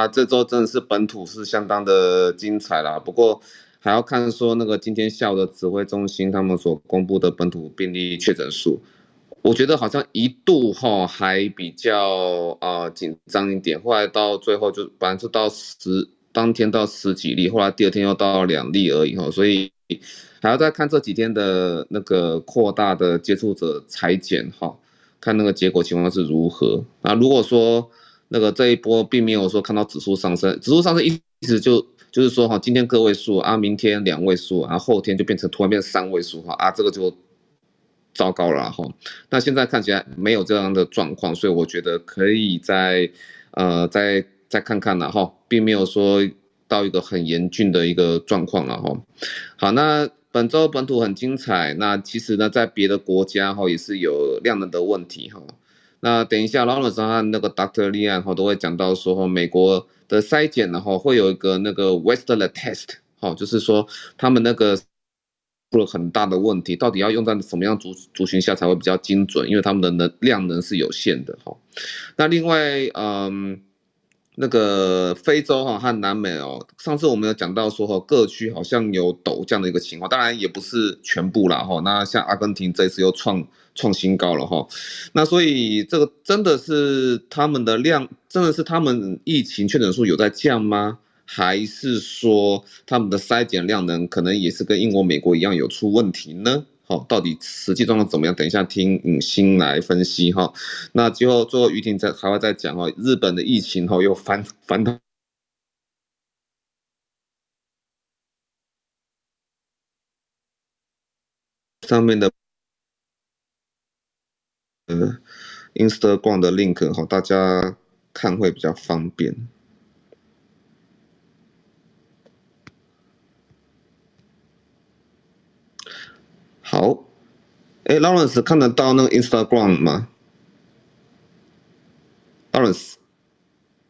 啊，这周真的是本土是相当的精彩啦。不过还要看说那个今天下午的指挥中心他们所公布的本土病例确诊数，我觉得好像一度哈还比较啊紧张一点，后来到最后就反正就到十当天到十几例，后来第二天又到两例而已哈，所以还要再看这几天的那个扩大的接触者采检哈，看那个结果情况是如何啊。如果说那个这一波并没有说看到指数上升，指数上升意思就就是说哈，今天个位数啊，明天两位数，然后天就变成突然变三位数哈啊，这个就糟糕了哈。那现在看起来没有这样的状况，所以我觉得可以再呃再再看看了哈，并没有说到一个很严峻的一个状况了哈。好，那本周本土很精彩，那其实呢，在别的国家哈也是有量能的问题哈。那等一下，劳伦斯和那个 Dr. Lian 哈都会讲到说，美国的筛检然后会有一个那个 Western test 哈，就是说他们那个出了很大的问题，到底要用在什么样族族群下才会比较精准？因为他们的能量能是有限的哈。那另外，嗯。那个非洲哈和南美哦，上次我们有讲到说哈，各区好像有陡降的一个情况，当然也不是全部啦哈。那像阿根廷这次又创创新高了哈，那所以这个真的是他们的量，真的是他们疫情确诊数有在降吗？还是说他们的筛检量能可能也是跟英国、美国一样有出问题呢？好，到底实际状况怎么样？等一下听影星来分析哈。那最后最后于婷再还会再讲哦，日本的疫情哈又翻翻到上面的呃 Instagram 的 link 哈，大家看会比较方便。好，哎，Lawrence 看得到那个 Instagram 吗？Lawrence，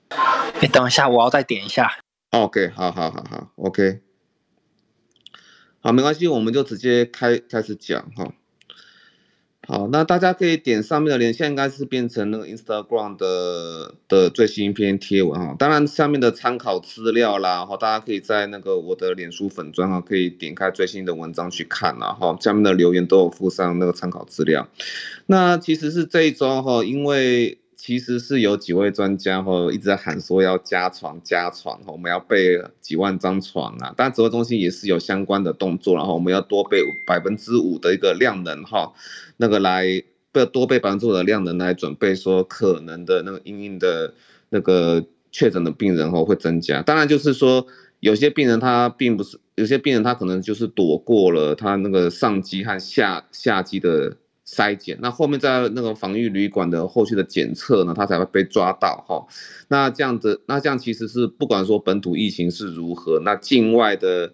哎，等一下，我要再点一下。OK，好好好好，OK，好，没关系，我们就直接开开始讲哈。好，那大家可以点上面的连线，应该是变成那个 Instagram 的的最新一篇贴文哈。当然，下面的参考资料啦，哈，大家可以在那个我的脸书粉专哈，可以点开最新的文章去看啦，哈。下面的留言都有附上那个参考资料。那其实是这一周哈，因为。其实是有几位专家哈一直在喊说要加床加床哈，我们要备几万张床啊。当然指挥中心也是有相关的动作，然后我们要多备百分之五的一个量能哈，那个来不要多备百分之五的量能来准备说可能的那个因应的那个确诊的病人哈会增加。当然就是说有些病人他并不是，有些病人他可能就是躲过了他那个上机和下下机的。筛检，那后面在那个防疫旅馆的后续的检测呢，他才会被抓到哈。那这样子，那这样其实是不管说本土疫情是如何，那境外的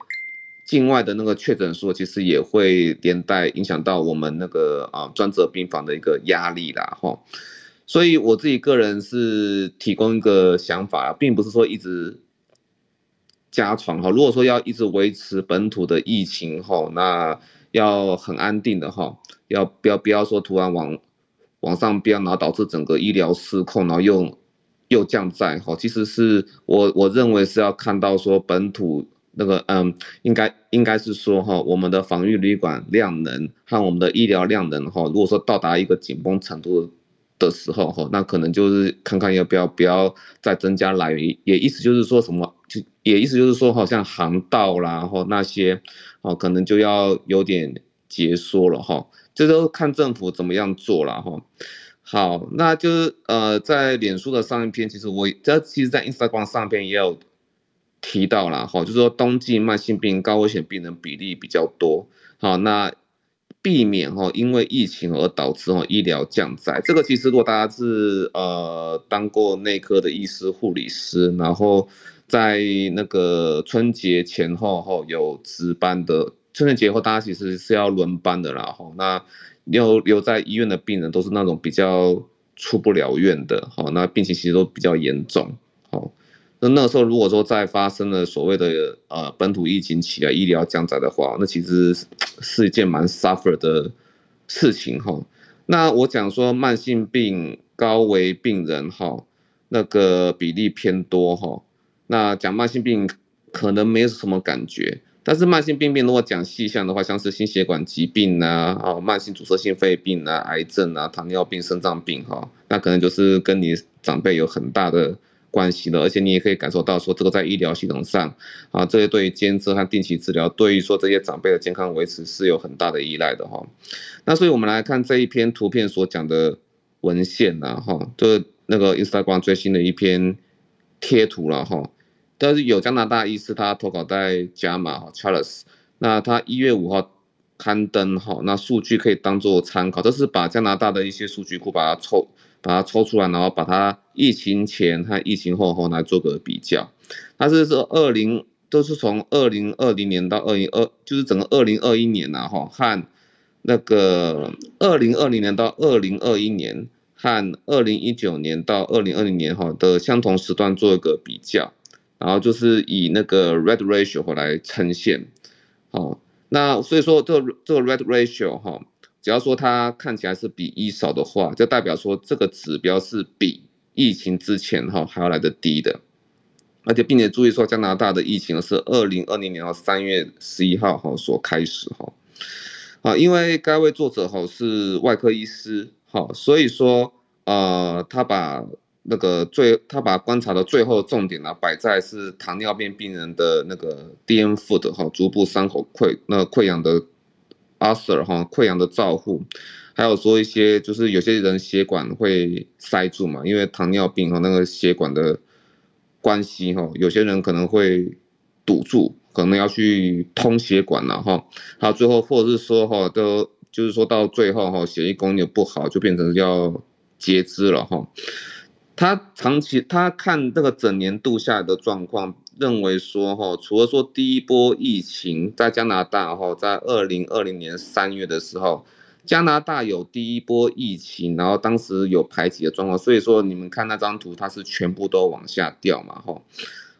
境外的那个确诊数，其实也会连带影响到我们那个啊专责病房的一个压力啦哈。所以我自己个人是提供一个想法，并不是说一直加床哈。如果说要一直维持本土的疫情哈，那要很安定的哈。要不要不要说突然往往上飙，然后导致整个医疗失控，然后又又降载哈？其实是我我认为是要看到说本土那个嗯，应该应该是说哈，我们的防御旅馆量能和我们的医疗量能哈，如果说到达一个紧绷程度的时候哈，那可能就是看看要不要不要再增加来源，也意思就是说什么，就也意思就是说好像航道啦，然后那些哦，可能就要有点解说了哈。这都看政府怎么样做了哈。好，那就是呃，在脸书的上一篇，其实我这其实，在 Instagram 上一篇也有提到了哈，就是说冬季慢性病高危险病人比例比较多，好，那避免哈因为疫情而导致哈医疗降载。这个其实如果大家是呃当过内科的医师、护理师，然后在那个春节前后后有值班的。春节后，大家其实是要轮班的啦，哈，那留留在医院的病人都是那种比较出不了院的，哈，那病情其实都比较严重，好，那那个时候如果说再发生了所谓的呃本土疫情起来医疗降载的话，那其实是一件蛮 suffer 的事情，哈。那我讲说慢性病高危病人，哈，那个比例偏多，哈，那讲慢性病可能没有什么感觉。但是慢性病变如果讲细项的话，像是心血管疾病啊，慢性阻塞性肺病啊，癌症啊，糖尿病、肾脏病哈，那可能就是跟你长辈有很大的关系了。而且你也可以感受到说，这个在医疗系统上啊，这些对于监测和定期治疗，对于说这些长辈的健康维持是有很大的依赖的哈。那所以我们来看这一篇图片所讲的文献呐哈，就是那个 Instagram 最新的一篇贴图了哈。但是有加拿大医师，他投稿在《加码》哈，Charles，那他一月五号刊登哈，那数据可以当做参考，这是把加拿大的一些数据库把它抽，把它抽出来，然后把它疫情前和疫情后后来做个比较。它是说二零都是从二零二零年到二零二，就是整个二零二一年呐哈，和那个二零二零年到二零二一年和二零一九年到二零二零年哈的相同时段做一个比较。然后就是以那个 red ratio 来呈现，好，那所以说这个这个 red ratio 哈，只要说它看起来是比一少的话，就代表说这个指标是比疫情之前哈还要来得低的，而且并且注意说加拿大的疫情是二零二零年三月十一号哈所开始哈，啊，因为该位作者哈是外科医师哈，所以说呃他把。那个最，他把观察的最后重点呢、摆在是糖尿病病人的那个 DM foot 哈，足部伤口溃那溃疡的 ulcer 哈，溃疡的照护，还有说一些就是有些人血管会塞住嘛，因为糖尿病和那个血管的关系哈，有些人可能会堵住，可能要去通血管了哈，还有最后或者是说哈，都就是说到最后哈，血液供应不好，就变成要截肢了哈。他长期他看这个整年度下来的状况，认为说哈，除了说第一波疫情在加拿大哈，在二零二零年三月的时候，加拿大有第一波疫情，然后当时有排挤的状况，所以说你们看那张图，它是全部都往下掉嘛哈。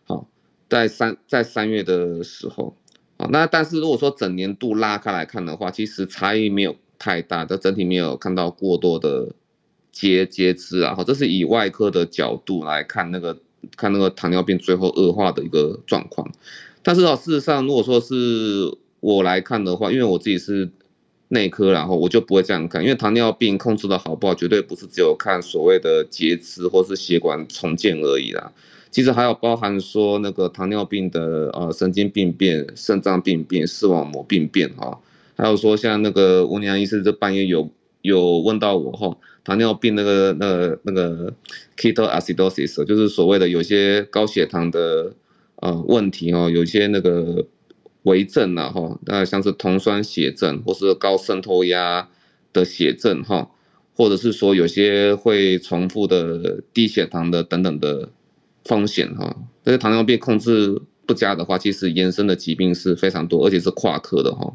好，在三在三月的时候，啊，那但是如果说整年度拉开来看的话，其实差异没有太大，的整体没有看到过多的。截截肢啊，哈，这是以外科的角度来看那个看那个糖尿病最后恶化的一个状况，但是啊，事实上如果说是我来看的话，因为我自己是内科，然后我就不会这样看，因为糖尿病控制的好不好，绝对不是只有看所谓的截肢或是血管重建而已啦，其实还有包含说那个糖尿病的呃神经病变、肾脏病变、视网膜病变哈，还有说像那个吴良医师这半夜有有问到我哈。糖尿病那个、那个、那个 ketoacidosis，就是所谓的有些高血糖的呃问题哦，有些那个危症呐哈，那像是酮酸血症或是高渗透压的血症哈，或者是说有些会重复的低血糖的等等的风险哈，这些糖尿病控制不佳的话，其实延伸的疾病是非常多，而且是跨科的哈，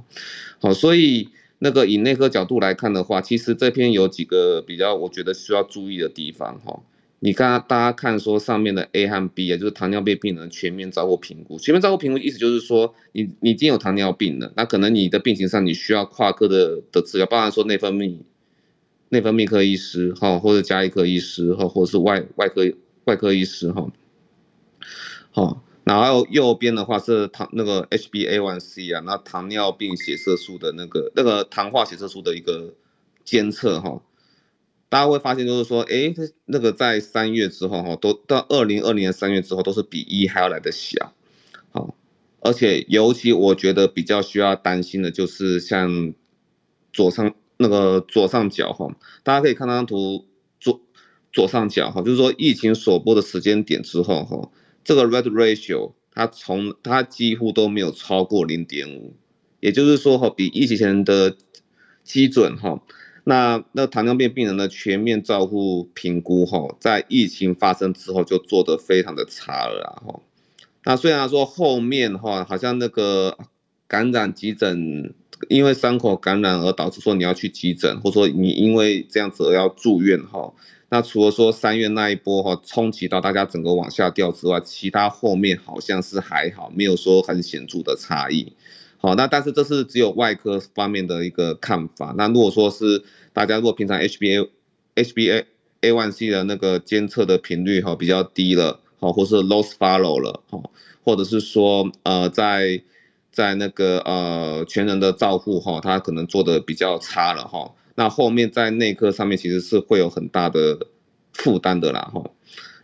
好，所以。那个以内科角度来看的话，其实这篇有几个比较，我觉得需要注意的地方哈。你看，大家看说上面的 A 和 B 啊，就是糖尿病病人全面照顾评估。全面照顾评估意思就是说，你你已经有糖尿病了，那可能你的病情上你需要跨科的的治疗，包含说内分泌内分泌科医师哈，或者加医科医师哈，或者是外外科外科医师哈，好。然后右边的话是糖那个 HbA1c 啊，那糖尿病血色素的那个那个糖化血色素的一个监测哈，大家会发现就是说，哎，那个在三月之后哈，都到二零二零年三月之后都是比一还要来得小，好，而且尤其我觉得比较需要担心的就是像左上那个左上角哈，大家可以看那张图左左上角哈，就是说疫情首播的时间点之后哈。这个 red ratio 它从它几乎都没有超过零点五，也就是说哈，比疫情前的基准哈，那那糖尿病病人的全面照护评估哈，在疫情发生之后就做得非常的差了哈。那虽然说后面哈，好像那个感染急诊，因为伤口感染而导致说你要去急诊，或者说你因为这样子而要住院哈。那除了说三月那一波哈冲击到大家整个往下掉之外，其他后面好像是还好，没有说很显著的差异。好，那但是这是只有外科方面的一个看法。那如果说是大家如果平常 HbA HbA A1C 的那个监测的频率哈比较低了，好，或是 loss follow 了，好，或者是说呃在在那个呃全人的照护哈，他可能做的比较差了哈，那后面在内科上面其实是会有很大的负担的啦哈。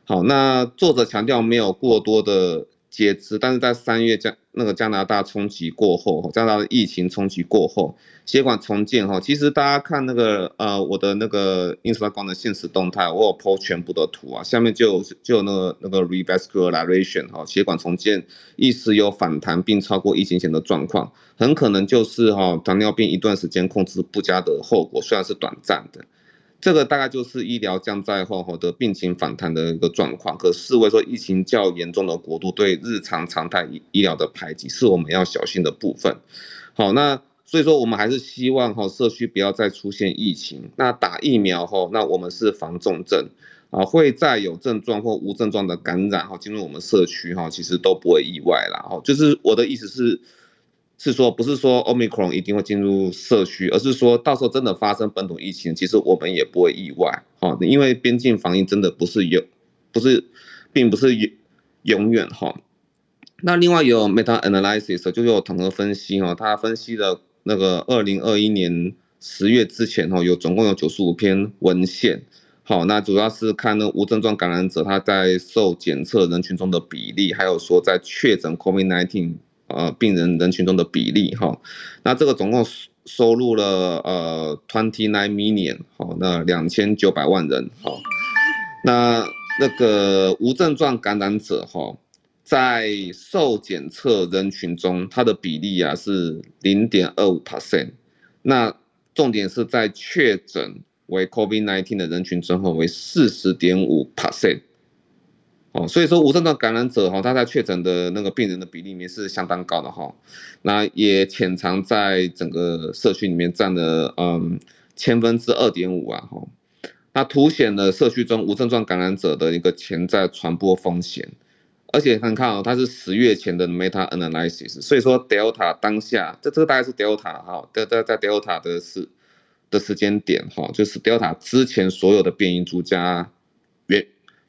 好，那作者强调没有过多的。截肢，但是在三月加那个加拿大冲击过后，加拿大的疫情冲击过后，血管重建哈，其实大家看那个呃我的那个 Instagram 的现实动态，我有 po 全部的图啊，下面就就有那个那个 revascularization 哈，血管重建意识有反弹并超过疫情前的状况，很可能就是哈糖尿病一段时间控制不佳的后果，虽然是短暂的。这个大概就是医疗降载后后的病情反弹的一个状况，可视为说疫情较严重的国度对日常常态医医疗的排挤，是我们要小心的部分。好，那所以说我们还是希望哈社区不要再出现疫情。那打疫苗后，那我们是防重症啊，会在有症状或无症状的感染哈进入我们社区哈，其实都不会意外啦。哈，就是我的意思是。是说不是说 Omicron 一定会进入社区，而是说到时候真的发生本土疫情，其实我们也不会意外，哈，因为边境防疫真的不是有，不是，并不是永永远哈。那另外有 meta analysis 就是有统合分析哈，他分析了那个二零二一年十月之前哈，有总共有九十五篇文献，好，那主要是看那无症状感染者他在受检测人群中的比例，还有说在确诊 COVID-19。呃，病人人群中的比例哈，那这个总共收入了呃 twenty nine million 好，那两千九百万人好，那那个无症状感染者哈，在受检测人群中，它的比例啊是零点二五。percent，那重点是在确诊为 COVID nineteen 的人群中哈为四十点五。percent。哦，所以说无症状感染者哈，他在确诊的那个病人的比例里面是相当高的哈，那也潜藏在整个社区里面占了嗯千分之二点五啊哈，那凸显了社区中无症状感染者的一个潜在传播风险，而且看看哦，它是十月前的 meta analysis，所以说 Delta 当下这这个大概是 Delta 哈，在在在 Delta 的时的时间点哈，就是 Delta 之前所有的变异株加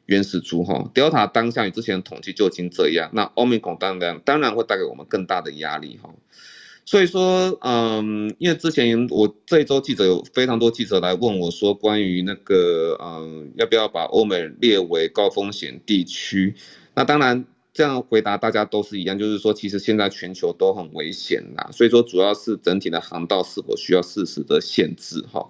原。始株哈，Delta 当下与之前的统计就已经这样，那 Omicron 当然当然会带给我们更大的压力哈，所以说，嗯，因为之前我这一周记者有非常多记者来问我说，关于那个，嗯，要不要把欧美列为高风险地区？那当然这样回答大家都是一样，就是说其实现在全球都很危险啦，所以说主要是整体的航道是否需要适时的限制哈。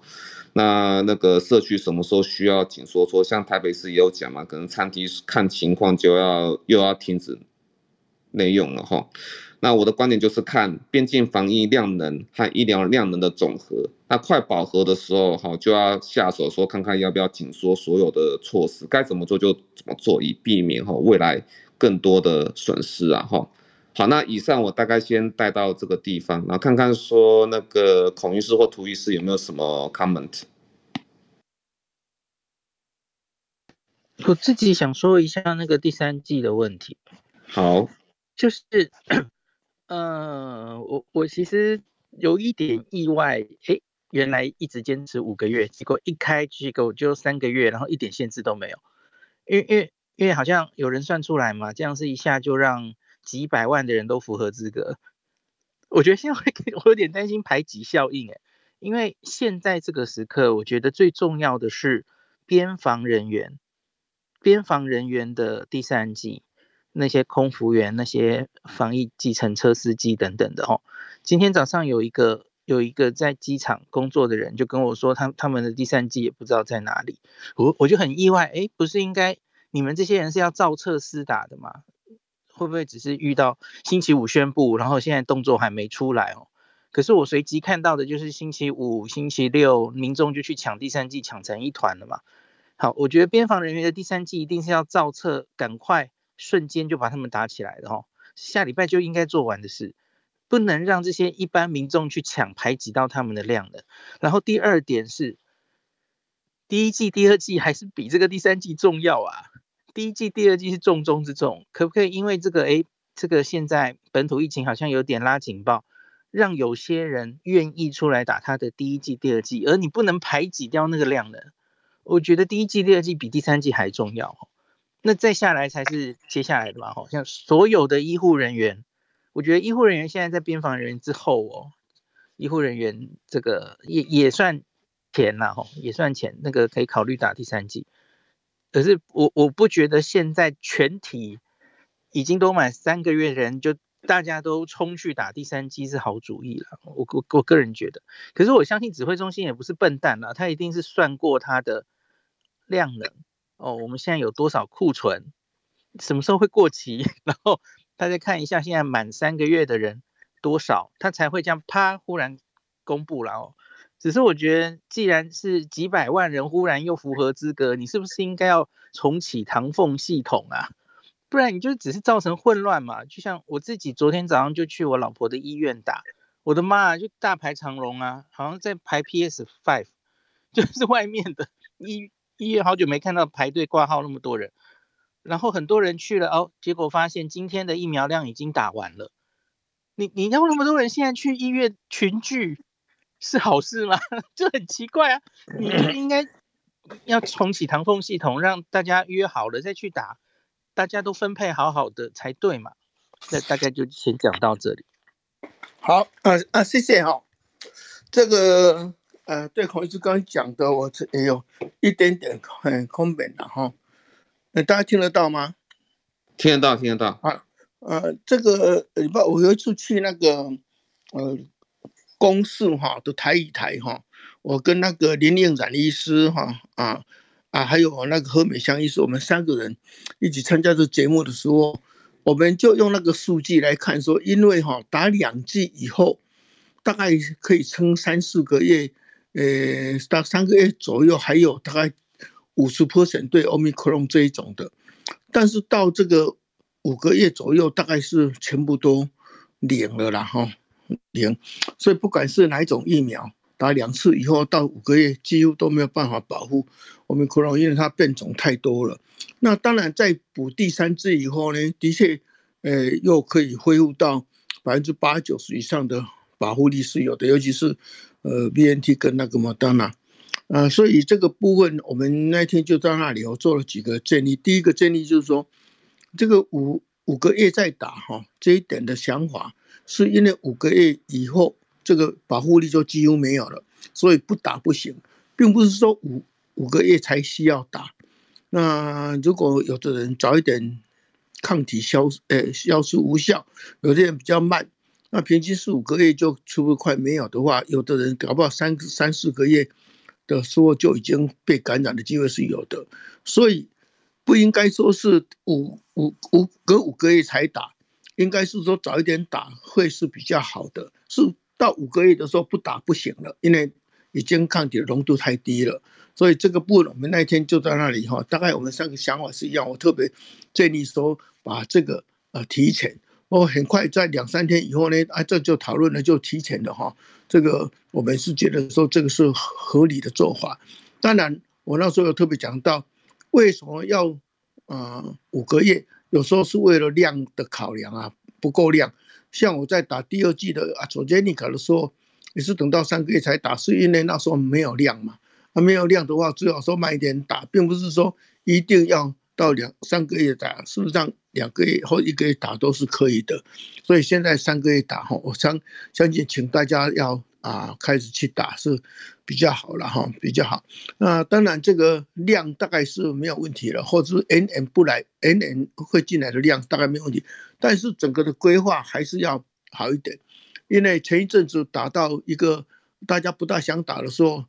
那那个社区什么时候需要紧缩？说像台北市也有讲嘛，可能餐厅看情况就要又要停止内用了哈。那我的观点就是看边境防疫量能和医疗量能的总和。那快饱和的时候哈，就要下手说看看要不要紧缩所有的措施，该怎么做就怎么做，以避免哈未来更多的损失啊哈。好，那以上我大概先带到这个地方，然后看看说那个孔医师或涂医师有没有什么 comment。我自己想说一下那个第三季的问题。好，就是，呃，我我其实有一点意外，诶，原来一直坚持五个月，结果一开机构就三个月，然后一点限制都没有，因为因为因为好像有人算出来嘛，这样是一下就让。几百万的人都符合资格，我觉得现在 我有点担心排挤效应诶，因为现在这个时刻，我觉得最重要的是边防人员，边防人员的第三剂，那些空服员、那些防疫计程车司机等等的哦。今天早上有一个有一个在机场工作的人就跟我说，他他们的第三剂也不知道在哪里，我我就很意外，诶，不是应该你们这些人是要照册施打的吗？会不会只是遇到星期五宣布，然后现在动作还没出来哦？可是我随即看到的就是星期五、星期六，民众就去抢第三季，抢成一团了嘛。好，我觉得边防人员的第三季一定是要造册，赶快瞬间就把他们打起来的哦。下礼拜就应该做完的事，不能让这些一般民众去抢，排挤到他们的量的。然后第二点是，第一季、第二季还是比这个第三季重要啊。第一季、第二季是重中之重，可不可以因为这个，诶，这个现在本土疫情好像有点拉警报，让有些人愿意出来打他的第一季、第二季，而你不能排挤掉那个量的。我觉得第一季、第二季比第三季还重要。那再下来才是接下来的吧，好像所有的医护人员，我觉得医护人员现在在边防人员之后哦，医护人员这个也也算前了哈，也算前，那个可以考虑打第三季。可是我我不觉得现在全体已经都满三个月的人，就大家都冲去打第三剂是好主意了。我我我个人觉得，可是我相信指挥中心也不是笨蛋啦，他一定是算过他的量能哦。我们现在有多少库存，什么时候会过期，然后大家看一下现在满三个月的人多少，他才会这样啪忽然公布了哦。只是我觉得，既然是几百万人忽然又符合资格，你是不是应该要重启唐凤系统啊？不然你就只是造成混乱嘛。就像我自己昨天早上就去我老婆的医院打，我的妈啊，就大排长龙啊，好像在排 PS Five，就是外面的医医院好久没看到排队挂号那么多人，然后很多人去了哦，结果发现今天的疫苗量已经打完了。你你要那么多人现在去医院群聚？是好事吗？这很奇怪啊！你就应该要重启唐凤系统，让大家约好了再去打，大家都分配好好的才对嘛。那大概就先讲到这里。好，啊啊，谢谢哈。这个呃，对孔医师刚刚讲的，我这也有一点点很空本的哈。那大家听得到吗？听得到，听得到。啊，呃，这个礼拜我有一次去那个呃。公式哈的台语台哈，我跟那个林令然医师哈啊啊，还有那个何美香医师，我们三个人一起参加这节目的时候，我们就用那个数据来看说，因为哈打两剂以后，大概可以撑三四个月，呃，到三个月左右，还有大概五十 percent 对 Omicron 这一种的，但是到这个五个月左右，大概是全部都零了啦哈。零，所以不管是哪一种疫苗，打两次以后到五个月，几乎都没有办法保护我们科隆因为它变种太多了。那当然，在补第三次以后呢，的确，呃，又可以恢复到百分之八九十以上的保护力是有的，尤其是呃 BNT 跟那个莫德纳，啊，所以这个部分我们那天就在那里，我做了几个建议。第一个建议就是说，这个五五个月再打哈，这一点的想法。是因为五个月以后，这个保护力就几乎没有了，所以不打不行，并不是说五五个月才需要打。那如果有的人早一点抗体消呃消失无效，有的人比较慢，那平均四五个月就出不快没有的话，有的人搞不好三三四个月的时候就已经被感染的机会是有的，所以不应该说是五五五隔五个月才打。应该是说早一点打会是比较好的，是到五个月的时候不打不行了，因为已经抗体的浓度太低了。所以这个部分我们那天就在那里哈，大概我们三个想法是一样。我特别建议说把这个呃提前，我很快在两三天以后呢，啊这就讨论了就提前的哈。这个我们是觉得说这个是合理的做法。当然我那时候有特别讲到为什么要啊、呃、五个月。有时候是为了量的考量啊，不够量。像我在打第二季的阿佐捷尼卡的时候，也是等到三个月才打，是因为那时候没有量嘛。那没有量的话，最好说慢一点打，并不是说一定要到两三个月打。事实上，两个月或一个月打都是可以的。所以现在三个月打哈，我相相信，请大家要。啊，开始去打是比较好了哈，比较好。那当然，这个量大概是没有问题了，或者是 N N 不来，N N 会进来的量大概没有问题。但是整个的规划还是要好一点，因为前一阵子打到一个大家不大想打的时候，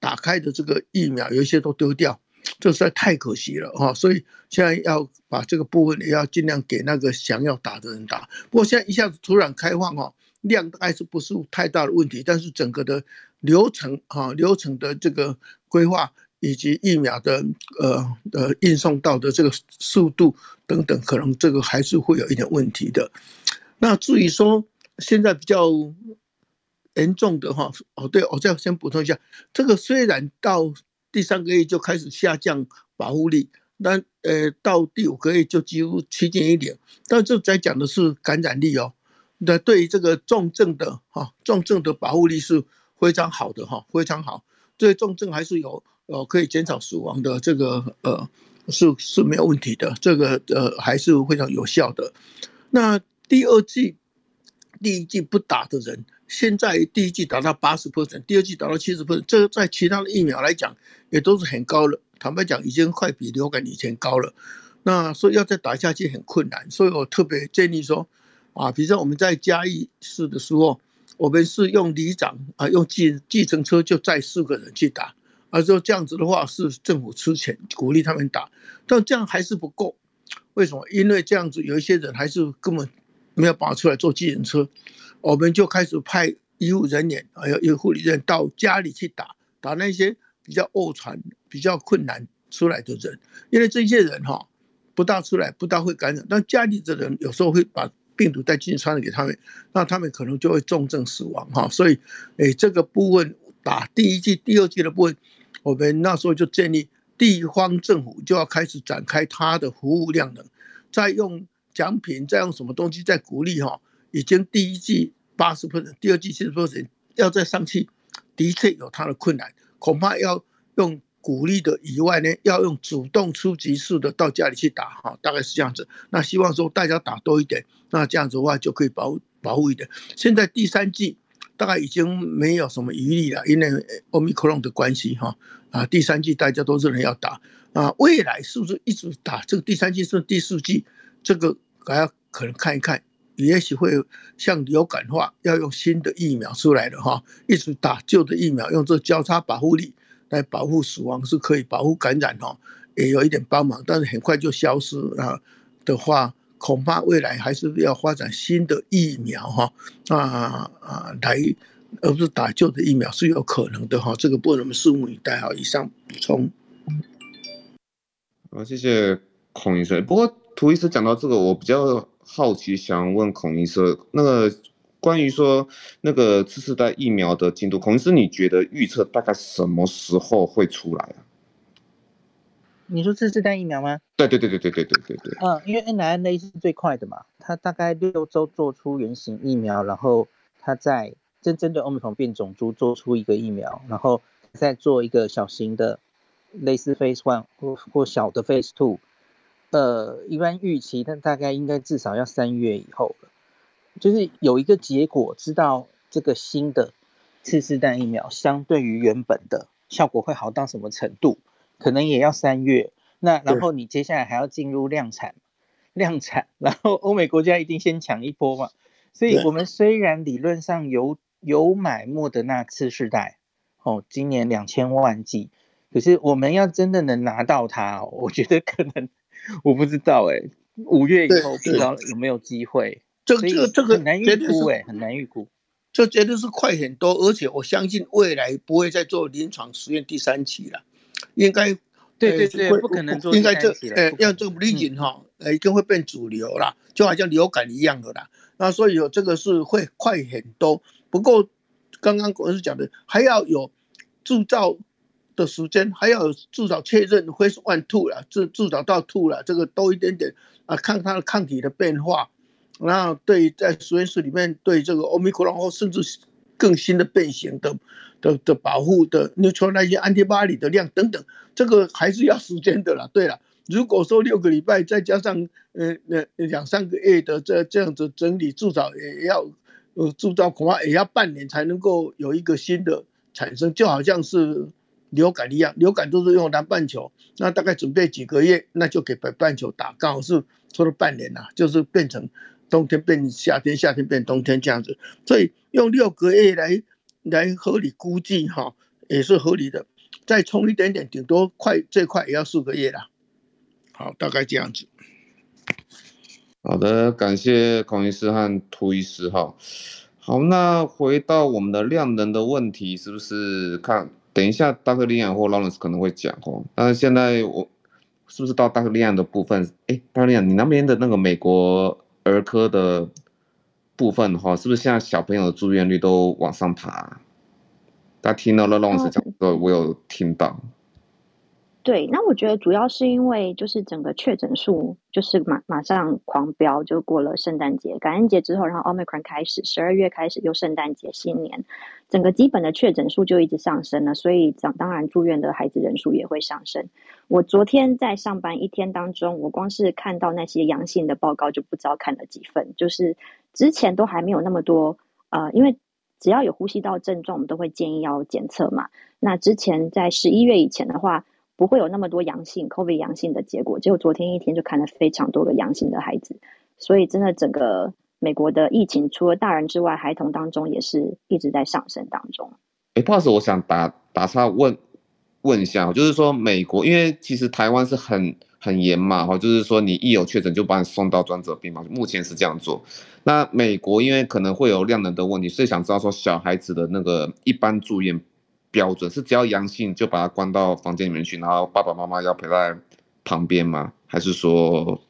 打开的这个疫苗有一些都丢掉，这实在太可惜了哈。所以现在要把这个部分也要尽量给那个想要打的人打。不过现在一下子突然开放哈。量大是不是太大的问题，但是整个的流程哈，流程的这个规划以及疫苗的呃呃运送到的这个速度等等，可能这个还是会有一点问题的。那至于说现在比较严重的哈，哦对，我再先补充一下，这个虽然到第三个月就开始下降保护力，但呃到第五个月就几乎趋近一点，但这在讲的是感染力哦。那对于这个重症的哈，重症的保护力是非常好的哈，非常好。对重症还是有呃可以减少死亡的这个呃是是没有问题的，这个呃还是非常有效的。那第二剂、第一剂不打的人，现在第一剂达到八十 percent，第二剂达到七十 percent，这个在其他的疫苗来讲也都是很高了。坦白讲，已经快比流感以前高了。那所以要再打下去很困难，所以我特别建议说，啊，比如说我们在嘉义市的时候，我们是用里长啊，用计计程车就载四个人去打。而说这样子的话，是政府出钱鼓励他们打，但这样还是不够。为什么？因为这样子有一些人还是根本没有办法出来坐计程车，我们就开始派医务人员还有医护人员到家里去打，打那些比较卧床、比较困难出来的人。因为这些人哈不大出来，不大会感染，但家里的人有时候会把病毒带进去传染给他们，那他们可能就会重症死亡哈。所以，诶，这个部分打第一剂、第二剂的部分。我们那时候就建议地方政府就要开始展开它的服务量能，再用奖品，再用什么东西再鼓励哈。已经第一季八十分，第二季七十分，要再上去，的确有它的困难，恐怕要用鼓励的以外呢，要用主动出击式的到家里去打哈，大概是这样子。那希望说大家打多一点，那这样子的话就可以保保护一点。现在第三季。大概已经没有什么余力了，因为奥密克戎的关系哈啊，第三季大家都认为要打啊，未来是不是一直打这个第三季是第四季？这个还要可能看一看，也许会像流感化，要用新的疫苗出来的哈，一直打旧的疫苗，用这交叉保护力来保护死亡是可以，保护感染哦也有一点帮忙，但是很快就消失啊的话。恐怕未来还是要发展新的疫苗哈啊啊来，而不是打旧的疫苗是有可能的哈。这个不能拭目以待哈。以上补充。好，谢谢孔医生。不过涂医师讲到这个，我比较好奇，想问孔医生，那个关于说那个次世代疫苗的进度，孔医师你觉得预测大概什么时候会出来啊？你说次世代疫苗吗？对对对对对对对对对。嗯，因为 n r n a 是最快的嘛，它大概六周做出原型疫苗，然后它在真正的 Omicron 变种株做出一个疫苗，然后再做一个小型的类似 Phase One 或或小的 Phase Two。呃，一般预期它大概应该至少要三月以后了，就是有一个结果，知道这个新的次世代疫苗相对于原本的效果会好到什么程度。可能也要三月，那然后你接下来还要进入量产，量产，然后欧美国家一定先抢一波嘛。所以我们虽然理论上有有买莫德纳次世代，哦，今年两千万剂，可是我们要真的能拿到它，哦我觉得可能 我不知道哎，五月以后不知道有没有机会。这个这个这个很难预估哎，很难预估。这绝对是快很多，而且我相信未来不会再做临床实验第三期了。应该对对对，不可能做。应该这呃，要这个 bridging 哈，呃，一定会变主流了，就好像流感一样的啦。那所以有这个是会快很多。不过刚刚我是讲的，还要有制造的时间，还要有至少确认 phase one two 了，至至少到 two 了，这个多一点点啊，看它的抗体的变化。然后对在实验室里面对这个 Omicron 或甚至更新的变形的。的的保护的 neutralizing antibody 的量等等，这个还是要时间的啦。对了，如果说六个礼拜再加上呃呃两三个月的这这样子整理，至少也要呃制造恐怕也要半年才能够有一个新的产生，就好像是流感一样，流感都是用南半球，那大概准备几个月，那就给北半球打，刚好是说了半年啦，就是变成冬天变夏天，夏天变冬天这样子，所以用六个月来。来合理估计哈，也是合理的。再冲一点点，顶多快最快也要四个月了。好，大概这样子。好的，感谢孔医师和涂医师哈。好，那回到我们的量能的问题，是不是看等一下 Dr. Liang 或劳伦斯可能会讲哦。但是现在我是不是到 Dr. Liang 的部分？哎，Dr. Liang，你那边的那个美国儿科的。部分的话，是不是现在小朋友的住院率都往上爬？他听到了 Lawrence 讲的，我有听到。对，那我觉得主要是因为就是整个确诊数就是马马上狂飙，就过了圣诞节、感恩节之后，然后 Omicron 开始，十二月开始又圣诞节、新年，整个基本的确诊数就一直上升了，所以当当然住院的孩子人数也会上升。我昨天在上班一天当中，我光是看到那些阳性的报告就不知道看了几份，就是之前都还没有那么多，呃，因为只要有呼吸道症状，我们都会建议要检测嘛。那之前在十一月以前的话，不会有那么多阳性，COVID 阳性的结果，结果昨天一天就看了非常多个阳性的孩子，所以真的整个美国的疫情，除了大人之外，孩童当中也是一直在上升当中。哎，不好意思，我想打打岔问问一下，就是说美国，因为其实台湾是很很严嘛，哈，就是说你一有确诊就把你送到专责病房，目前是这样做。那美国因为可能会有量能的问题，所以想知道说小孩子的那个一般住院。标准是只要阳性就把他关到房间里面去，然后爸爸妈妈要陪在旁边吗？还是说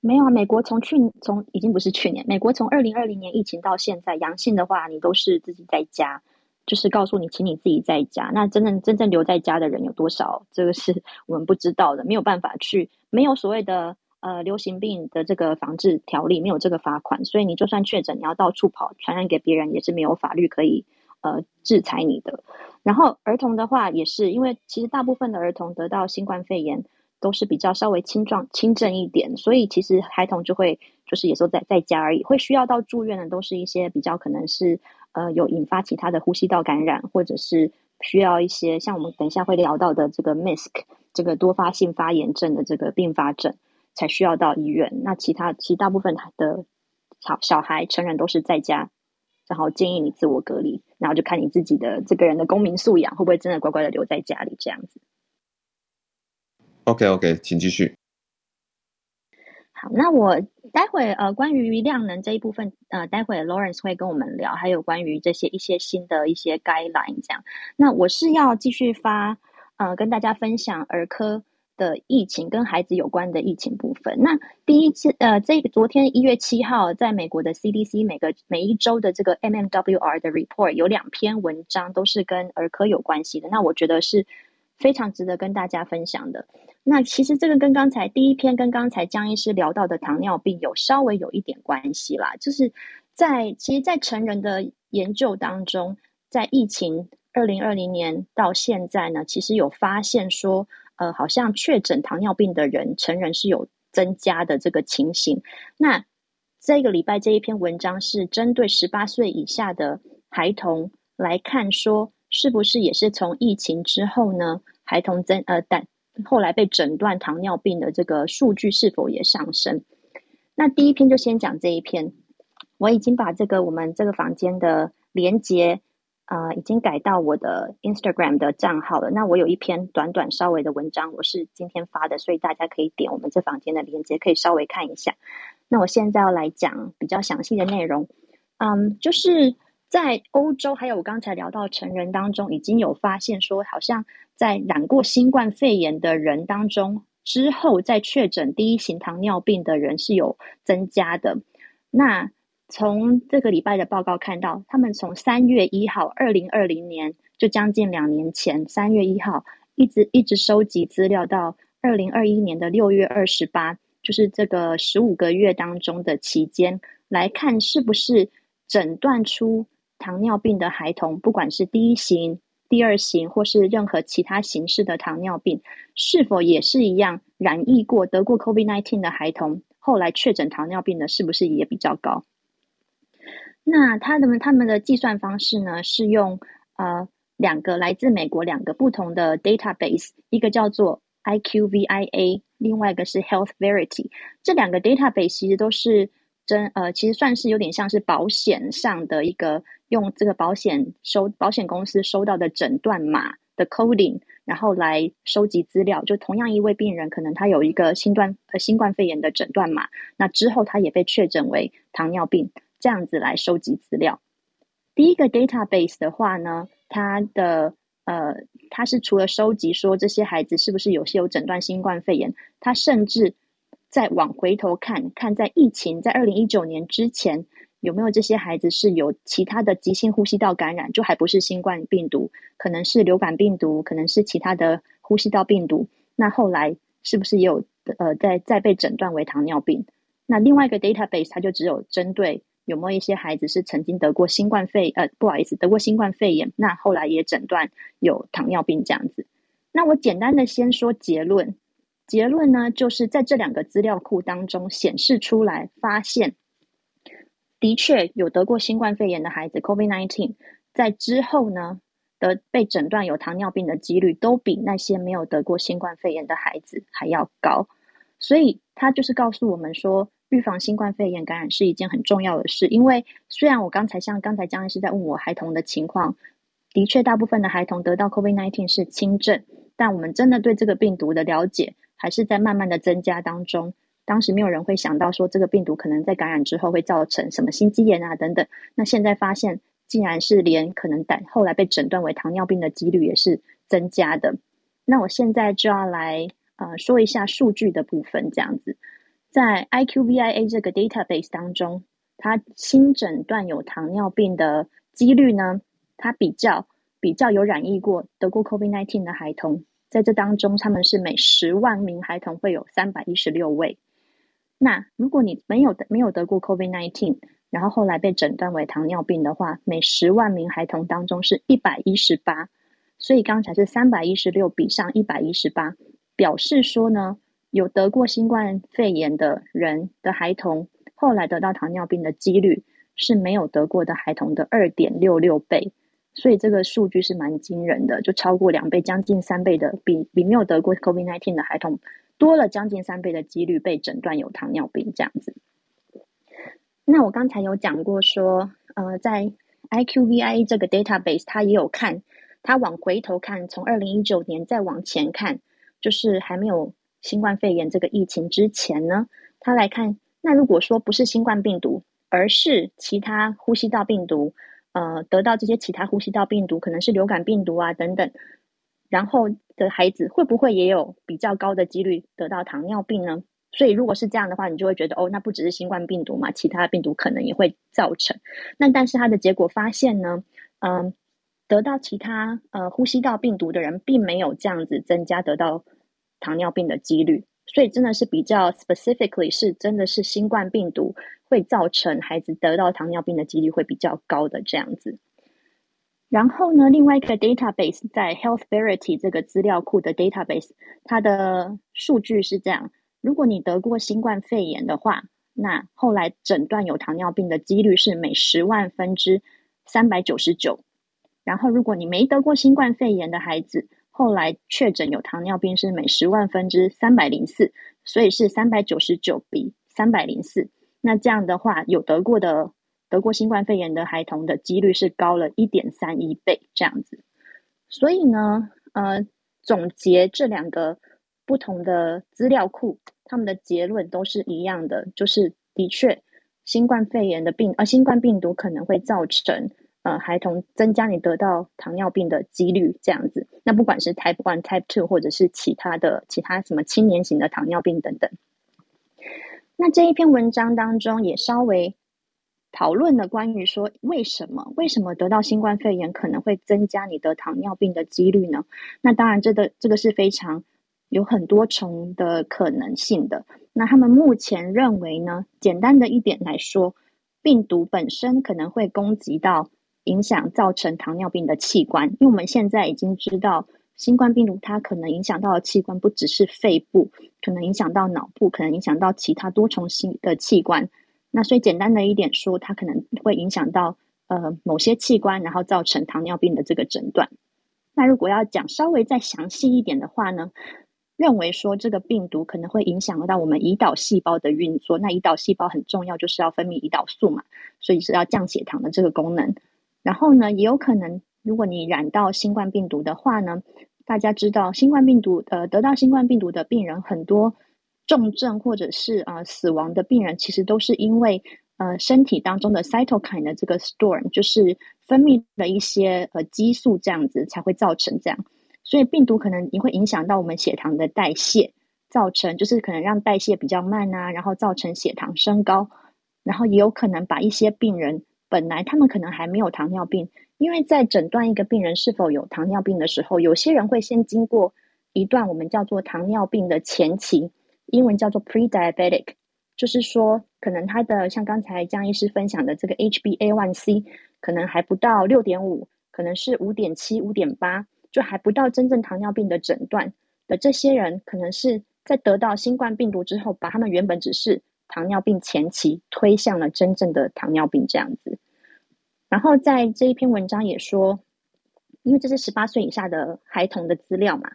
没有啊？美国从去从已经不是去年，美国从二零二零年疫情到现在，阳性的话你都是自己在家，就是告诉你，请你自己在家。那真正真正留在家的人有多少？这个是 我们不知道的，没有办法去，没有所谓的呃流行病的这个防治条例，没有这个罚款，所以你就算确诊，你要到处跑传染给别人，也是没有法律可以。呃，制裁你的。然后儿童的话，也是因为其实大部分的儿童得到新冠肺炎都是比较稍微轻状轻症一点，所以其实孩童就会就是也都在在家而已，会需要到住院的都是一些比较可能是呃有引发其他的呼吸道感染，或者是需要一些像我们等一下会聊到的这个 MIS-C 这个多发性发炎症的这个并发症才需要到医院。那其他其大部分的小小孩成人都是在家。然后建议你自我隔离，然后就看你自己的这个人的公民素养会不会真的乖乖的留在家里这样子。OK OK，请继续。好，那我待会呃关于量能这一部分呃，待会 Lawrence 会跟我们聊，还有关于这些一些新的一些 guideline 这样。那我是要继续发呃跟大家分享儿科。的疫情跟孩子有关的疫情部分，那第一次呃，这个昨天一月七号，在美国的 CDC 每个每一周的这个 MMWR 的 report 有两篇文章都是跟儿科有关系的，那我觉得是非常值得跟大家分享的。那其实这个跟刚才第一篇跟刚才江医师聊到的糖尿病有稍微有一点关系啦，就是在其实，在成人的研究当中，在疫情二零二零年到现在呢，其实有发现说。呃，好像确诊糖尿病的人，成人是有增加的这个情形。那这个礼拜这一篇文章是针对十八岁以下的孩童来看，说是不是也是从疫情之后呢，孩童增呃，但后来被诊断糖尿病的这个数据是否也上升？那第一篇就先讲这一篇，我已经把这个我们这个房间的连结。啊、呃，已经改到我的 Instagram 的账号了。那我有一篇短短稍微的文章，我是今天发的，所以大家可以点我们这房间的链接，可以稍微看一下。那我现在要来讲比较详细的内容。嗯，就是在欧洲，还有我刚才聊到成人当中，已经有发现说，好像在染过新冠肺炎的人当中，之后再确诊第一型糖尿病的人是有增加的。那从这个礼拜的报告看到，他们从三月一号，二零二零年，就将近两年前，三月一号一直一直收集资料到二零二一年的六月二十八，就是这个十五个月当中的期间，来看是不是诊断出糖尿病的孩童，不管是第一型、第二型，或是任何其他形式的糖尿病，是否也是一样染疫过、得过 COVID-19 的孩童，后来确诊糖尿病的，是不是也比较高？那他们他们的计算方式呢，是用呃两个来自美国两个不同的 database，一个叫做 IQVIA，另外一个是 Health Verity。这两个 database 其实都是真呃，其实算是有点像是保险上的一个用这个保险收保险公司收到的诊断码的 coding，然后来收集资料。就同样一位病人，可能他有一个新冠呃新冠肺炎的诊断码，那之后他也被确诊为糖尿病。这样子来收集资料。第一个 database 的话呢，它的呃，它是除了收集说这些孩子是不是有些有诊断新冠肺炎，它甚至再往回头看看，在疫情在二零一九年之前有没有这些孩子是有其他的急性呼吸道感染，就还不是新冠病毒，可能是流感病毒，可能是其他的呼吸道病毒，那后来是不是也有呃在再被诊断为糖尿病？那另外一个 database 它就只有针对有没有一些孩子是曾经得过新冠肺呃不好意思得过新冠肺炎，那后来也诊断有糖尿病这样子。那我简单的先说结论，结论呢就是在这两个资料库当中显示出来，发现的确有得过新冠肺炎的孩子 COVID-19 在之后呢。的被诊断有糖尿病的几率都比那些没有得过新冠肺炎的孩子还要高，所以他就是告诉我们说，预防新冠肺炎感染是一件很重要的事。因为虽然我刚才像刚才江医师在问我孩童的情况，的确大部分的孩童得到 COVID-19 是轻症，但我们真的对这个病毒的了解还是在慢慢的增加当中。当时没有人会想到说这个病毒可能在感染之后会造成什么心肌炎啊等等，那现在发现。竟然是连可能胆后来被诊断为糖尿病的几率也是增加的。那我现在就要来呃说一下数据的部分，这样子，在 IQVIA 这个 database 当中，它新诊断有糖尿病的几率呢，它比较比较有染疫过得过 COVID-19 的孩童，在这当中他们是每十万名孩童会有三百一十六位。那如果你没有没有得过 COVID-19，然后后来被诊断为糖尿病的话，每十万名孩童当中是一百一十八，所以刚才是三百一十六比上一百一十八，表示说呢，有得过新冠肺炎的人的孩童，后来得到糖尿病的几率是没有得过的孩童的二点六六倍，所以这个数据是蛮惊人的，就超过两倍，将近三倍的，比比没有得过 COVID-19 的孩童多了将近三倍的几率被诊断有糖尿病这样子。那我刚才有讲过说，呃，在 IQVI 这个 database，它也有看，它往回头看，从二零一九年再往前看，就是还没有新冠肺炎这个疫情之前呢，他来看，那如果说不是新冠病毒，而是其他呼吸道病毒，呃，得到这些其他呼吸道病毒，可能是流感病毒啊等等，然后的孩子会不会也有比较高的几率得到糖尿病呢？所以，如果是这样的话，你就会觉得哦，那不只是新冠病毒嘛，其他病毒可能也会造成。那但是他的结果发现呢，嗯、得到其他呃呼吸道病毒的人，并没有这样子增加得到糖尿病的几率。所以真的是比较 specifically 是真的是新冠病毒会造成孩子得到糖尿病的几率会比较高的这样子。然后呢，另外一个 database 在 Healthverity 这个资料库的 database，它的数据是这样。如果你得过新冠肺炎的话，那后来诊断有糖尿病的几率是每十万分之三百九十九。然后，如果你没得过新冠肺炎的孩子，后来确诊有糖尿病是每十万分之三百零四，所以是三百九十九比三百零四。那这样的话，有得过的得过新冠肺炎的孩童的几率是高了一点三一倍这样子。所以呢，呃，总结这两个。不同的资料库，他们的结论都是一样的，就是的确，新冠肺炎的病，呃，新冠病毒可能会造成呃孩童增加你得到糖尿病的几率，这样子。那不管是 Type One、Type Two，或者是其他的其他什么青年型的糖尿病等等。那这一篇文章当中也稍微讨论了关于说，为什么为什么得到新冠肺炎可能会增加你得糖尿病的几率呢？那当然，这个这个是非常。有很多重的可能性的。那他们目前认为呢，简单的一点来说，病毒本身可能会攻击到影响造成糖尿病的器官。因为我们现在已经知道，新冠病毒它可能影响到的器官不只是肺部，可能影响到脑部，可能影响到其他多重性的器官。那所以简单的一点说，它可能会影响到呃某些器官，然后造成糖尿病的这个诊断。那如果要讲稍微再详细一点的话呢，认为说这个病毒可能会影响到我们胰岛细胞的运作，那胰岛细胞很重要，就是要分泌胰岛素嘛，所以是要降血糖的这个功能。然后呢，也有可能，如果你染到新冠病毒的话呢，大家知道新冠病毒，呃，得到新冠病毒的病人很多重症或者是呃死亡的病人，其实都是因为呃身体当中的 cytokine 的这个 storm，就是分泌了一些呃激素这样子才会造成这样。所以病毒可能也会影响到我们血糖的代谢，造成就是可能让代谢比较慢啊，然后造成血糖升高，然后也有可能把一些病人本来他们可能还没有糖尿病，因为在诊断一个病人是否有糖尿病的时候，有些人会先经过一段我们叫做糖尿病的前期，英文叫做 pre-diabetic，就是说可能他的像刚才江医师分享的这个 HbA1c 可能还不到六点五，可能是五点七、五点八，就还不到真正糖尿病的诊断的这些人，可能是在得到新冠病毒之后，把他们原本只是糖尿病前期推向了真正的糖尿病这样子。然后在这一篇文章也说，因为这是十八岁以下的孩童的资料嘛，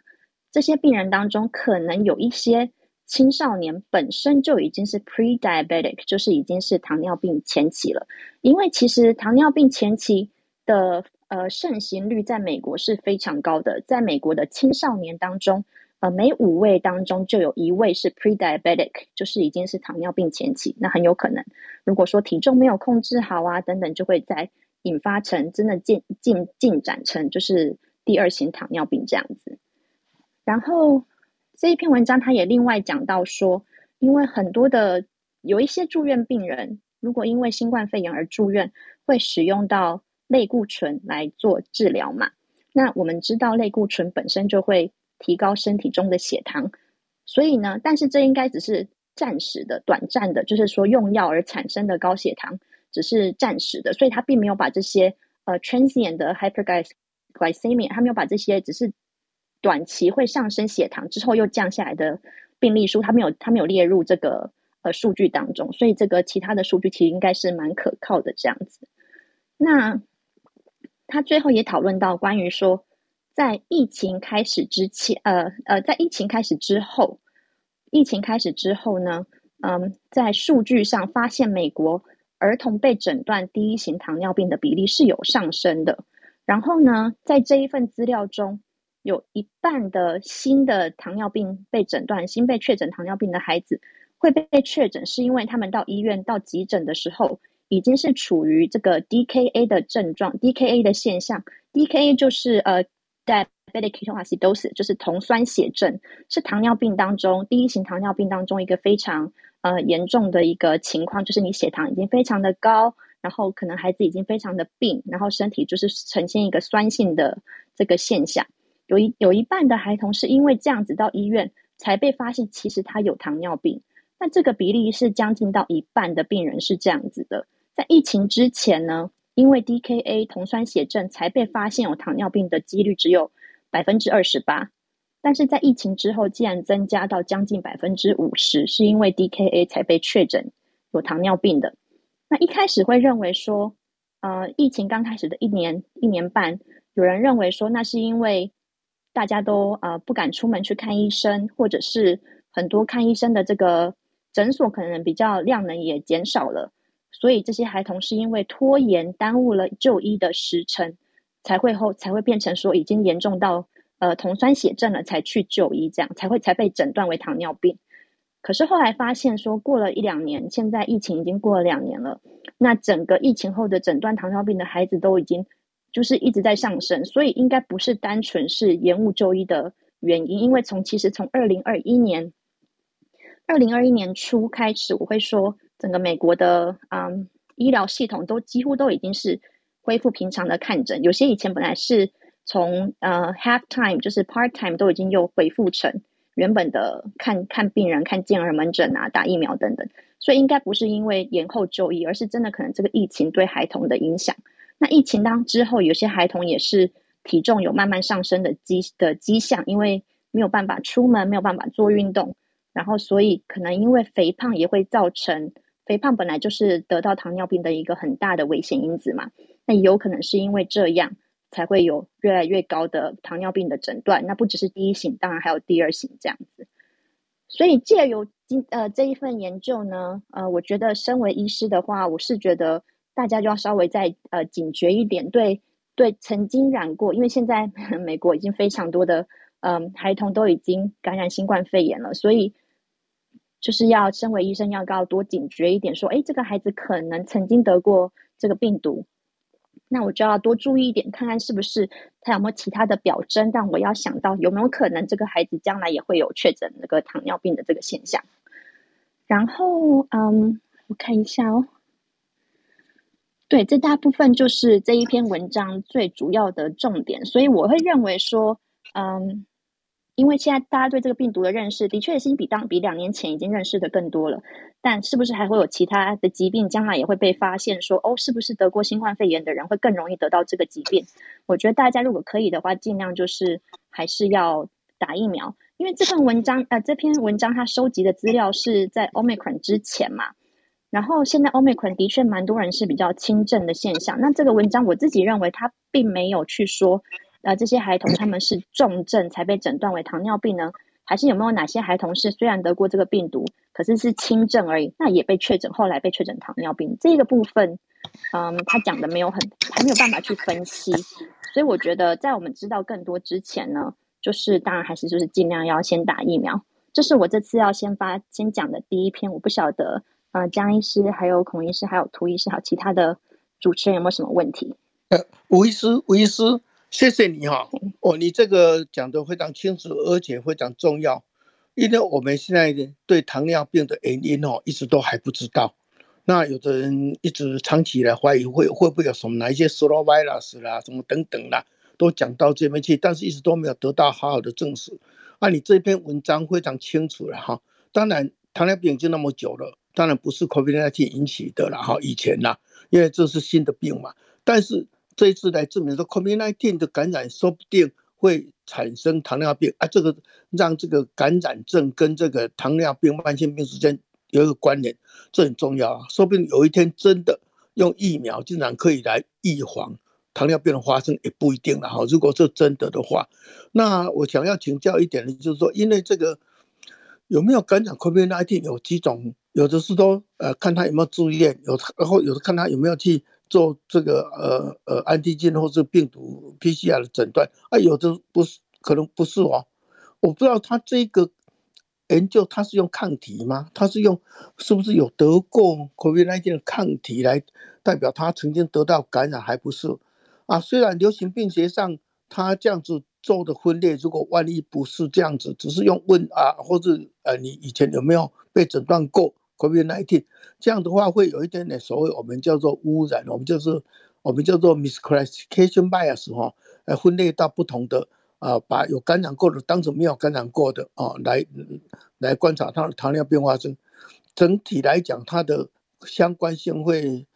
这些病人当中可能有一些青少年本身就已经是 pre-diabetic，就是已经是糖尿病前期了。因为其实糖尿病前期的呃盛行率在美国是非常高的，在美国的青少年当中，每五位当中就有一位是 pre-diabetic，就是已经是糖尿病前期。那很有可能，如果说体重没有控制好啊等等，就会在引发成真的进进进展成就是第二型糖尿病这样子，然后这一篇文章他也另外讲到说，因为很多的有一些住院病人，如果因为新冠肺炎而住院，会使用到类固醇来做治疗嘛。那我们知道类固醇本身就会提高身体中的血糖，所以呢，但是这应该只是暂时的、短暂的，就是说用药而产生的高血糖。只是暂时的，所以他并没有把这些呃 transient 的 hyperglycemia，他没有把这些只是短期会上升血糖之后又降下来的病例数，他没有他没有列入这个呃数据当中，所以这个其他的数据其实应该是蛮可靠的这样子。那他最后也讨论到关于说，在疫情开始之前，呃呃，在疫情开始之后，疫情开始之后呢，嗯，在数据上发现美国。儿童被诊断第一型糖尿病的比例是有上升的。然后呢，在这一份资料中，有一半的新的糖尿病被诊断、新被确诊糖尿病的孩子会被确诊，是因为他们到医院、到急诊的时候，已经是处于这个 DKA 的症状、DKA 的现象。DKA 就是呃，diabetic ketoacidosis，就是酮酸血症，是糖尿病当中第一型糖尿病当中一个非常。呃，严重的一个情况就是你血糖已经非常的高，然后可能孩子已经非常的病，然后身体就是呈现一个酸性的这个现象。有一有一半的孩童是因为这样子到医院才被发现，其实他有糖尿病。那这个比例是将近到一半的病人是这样子的。在疫情之前呢，因为 DKA 酮酸血症才被发现有糖尿病的几率只有百分之二十八。但是在疫情之后，竟然增加到将近百分之五十，是因为 DKA 才被确诊有糖尿病的。那一开始会认为说，呃，疫情刚开始的一年一年半，有人认为说，那是因为大家都呃不敢出门去看医生，或者是很多看医生的这个诊所可能比较量能也减少了，所以这些孩童是因为拖延耽误了就医的时程，才会后才会变成说已经严重到。呃，酮酸血症了才去就医，这样才会才被诊断为糖尿病。可是后来发现说，过了一两年，现在疫情已经过了两年了，那整个疫情后的诊断糖尿病的孩子都已经就是一直在上升，所以应该不是单纯是延误就医的原因。因为从其实从二零二一年二零二一年初开始，我会说整个美国的嗯医疗系统都几乎都已经是恢复平常的看诊，有些以前本来是。从呃 half time 就是 part time 都已经又恢复成原本的看看病人、看健儿门诊啊、打疫苗等等，所以应该不是因为延后就医，而是真的可能这个疫情对孩童的影响。那疫情当之后，有些孩童也是体重有慢慢上升的迹的迹象，因为没有办法出门，没有办法做运动，然后所以可能因为肥胖也会造成肥胖本来就是得到糖尿病的一个很大的危险因子嘛，那有可能是因为这样。才会有越来越高的糖尿病的诊断，那不只是第一型，当然还有第二型这样子。所以借由今呃这一份研究呢，呃，我觉得身为医师的话，我是觉得大家就要稍微再呃警觉一点，对对，曾经染过，因为现在 美国已经非常多的嗯、孩童都已经感染新冠肺炎了，所以就是要身为医生要要多警觉一点，说，哎，这个孩子可能曾经得过这个病毒。那我就要多注意一点，看看是不是他有没有其他的表征，但我要想到有没有可能这个孩子将来也会有确诊那个糖尿病的这个现象。然后，嗯，我看一下哦。对，这大部分就是这一篇文章最主要的重点，所以我会认为说，嗯，因为现在大家对这个病毒的认识，的确已经比当比两年前已经认识的更多了。但是不是还会有其他的疾病，将来也会被发现说，哦，是不是得过新冠肺炎的人会更容易得到这个疾病？我觉得大家如果可以的话，尽量就是还是要打疫苗，因为这份文章，呃，这篇文章它收集的资料是在 Omicron 之前嘛。然后现在 Omicron 的确蛮多人是比较轻症的现象。那这个文章我自己认为，它并没有去说。呃，这些孩童他们是重症才被诊断为糖尿病呢？还是有没有哪些孩童是虽然得过这个病毒，可是是轻症而已，那也被确诊，后来被确诊糖尿病？这个部分，嗯，他讲的没有很，还没有办法去分析。所以我觉得，在我们知道更多之前呢，就是当然还是就是尽量要先打疫苗。这是我这次要先发先讲的第一篇。我不晓得，呃，江医师、还有孔医师、还有涂医师，还有其他的主持人有没有什么问题？呃，吴医师，吴医师。谢谢你哈，哦，你这个讲得非常清楚，而且非常重要，因为我们现在对糖尿病的原因哦，一直都还不知道。那有的人一直长期以来怀疑会会不会有什么哪一些 slow virus 啦，什么等等啦，都讲到这边去，但是一直都没有得到好好的证实。啊，你这篇文章非常清楚了哈。当然，糖尿病已经那么久了，当然不是 COVID-19 引起的了哈，以前啦，因为这是新的病嘛，但是。这一次来证明说，COVID-19 的感染说不定会产生糖尿病啊，这个让这个感染症跟这个糖尿病慢性病之间有一个关联，这很重要啊。说不定有一天真的用疫苗竟然可以来预防糖尿病的发生，也不一定了哈。如果是真的的话，那我想要请教一点的就是说，因为这个有没有感染 COVID-19 有几种，有的是说呃看他有没有住院，有然后有的看他有没有去。做这个呃呃安提金或者病毒 PCR 的诊断啊，有的不是，可能不是哦。我不知道他这个研究他是用抗体吗？他是用是不是有得过 COVID-19 的抗体来代表他曾经得到感染，还不是啊？虽然流行病学上他这样子做的分类，如果万一不是这样子，只是用问啊，或者呃你以前有没有被诊断过？COVID-19 这样的话会有一点点所谓我们叫做污染，我们就是我们叫做 misclassification bias 哈，来分类到不同的啊，把有感染过的当成没有感染过的啊，来来观察它的糖尿病发生。整体来讲，它的相关性会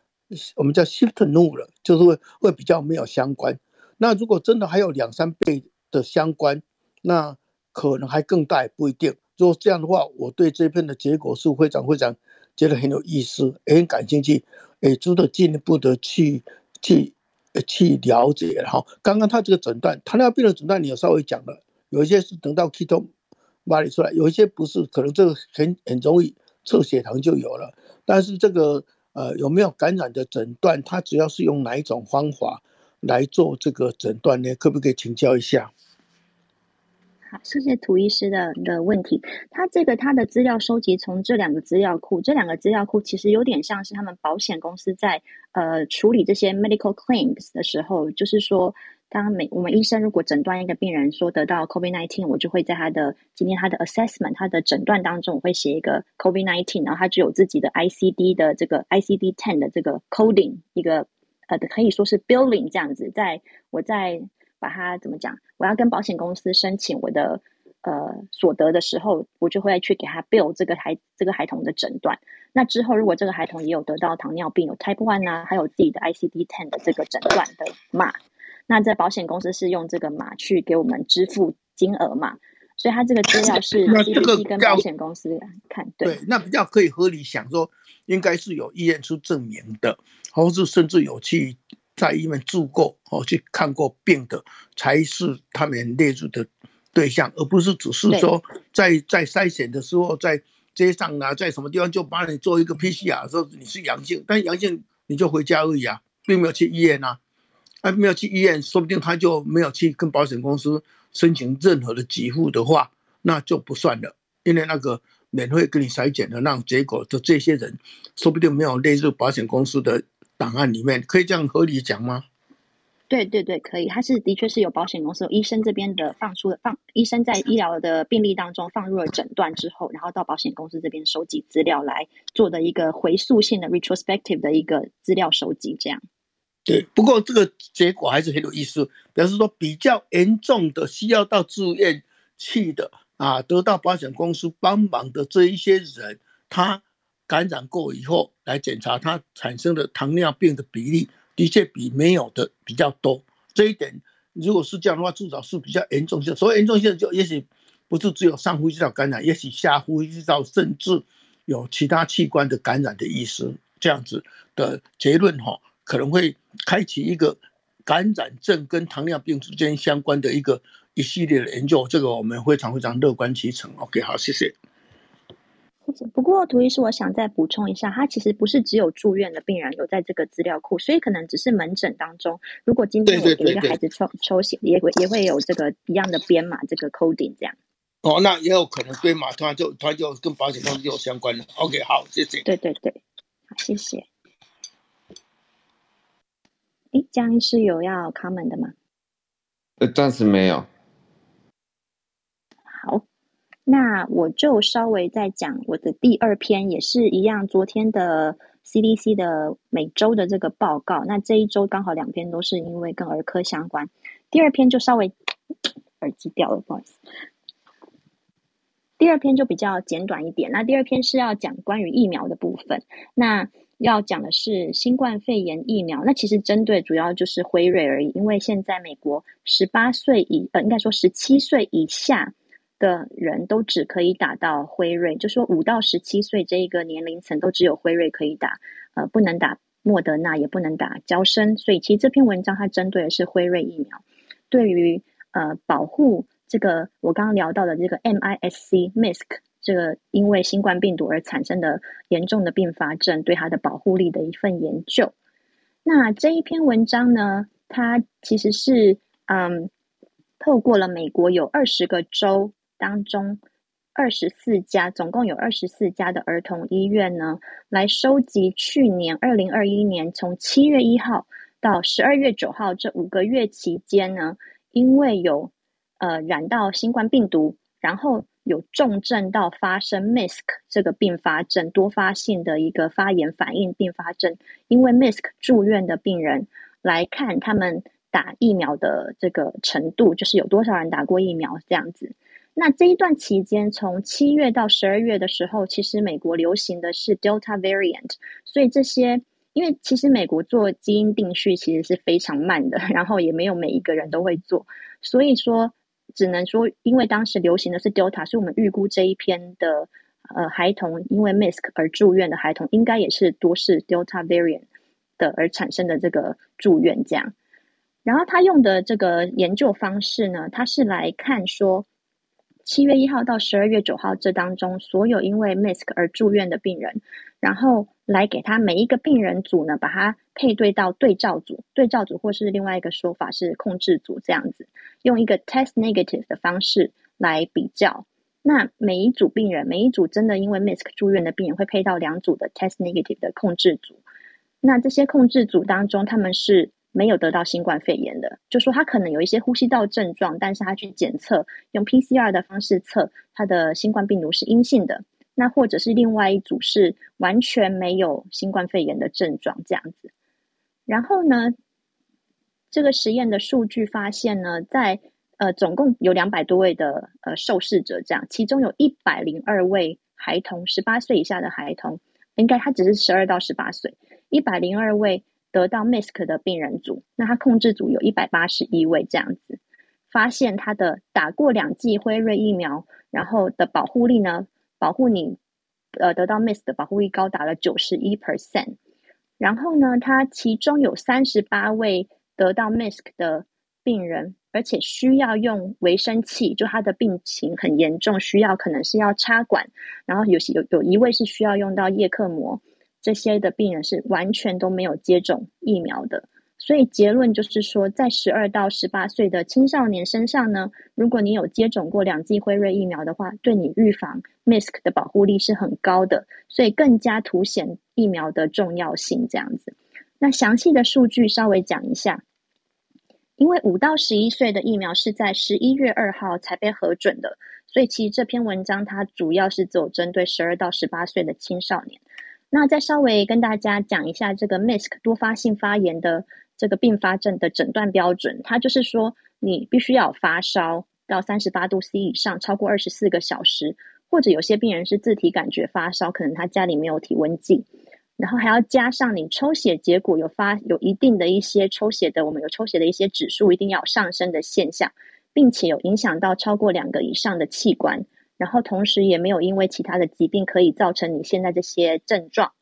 我们叫 shift null 了，就是会会比较没有相关。那如果真的还有两三倍的相关，那可能还更大也不一定。如果这样的话，我对这篇的结果是非常非常觉得很有意思，也很感兴趣，也值得进一步的去去去了解哈。刚刚他这个诊断，糖尿病的诊断你有稍微讲了，有一些是等到 keto body 出来，有一些不是，可能这个很很容易测血糖就有了。但是这个呃有没有感染的诊断，它主要是用哪一种方法来做这个诊断呢？可不可以请教一下？好，谢谢涂医师的的问题。他这个他的资料收集从这两个资料库，这两个资料库其实有点像是他们保险公司在呃处理这些 medical claims 的时候，就是说，当每我们医生如果诊断一个病人说得到 COVID-19，我就会在他的今天他的 assessment 他的诊断当中，我会写一个 COVID-19，然后他就有自己的 ICD 的这个 ICD-10 的这个 coding 一个呃可以说是 billing 这样子，在我在。把它怎么讲？我要跟保险公司申请我的呃所得的时候，我就会去给他 bill 这个孩这个孩童的诊断。那之后，如果这个孩童也有得到糖尿病，有 Type One 啊，还有自己的 ICD Ten 的这个诊断的码，那在保险公司是用这个码去给我们支付金额嘛？所以他这个资料是 CDC 跟保险公司看对，对，那比较可以合理想说，应该是有医院出证明的，或是甚至有去。在医院住过哦，去看过病的才是他们列入的对象，而不是只是说在在筛选的时候，在街上啊，在什么地方就把你做一个 PCR，说你是阳性，但阳性你就回家而已啊，并没有去医院啊，啊没有去医院，说不定他就没有去跟保险公司申请任何的给付的话，那就不算了，因为那个免费给你筛检的那种结果的这些人，说不定没有列入保险公司的。档案里面可以这样合理讲吗？对对对，可以。他是的确是有保险公司、有医生这边的放出的放，医生在医疗的病例当中放入了诊断之后，然后到保险公司这边收集资料来做的一个回溯性的 retrospective 的一个资料收集，这样。对，不过这个结果还是很有意思，表示说比较严重的需要到住院去的啊，得到保险公司帮忙的这一些人，他感染过以后来检查，它产生的糖尿病的比例的确比没有的比较多。这一点如果是这样的话，至少是比较严重性。所谓严重性，就也许不是只有上呼吸道感染，也许下呼吸道甚至有其他器官的感染的意思。这样子的结论哈，可能会开启一个感染症跟糖尿病之间相关的一个一系列的研究。这个我们非常非常乐观其成。OK，好，谢谢。不过涂医师，我想再补充一下，他其实不是只有住院的病人有在这个资料库，所以可能只是门诊当中，如果今天我给一个孩子抽抽血，也会也会有这个一样的编码，这个 coding 这样。哦，那也有可能编码，它就它就跟保险公司有相关的。OK，好，谢谢。对对对。好，谢谢。哎，江医师有要 comment 的吗？呃，暂时没有。好，那我就稍微再讲我的第二篇，也是一样，昨天的 CDC 的每周的这个报告。那这一周刚好两篇都是因为跟儿科相关。第二篇就稍微耳机掉了，不好意思。第二篇就比较简短一点。那第二篇是要讲关于疫苗的部分。那要讲的是新冠肺炎疫苗。那其实针对主要就是辉瑞而已，因为现在美国十八岁以呃，应该说十七岁以下的人都只可以打到辉瑞，就说五到十七岁这一个年龄层都只有辉瑞可以打，呃，不能打莫德纳，也不能打娇生。所以其实这篇文章它针对的是辉瑞疫苗，对于呃保护。这个我刚刚聊到的这个 MIS-C MISC 这个因为新冠病毒而产生的严重的并发症，对它的保护力的一份研究。那这一篇文章呢，它其实是嗯，透过了美国有二十个州当中二十四家，总共有二十四家的儿童医院呢，来收集去年二零二一年从七月一号到十二月九号这五个月期间呢，因为有呃，染到新冠病毒，然后有重症到发生 MISC 这个并发症，多发性的一个发炎反应并发症，因为 MISC 住院的病人来看他们打疫苗的这个程度，就是有多少人打过疫苗这样子。那这一段期间，从七月到十二月的时候，其实美国流行的是 Delta variant，所以这些因为其实美国做基因定序其实是非常慢的，然后也没有每一个人都会做，所以说。只能说，因为当时流行的是 Delta，所以我们预估这一篇的呃孩童因为 MISC 而住院的孩童，应该也是多是 Delta variant 的而产生的这个住院这样。然后他用的这个研究方式呢，他是来看说，七月一号到十二月九号这当中，所有因为 MISC 而住院的病人，然后来给他每一个病人组呢，把它配对到对照组，对照组或是另外一个说法是控制组这样子，用一个 test negative 的方式来比较。那每一组病人，每一组真的因为 MISC 住院的病人，会配到两组的 test negative 的控制组。那这些控制组当中，他们是。没有得到新冠肺炎的，就说他可能有一些呼吸道症状，但是他去检测用 PCR 的方式测他的新冠病毒是阴性的。那或者是另外一组是完全没有新冠肺炎的症状这样子。然后呢，这个实验的数据发现呢，在呃总共有两百多位的呃受试者这样，其中有一百零二位孩童，十八岁以下的孩童，应该他只是十二到十八岁，一百零二位。得到 MISC 的病人组，那他控制组有一百八十一位这样子，发现他的打过两剂辉瑞疫苗，然后的保护力呢，保护你呃得到 MISC 的保护力高达了九十一 percent，然后呢，他其中有三十八位得到 MISC 的病人，而且需要用维生器，就他的病情很严重，需要可能是要插管，然后有有有一位是需要用到叶克膜。这些的病人是完全都没有接种疫苗的，所以结论就是说，在十二到十八岁的青少年身上呢，如果你有接种过两剂辉瑞疫苗的话，对你预防 MISC 的保护力是很高的，所以更加凸显疫苗的重要性。这样子，那详细的数据稍微讲一下，因为五到十一岁的疫苗是在十一月二号才被核准的，所以其实这篇文章它主要是只有针对十二到十八岁的青少年。那再稍微跟大家讲一下这个 MISC 多发性发炎的这个并发症的诊断标准，它就是说你必须要发烧到三十八度 C 以上，超过二十四个小时，或者有些病人是自体感觉发烧，可能他家里没有体温计，然后还要加上你抽血结果有发有一定的一些抽血的，我们有抽血的一些指数一定要上升的现象，并且有影响到超过两个以上的器官，然后同时也没有因为其他的疾病可以造成你现在这些症状，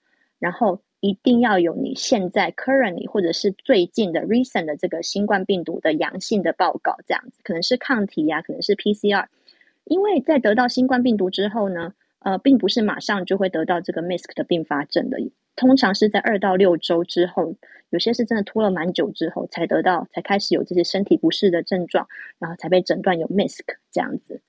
然后。一定要有你现在 currently 或者是最近的 recent 的这个新冠病毒的阳性的报告，这样子可能是抗体呀、啊，可能是 PCR。因为在得到新冠病毒之后呢，呃，并不是马上就会得到这个 MIS-C 的并发症的，通常是在二到六周之后，有些是真的拖了蛮久之后才得到，才开始有这些身体不适的症状，然后才被诊断有 MIS-C 这样子。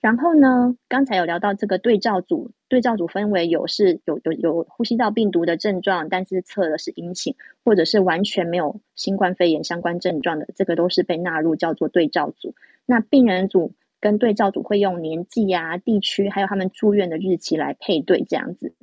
然后呢，刚才有聊到这个对照组，对照组分为有是有有有呼吸道病毒的症状，但是测的是阴性，或者是完全没有新冠肺炎相关症状的，这个都是被纳入叫做对照组。那病人组跟对照组会用年纪啊、地区，还有他们住院的日期来配对这样子。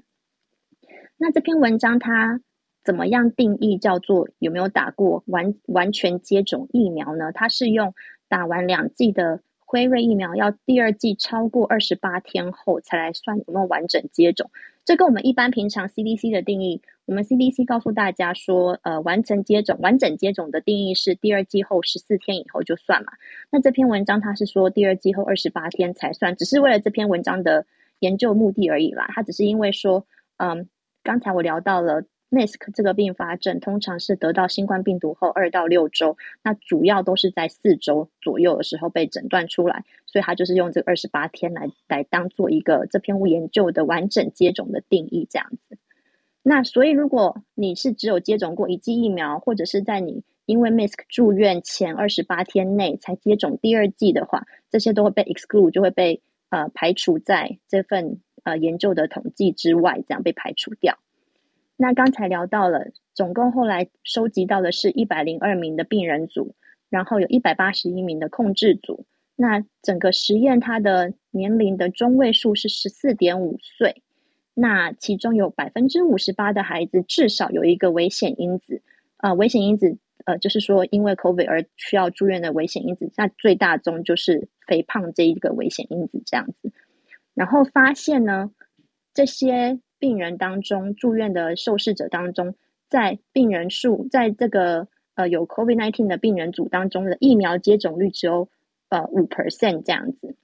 那这篇文章它怎么样定义叫做有没有打过完完全接种疫苗呢？它是用打完两剂的。辉瑞疫苗要第二剂超过二十八天后才来算有没有完整接种，这跟我们一般平常 CDC 的定义，我们 CDC 告诉大家说，呃，完成接种、完整接种的定义是第二剂后十四天以后就算嘛。那这篇文章它是说第二剂后二十八天才算，只是为了这篇文章的研究目的而已啦。它只是因为说，嗯，刚才我聊到了。Misk 这个并发症通常是得到新冠病毒后二到六周，那主要都是在四周左右的时候被诊断出来，所以它就是用这个二十八天来来当做一个这篇研究的完整接种的定义这样子。那所以如果你是只有接种过一剂疫苗，或者是在你因为 Misk 住院前二十八天内才接种第二剂的话，这些都会被 exclude，就会被呃排除在这份呃研究的统计之外，这样被排除掉。那刚才聊到了，总共后来收集到的是一百零二名的病人组，然后有一百八十一名的控制组。那整个实验它的年龄的中位数是十四点五岁，那其中有百分之五十八的孩子至少有一个危险因子，啊、危险因子，呃，就是说因为 COVID 而需要住院的危险因子，那最大宗就是肥胖这一个危险因子这样子。然后发现呢，这些。病人当中住院的受试者当中，在病人数在这个呃有 COVID-19 的病人组当中的疫苗接种率只有呃五 percent 这样子。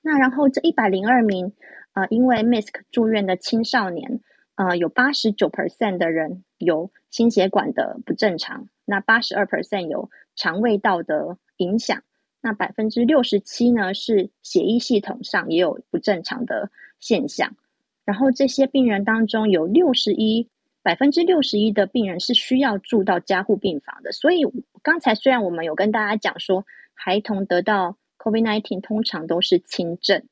那然后这一百零二名呃因为 MIS-C 住院的青少年，呃有八十九 percent 的人有心血管的不正常，那八十二 percent 有肠胃道的影响，那百分之六十七呢是血液系统上也有不正常的现象。然后这些病人当中有六十一百分之六十一的病人是需要住到加护病房的，所以刚才虽然我们有跟大家讲说，孩童得到 COVID-19 通常都是轻症，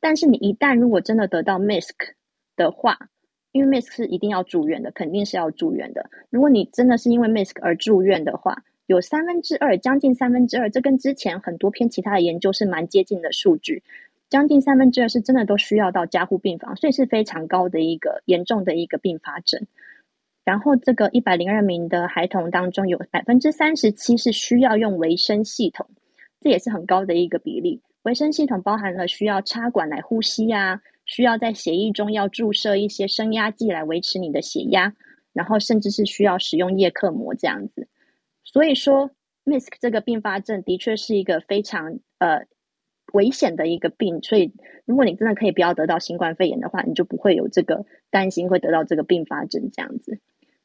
但是你一旦如果真的得到 MIS-C 的话，因为 MIS-C 是一定要住院的，肯定是要住院的。如果你真的是因为 MIS-C 而住院的话，有三分之二，将近三分之二，这跟之前很多篇其他的研究是蛮接近的数据。将近三分之二是真的都需要到加护病房，所以是非常高的一个严重的一个并发症。然后这个一百零二名的孩童当中，有百分之三十七是需要用维生系统，这也是很高的一个比例。维生系统包含了需要插管来呼吸啊，需要在血液中要注射一些升压剂来维持你的血压，然后甚至是需要使用叶克膜这样子。所以说，MIS-C 这个并发症的确是一个非常呃。危险的一个病，所以如果你真的可以不要得到新冠肺炎的话，你就不会有这个担心会得到这个并发症这样子。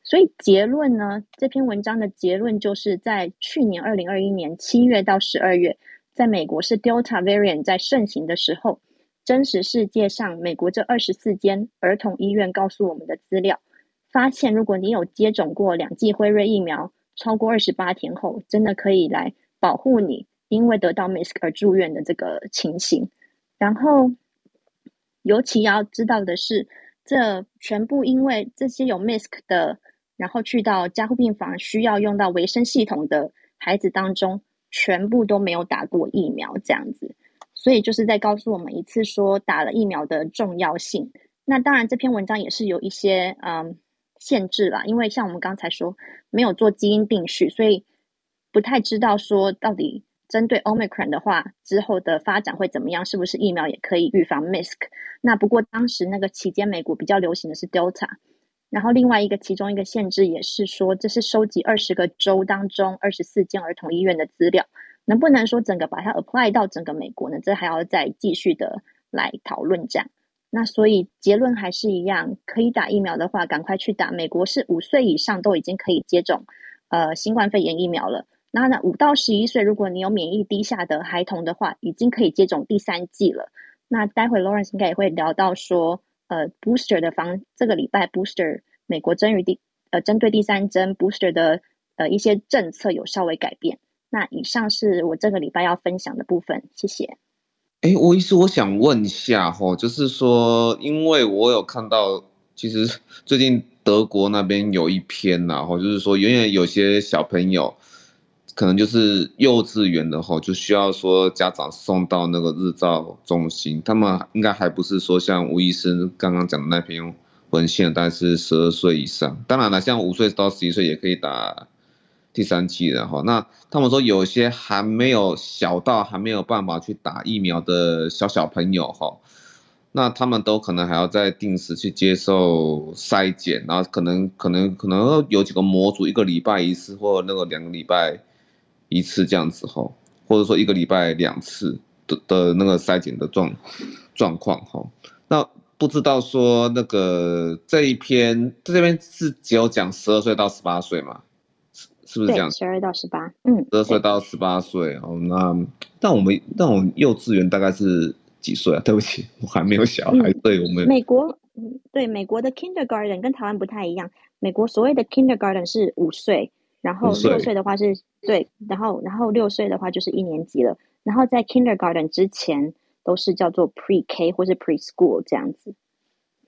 所以结论呢，这篇文章的结论就是在去年二零二一年七月到十二月，在美国是 Delta variant 在盛行的时候，真实世界上美国这二十四间儿童医院告诉我们的资料，发现如果你有接种过两剂辉瑞疫苗，超过二十八天后，真的可以来保护你。因为得到 MIS-C 而住院的这个情形，然后尤其要知道的是，这全部因为这些有 MIS-C 的，然后去到加护病房需要用到维生系统的孩子当中，全部都没有打过疫苗，这样子，所以就是在告诉我们一次说打了疫苗的重要性。那当然，这篇文章也是有一些嗯限制啦，因为像我们刚才说没有做基因定序，所以不太知道说到底。针对 Omicron 的话，之后的发展会怎么样？是不是疫苗也可以预防 MIS-C？那不过当时那个期间，美国比较流行的是 Delta。然后另外一个其中一个限制也是说，这是收集二十个州当中二十四间儿童医院的资料，能不能说整个把它 apply 到整个美国呢？这还要再继续的来讨论这样。那所以结论还是一样，可以打疫苗的话，赶快去打。美国是五岁以上都已经可以接种呃新冠肺炎疫苗了。那那五到十一岁，如果你有免疫低下的孩童的话，已经可以接种第三剂了。那待会 Lawrence 应该也会聊到说。呃，booster 的方，这个礼拜 booster 美国针于第呃针对第三针 booster 的呃一些政策有稍微改变。那以上是我这个礼拜要分享的部分，谢谢。哎，吴医师，我想问一下哈，就是说，因为我有看到，其实最近德国那边有一篇呐，哈，就是说，远远有些小朋友。可能就是幼稚园的话，就需要说家长送到那个日照中心。他们应该还不是说像吴医生刚刚讲的那篇文献，大概是十二岁以上。当然了，像五岁到十一岁也可以打第三剂的哈。那他们说有些还没有小到还没有办法去打疫苗的小小朋友哈，那他们都可能还要再定时去接受筛检，然后可能可能可能有几个模组，一个礼拜一次或那个两个礼拜。一次这样子哈，或者说一个礼拜两次的的那个筛检的状状况哈，那不知道说那个这一篇这边是只有讲十二岁到十八岁嘛？是是不是这样？十二到十八，嗯，十二岁到十八岁哦。那但我们那种幼稚园大概是几岁啊？对不起，我还没有小孩。嗯、对我们美国，对美国的 kindergarten 跟台湾不太一样。美国所谓的 kindergarten 是五岁。然后六岁的话是对，然后然后六岁的话就是一年级了。然后在 kindergarten 之前都是叫做 pre-K 或是 preschool 这样子。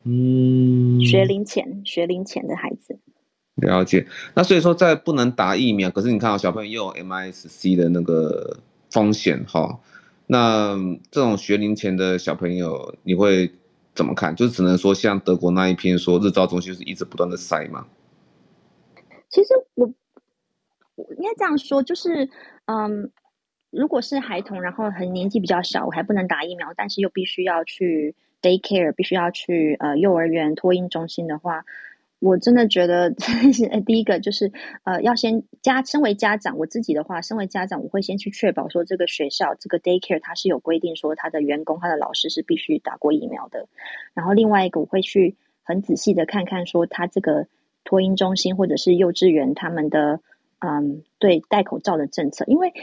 嗯，学龄前学龄前的孩子。了解。那所以说在不能打疫苗，可是你看到小朋友又有 MIS-C 的那个风险哈。那这种学龄前的小朋友你会怎么看？就只能说像德国那一篇说日照中心是一直不断的塞吗？其实我。应该这样说，就是，嗯，如果是孩童，然后很年纪比较小，我还不能打疫苗，但是又必须要去 daycare，必须要去呃幼儿园托婴中心的话，我真的觉得，第一个就是呃要先家，身为家长，我自己的话，身为家长，我会先去确保说这个学校这个 daycare 它是有规定说他的员工他的老师是必须打过疫苗的，然后另外一个我会去很仔细的看看说他这个托婴中心或者是幼稚园他们的。嗯，对戴口罩的政策，因为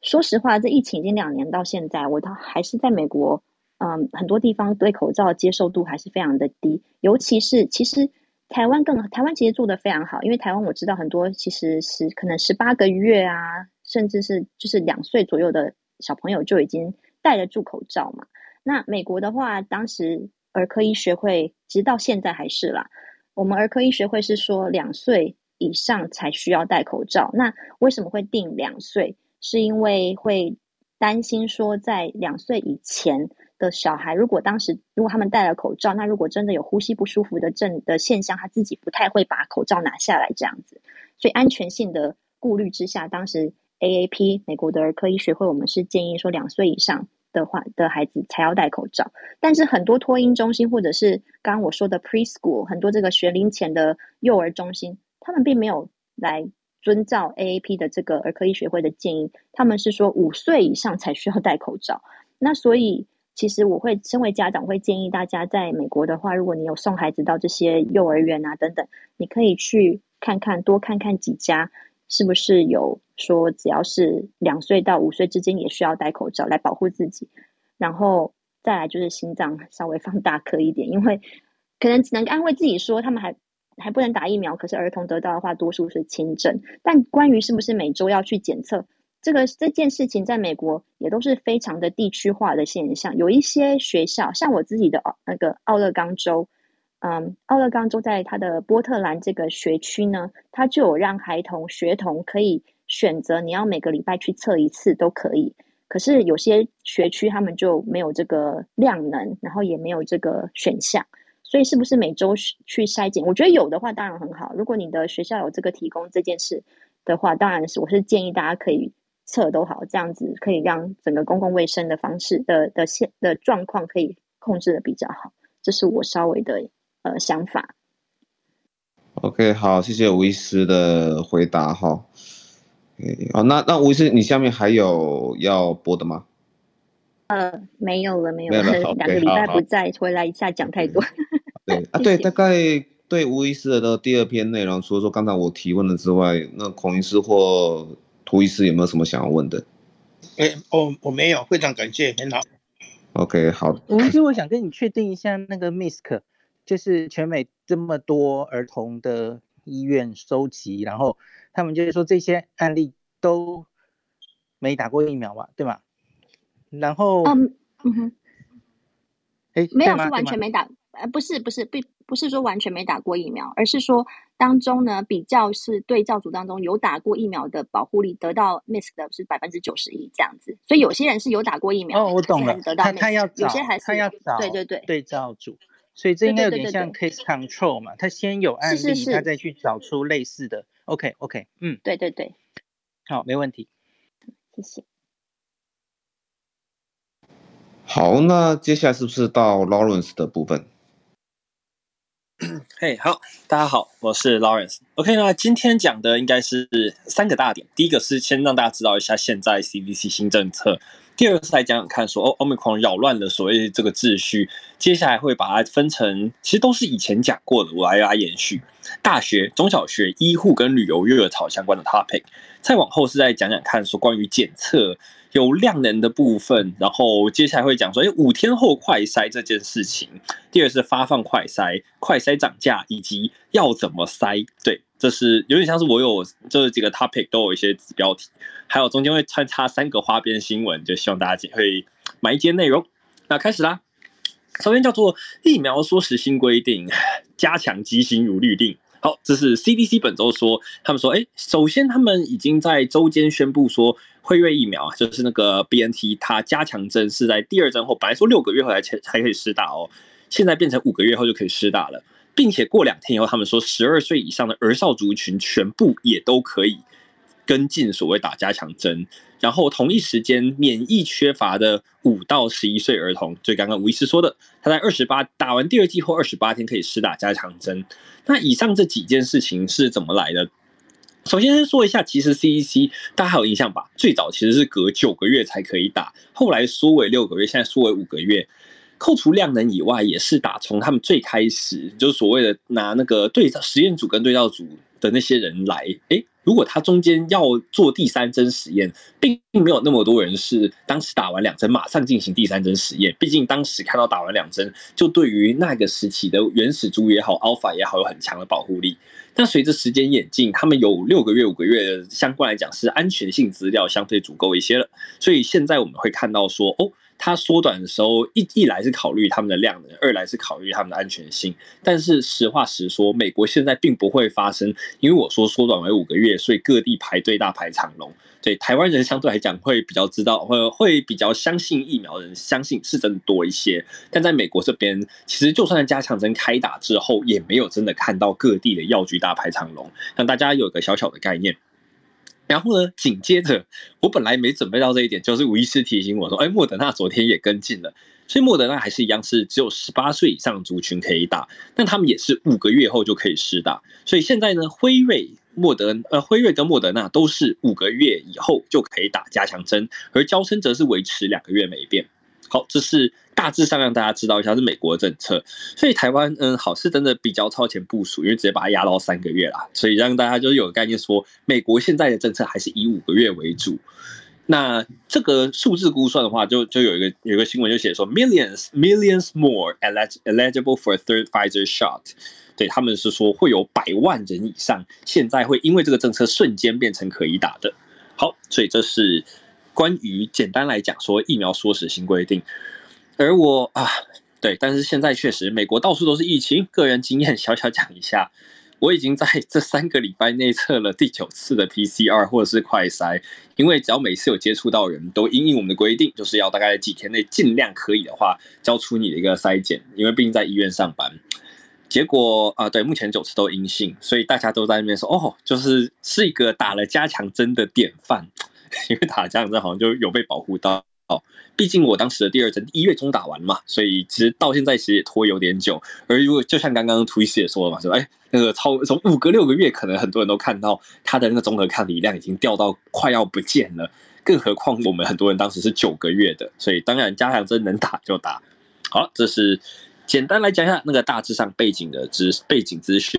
说实话，这疫情已经两年到现在，我倒还是在美国，嗯，很多地方对口罩接受度还是非常的低，尤其是其实台湾更台湾其实做得非常好，因为台湾我知道很多其实是可能十八个月啊，甚至是就是两岁左右的小朋友就已经戴得住口罩嘛。那美国的话，当时儿科医学会直到现在还是啦，我们儿科医学会是说两岁。以上才需要戴口罩。那为什么会定两岁？是因为会担心说，在两岁以前的小孩，如果当时如果他们戴了口罩，那如果真的有呼吸不舒服的症的现象，他自己不太会把口罩拿下来这样子。所以安全性的顾虑之下，当时 AAP 美国的儿科医学会，我们是建议说两岁以上的话的孩子才要戴口罩。但是很多托婴中心或者是刚刚我说的 preschool，很多这个学龄前的幼儿中心。他们并没有来遵照 AAP 的这个儿科医学会的建议，他们是说五岁以上才需要戴口罩。那所以，其实我会身为家长会建议大家，在美国的话，如果你有送孩子到这些幼儿园啊等等，你可以去看看，多看看几家，是不是有说只要是两岁到五岁之间也需要戴口罩来保护自己。然后再来就是心脏稍微放大颗一点，因为可能只能安慰自己说他们还。还不能打疫苗，可是儿童得到的话，多数是轻症。但关于是不是每周要去检测，这个这件事情，在美国也都是非常的地区化的现象。有一些学校，像我自己的那个奥勒冈州，嗯，奥勒冈州在它的波特兰这个学区呢，它就有让孩童学童可以选择，你要每个礼拜去测一次都可以。可是有些学区他们就没有这个量能，然后也没有这个选项。所以是不是每周去筛检？我觉得有的话当然很好。如果你的学校有这个提供这件事的话，当然是我是建议大家可以测都好，这样子可以让整个公共卫生的方式的的现的状况可以控制的比较好。这是我稍微的呃想法。OK，好，谢谢吴医师的回答哈。好，那那吴医师，你下面还有要播的吗？呃，没有了，没有了，两个礼拜不在，回来一下讲太多。对啊，对，大概对吴医师的第二篇内容，除了说刚才我提问的之外，那孔医师或涂医师有没有什么想要问的？哎，我我没有，非常感谢，很好。OK，好。吴医师，我想跟你确定一下，那个 MISC 就是全美这么多儿童的医院收集，然后他们就是说这些案例都没打过疫苗吧，对吗？然后，嗯嗯哼，哎，没有是完全没打，呃，不是不是不不是说完全没打过疫苗，而是说当中呢比较是对照组当中有打过疫苗的保护力得到 MISC 的是百分之九十一这样子，所以有些人是有打过疫苗，哦，我懂了，得到 MISC, 他他要有些还是他要找对对对。对照组，所以这应该有点像 case control 嘛，他先有案例，是是。是他再去找出类似的，OK OK，嗯，对对对，好，没问题，谢谢。好，那接下来是不是到 Lawrence 的部分？嘿好，大家好，我是 Lawrence。OK，那今天讲的应该是三个大点。第一个是先让大家知道一下现在 CDC 新政策。第二个是来讲讲看说，说哦，Omicron 扰乱了所谓这个秩序。接下来会把它分成，其实都是以前讲过的，我来来延续。大学、中小学、医护跟旅游热潮相关的 topic。再往后是再讲讲看，说关于检测。有量能的部分，然后接下来会讲说，哎，五天后快筛这件事情。第二是发放快筛，快筛涨价以及要怎么筛。对，这是有点像是我有这几个 topic 都有一些子标题，还有中间会穿插三个花边新闻，就希望大家会买一些内容。那开始啦，首先叫做疫苗缩时新规定，加强机芯如律令。好，这是 CDC 本周说，他们说，哎，首先他们已经在周间宣布说，辉瑞疫苗啊，就是那个 BNT，它加强针是在第二针后，本来说六个月后才才可以施打哦，现在变成五个月后就可以施打了，并且过两天以后，他们说十二岁以上的儿少族群全部也都可以跟进所谓打加强针。然后同一时间，免疫缺乏的五到十一岁儿童，就刚刚吴医师说的，他在二十八打完第二剂后二十八天可以施打加强针。那以上这几件事情是怎么来的？首先先说一下，其实 C E C 大家还有印象吧？最早其实是隔九个月才可以打，后来缩为六个月，现在缩为五个月。扣除量能以外，也是打从他们最开始就是所谓的拿那个对照实验组跟对照组的那些人来，诶如果他中间要做第三针实验，并没有那么多人是当时打完两针马上进行第三针实验。毕竟当时看到打完两针，就对于那个时期的原始株也好，Alpha 也好，有很强的保护力。但随着时间演进，他们有六个月、五个月相关来讲是安全性资料相对足够一些了。所以现在我们会看到说，哦。它缩短的时候，一一来是考虑他们的量能，二来是考虑他们的安全性。但是实话实说，美国现在并不会发生，因为我说缩短为五个月，所以各地排队大排长龙。对台湾人相对来讲会比较知道，会会比较相信疫苗人，相信是真的多一些。但在美国这边，其实就算加强针开打之后，也没有真的看到各地的药局大排长龙，让大家有个小小的概念。然后呢，紧接着我本来没准备到这一点，就是吴医师提醒我说：“哎，莫德纳昨天也跟进了，所以莫德纳还是一样是只有十八岁以上族群可以打，但他们也是五个月后就可以施打。所以现在呢，辉瑞、莫德呃，辉瑞跟莫德纳都是五个月以后就可以打加强针，而娇生则是维持两个月没变。好，这是。”大致上让大家知道一下是美国的政策，所以台湾嗯好是真的比较超前部署，因为直接把它压到三个月啦，所以让大家就有个概念说，美国现在的政策还是以五个月为主。那这个数字估算的话，就就有一个有一个新闻就写说，millions millions more eligible for a third Pfizer shot，对他们是说会有百万人以上现在会因为这个政策瞬间变成可以打的。好，所以这是关于简单来讲说疫苗缩时新规定。而我啊，对，但是现在确实美国到处都是疫情。个人经验小小讲一下，我已经在这三个礼拜内测了第九次的 PCR 或者是快筛，因为只要每次有接触到人都因应我们的规定，就是要大概几天内尽量可以的话交出你的一个筛检，因为毕竟在医院上班。结果啊，对，目前九次都阴性，所以大家都在那边说，哦，就是是一个打了加强针的典范。因为打了加强针好像就有被保护到。哦，毕竟我当时的第二针一月中打完嘛，所以其实到现在其实也拖有点久。而如果就像刚刚图西也说了嘛，说哎，那个超从五个六个月，可能很多人都看到他的那个综合抗体量已经掉到快要不见了。更何况我们很多人当时是九个月的，所以当然加强针能打就打。好，这是简单来讲一下那个大致上背景的资背景资讯。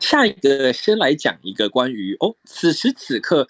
下一个先来讲一个关于哦，此时此刻。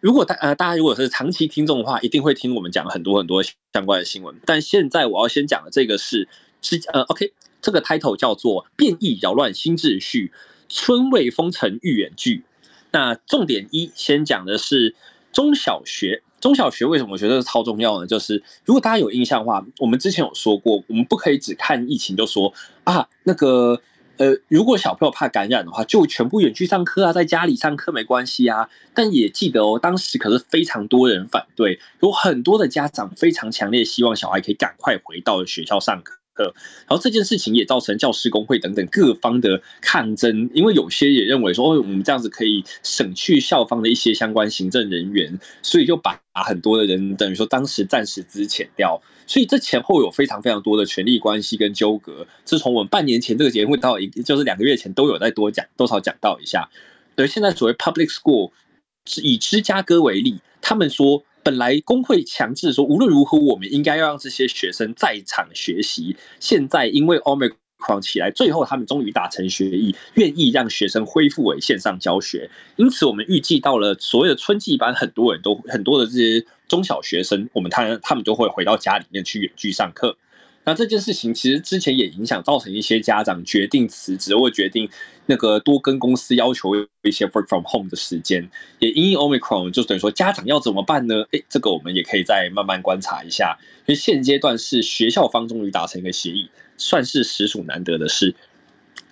如果大呃大家如果是长期听众的话，一定会听我们讲很多很多相关的新闻。但现在我要先讲的这个是是呃 OK，这个 title 叫做“变异扰乱新秩序，村卫封城预远距”。那重点一先讲的是中小学，中小学为什么我觉得超重要呢？就是如果大家有印象的话，我们之前有说过，我们不可以只看疫情就说啊那个。呃，如果小朋友怕感染的话，就全部远去上课啊，在家里上课没关系啊。但也记得哦，当时可是非常多人反对，有很多的家长非常强烈希望小孩可以赶快回到学校上课。然后这件事情也造成教师工会等等各方的抗争，因为有些也认为说，哦，我们这样子可以省去校方的一些相关行政人员，所以就把很多的人等于说当时暂时资遣掉。所以这前后有非常非常多的权力关系跟纠葛。自从我们半年前这个节目到一，就是两个月前都有再多讲多少讲到一下。对，现在所谓 public school，以芝加哥为例，他们说。本来工会强制说，无论如何，我们应该要让这些学生在场学习。现在因为 Omicron 起来，最后他们终于达成协议，愿意让学生恢复为线上教学。因此，我们预计到了所有的春季班，很多人都很多的这些中小学生，我们他他们都会回到家里面去远距上课。那这件事情其实之前也影响，造成一些家长决定辞职，或决定那个多跟公司要求一些 work from home 的时间。也因 Omicron 就等于说家长要怎么办呢？哎，这个我们也可以再慢慢观察一下。因为现阶段是学校方终于达成一个协议，算是实属难得的事。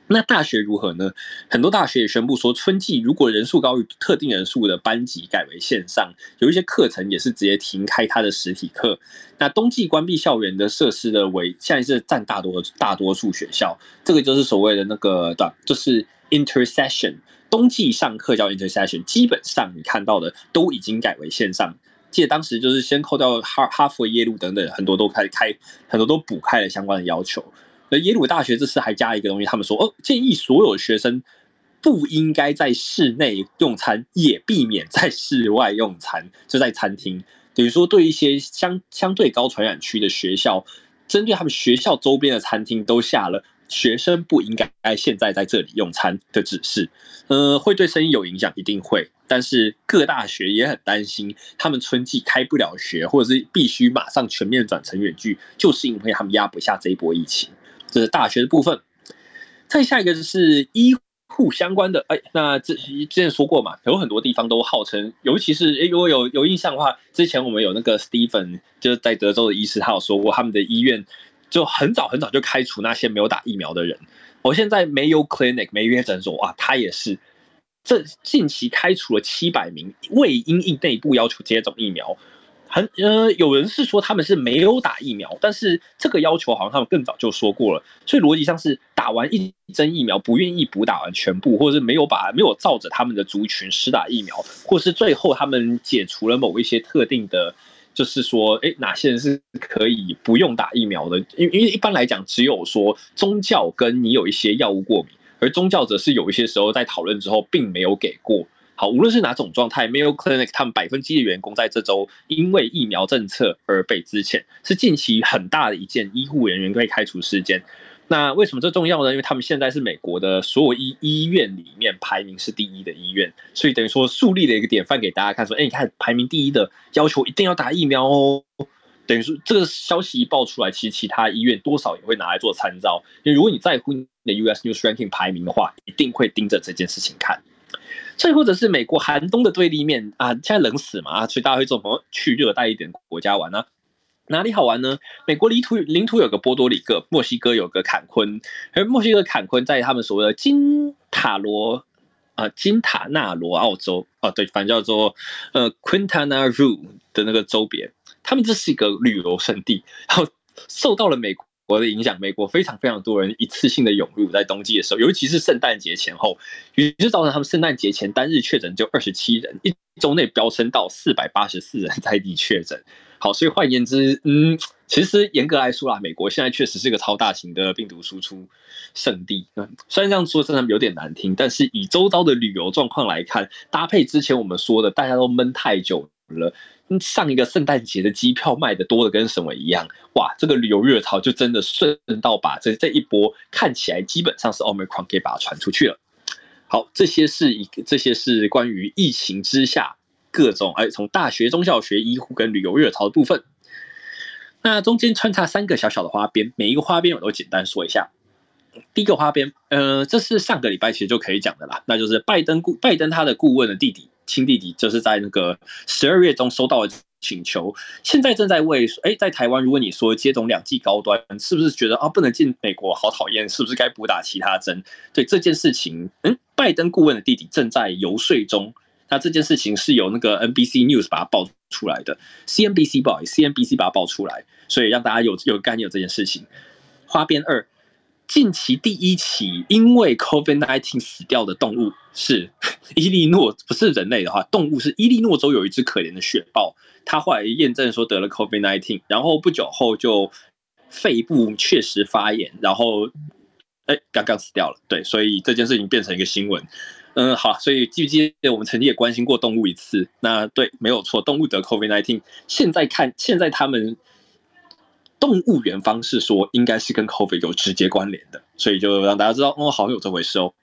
那大学如何呢？很多大学也宣布说，春季如果人数高于特定人数的班级改为线上，有一些课程也是直接停开它的实体课。那冬季关闭校园的设施的为现在是占大多大多数学校，这个就是所谓的那个的，就是 intersession。冬季上课叫 intersession，基本上你看到的都已经改为线上。记得当时就是先扣掉哈哈佛、耶鲁等等很多都开开，很多都补开了相关的要求。而耶鲁大学这次还加一个东西，他们说哦，建议所有学生不应该在室内用餐，也避免在室外用餐，就在餐厅。等于说，对一些相相对高传染区的学校，针对他们学校周边的餐厅都下了学生不应该现在在这里用餐的指示。呃，会对生意有影响，一定会。但是各大学也很担心，他们春季开不了学，或者是必须马上全面转成远距，就是因为他们压不下这一波疫情。这是大学的部分，再下一个就是医护相关的。哎，那之之前说过嘛，有很多地方都号称，尤其是哎，如果有有印象的话，之前我们有那个 Stephen 就是在德州的医师，他有说过，他们的医院就很早很早就开除那些没有打疫苗的人。我现在 Mayo Clinic 梅约诊所啊，他也是这近期开除了七百名未因应内部要求接种疫苗。很呃，有人是说他们是没有打疫苗，但是这个要求好像他们更早就说过了，所以逻辑上是打完一针疫苗不愿意补打完全部，或者是没有把没有照着他们的族群施打疫苗，或是最后他们解除了某一些特定的，就是说，哎，哪些人是可以不用打疫苗的？因因为一般来讲，只有说宗教跟你有一些药物过敏，而宗教则是有一些时候在讨论之后并没有给过。好，无论是哪种状态，Mayo Clinic 他们百分之一的员工在这周因为疫苗政策而被资遣，是近期很大的一件医护人员被开除事件。那为什么这重要呢？因为他们现在是美国的所有医医院里面排名是第一的医院，所以等于说树立了一个典范给大家看，说，哎，你看排名第一的要求一定要打疫苗哦。等于说这个消息一爆出来，其实其他医院多少也会拿来做参照，因为如果你在乎你的 US News Ranking 排名的话，一定会盯着这件事情看。最或者是美国寒冬的对立面啊，现在冷死嘛，所以大家会做朋友去热带一点国家玩呢、啊？哪里好玩呢？美国领土领土有个波多黎各，墨西哥有个坎昆，而墨西哥坎昆在他们所谓的金塔罗啊金塔纳罗澳洲、啊，对，反正叫做呃 Quintana Roo 的那个周边，他们这是一个旅游胜地，然后受到了美国国国的影响，美国非常非常多人一次性的涌入在冬季的时候，尤其是圣诞节前后，于是造成他们圣诞节前单日确诊就二十七人，一周内飙升到四百八十四人在地确诊。好，所以换言之，嗯，其实严格来说啦，美国现在确实是个超大型的病毒输出圣地。嗯，虽然这样说真的有点难听，但是以周遭的旅游状况来看，搭配之前我们说的，大家都闷太久了。上一个圣诞节的机票卖的多的跟什么一样，哇！这个旅游热潮就真的顺道把这这一波看起来基本上是 Omicron 给把它传出去了。好，这些是一，这些是关于疫情之下各种哎，从大学、中小学、医护跟旅游热潮的部分。那中间穿插三个小小的花边，每一个花边我都简单说一下。第一个花边，呃，这是上个礼拜其实就可以讲的啦，那就是拜登顾拜登他的顾问的弟弟。亲弟弟就是在那个十二月中收到了请求，现在正在为哎，在台湾，如果你说接种两剂高端，是不是觉得啊不能进美国，好讨厌，是不是该补打其他针？对这件事情，嗯，拜登顾问的弟弟正在游说中。那这件事情是由那个 NBC News 把它爆出来的，CNBC 不好意思，CNBC 把它爆出来，所以让大家有有概念有这件事情。花边二。近期第一起因为 COVID-19 死掉的动物是 伊利诺，不是人类的话，动物是伊利诺州有一只可怜的雪豹，它后来验证说得了 COVID-19，然后不久后就肺部确实发炎，然后哎，刚刚死掉了。对，所以这件事情变成一个新闻。嗯，好，所以记不记得我们曾经也关心过动物一次？那对，没有错，动物得 COVID-19，现在看，现在他们。动物园方式说，应该是跟 COVID 有直接关联的，所以就让大家知道，哦，好像有这回事哦。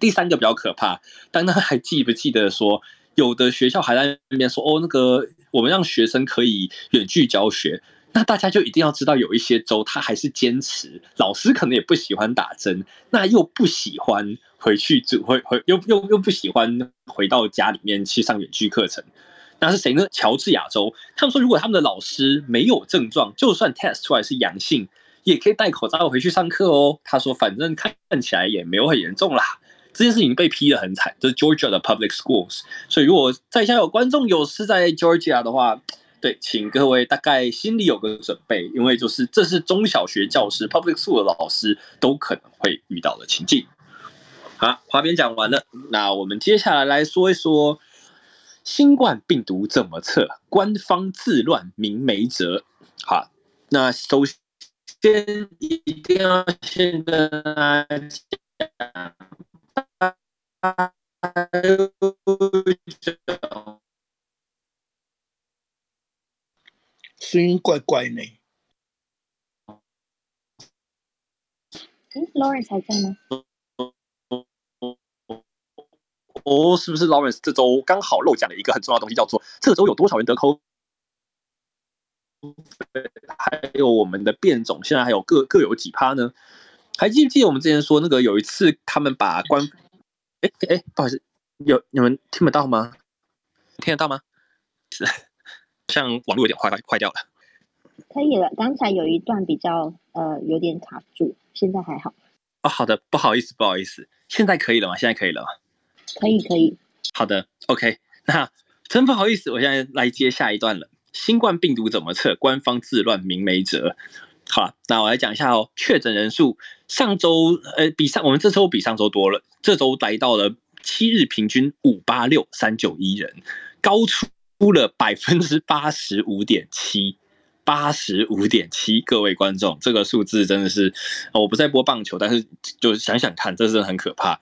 第三个比较可怕，但那还记不记得说，有的学校还在那边说，哦，那个我们让学生可以远距教学，那大家就一定要知道，有一些州他还是坚持，老师可能也不喜欢打针，那又不喜欢回去就回回又又又不喜欢回到家里面去上远距课程。那是谁呢？乔治亚州，他们说，如果他们的老师没有症状，就算 test 出来是阳性，也可以戴口罩回去上课哦。他说，反正看起来也没有很严重啦。这件事情被批得很惨，这是 Georgia 的 public schools。所以，如果在下有观众有是在 Georgia 的话，对，请各位大概心里有个准备，因为就是这是中小学教师 public school 的老师都可能会遇到的情境。好，花边讲完了，那我们接下来来说一说。新冠病毒怎么测？官方自乱，民没辙。好，那首先一定要先跟大家讲，声音怪怪呢。嗯，Lawrence 还在吗？哦，是不是 Lawrence 这周刚好漏讲了一个很重要的东西，叫做这周有多少人得 COVID？还有我们的变种，现在还有各各有几趴呢？还记不记得我们之前说那个有一次他们把官，哎哎，不好意思，有你们听得到吗？听得到吗？是，像网络有点坏坏坏掉了。可以了，刚才有一段比较呃有点卡住，现在还好。哦，好的，不好意思，不好意思，现在可以了吗？现在可以了吗？可以可以，好的，OK。那真不好意思，我现在来接下一段了。新冠病毒怎么测？官方自乱，民没辙。好，那我来讲一下哦。确诊人数上周呃比上我们这周比上周多了，这周来到了七日平均五八六三九一人，高出了百分之八十五点七，八十五点七。各位观众，这个数字真的是，我不在播棒球，但是就是想想看，这是很可怕。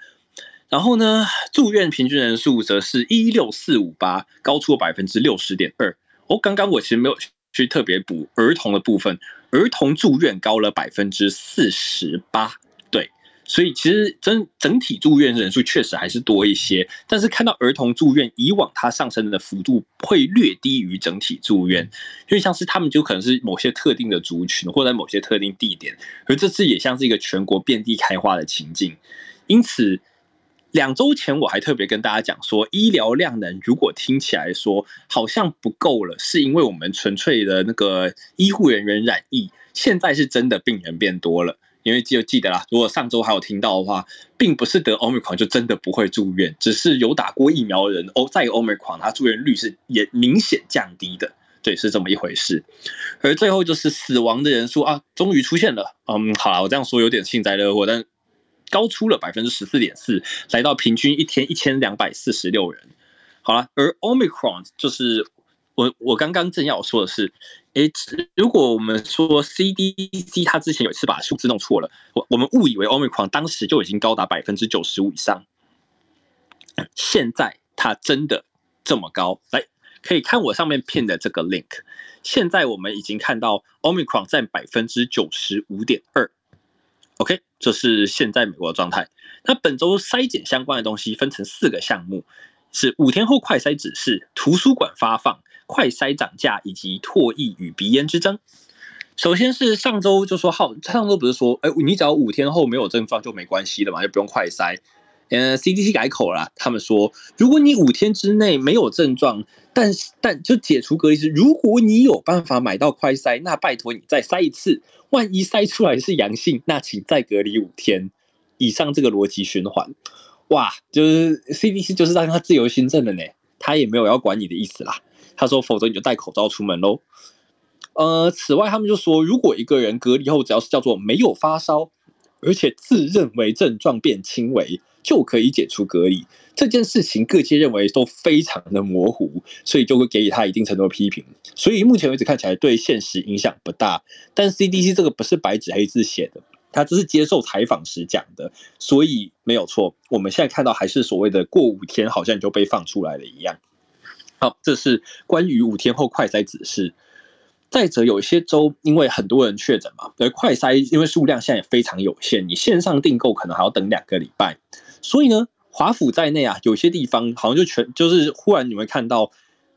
然后呢，住院平均人数则是一六四五八，高出百分之六十点二。哦，刚刚我其实没有去特别补儿童的部分，儿童住院高了百分之四十八。对，所以其实整整体住院人数确实还是多一些，但是看到儿童住院，以往它上升的幅度会略低于整体住院，因为像是他们就可能是某些特定的族群，或在某些特定地点，而这次也像是一个全国遍地开花的情境，因此。两周前我还特别跟大家讲说，医疗量能如果听起来说好像不够了，是因为我们纯粹的那个医护人员染疫，现在是真的病人变多了。因为就记得啦，如果上周还有听到的话，并不是得 Omicron 就真的不会住院，只是有打过疫苗的人哦，在 Omicron 他住院率是也明显降低的。对，是这么一回事。而最后就是死亡的人数啊，终于出现了。嗯，好啦，我这样说有点幸灾乐祸，但高出了百分之十四点四，来到平均一天一千两百四十六人。好了，而 Omicron 就是我我刚刚正要说的是，诶，如果我们说 CDC 它之前有一次把数字弄错了，我我们误以为 Omicron 当时就已经高达百分之九十五以上，现在它真的这么高？来，可以看我上面片的这个 link，现在我们已经看到 Omicron 占百分之九十五点二。OK，这是现在美国的状态。那本周筛检相关的东西分成四个项目。是五天后快筛指示、图书馆发放、快筛涨价以及唾液与鼻炎之争。首先是上周就说好，上周不是说，哎，你只要五天后没有症状就没关系了嘛，就不用快筛。嗯，CDC 改口了，他们说，如果你五天之内没有症状，但是但就解除隔离时，如果你有办法买到快筛，那拜托你再筛一次，万一筛出来是阳性，那请再隔离五天。以上这个逻辑循环。哇，就是 CDC 就是让他自由心证的呢，他也没有要管你的意思啦。他说，否则你就戴口罩出门喽。呃，此外，他们就说，如果一个人隔离后只要是叫做没有发烧，而且自认为症状变轻微，就可以解除隔离。这件事情各界认为都非常的模糊，所以就会给予他一定程度的批评。所以目前为止看起来对现实影响不大。但 CDC 这个不是白纸黑字写的。他只是接受采访时讲的，所以没有错。我们现在看到还是所谓的过五天，好像就被放出来了一样。好，这是关于五天后快筛指示。再者，有些州因为很多人确诊嘛，而快筛因为数量现在也非常有限，你线上订购可能还要等两个礼拜。所以呢，华府在内啊，有些地方好像就全就是忽然你会看到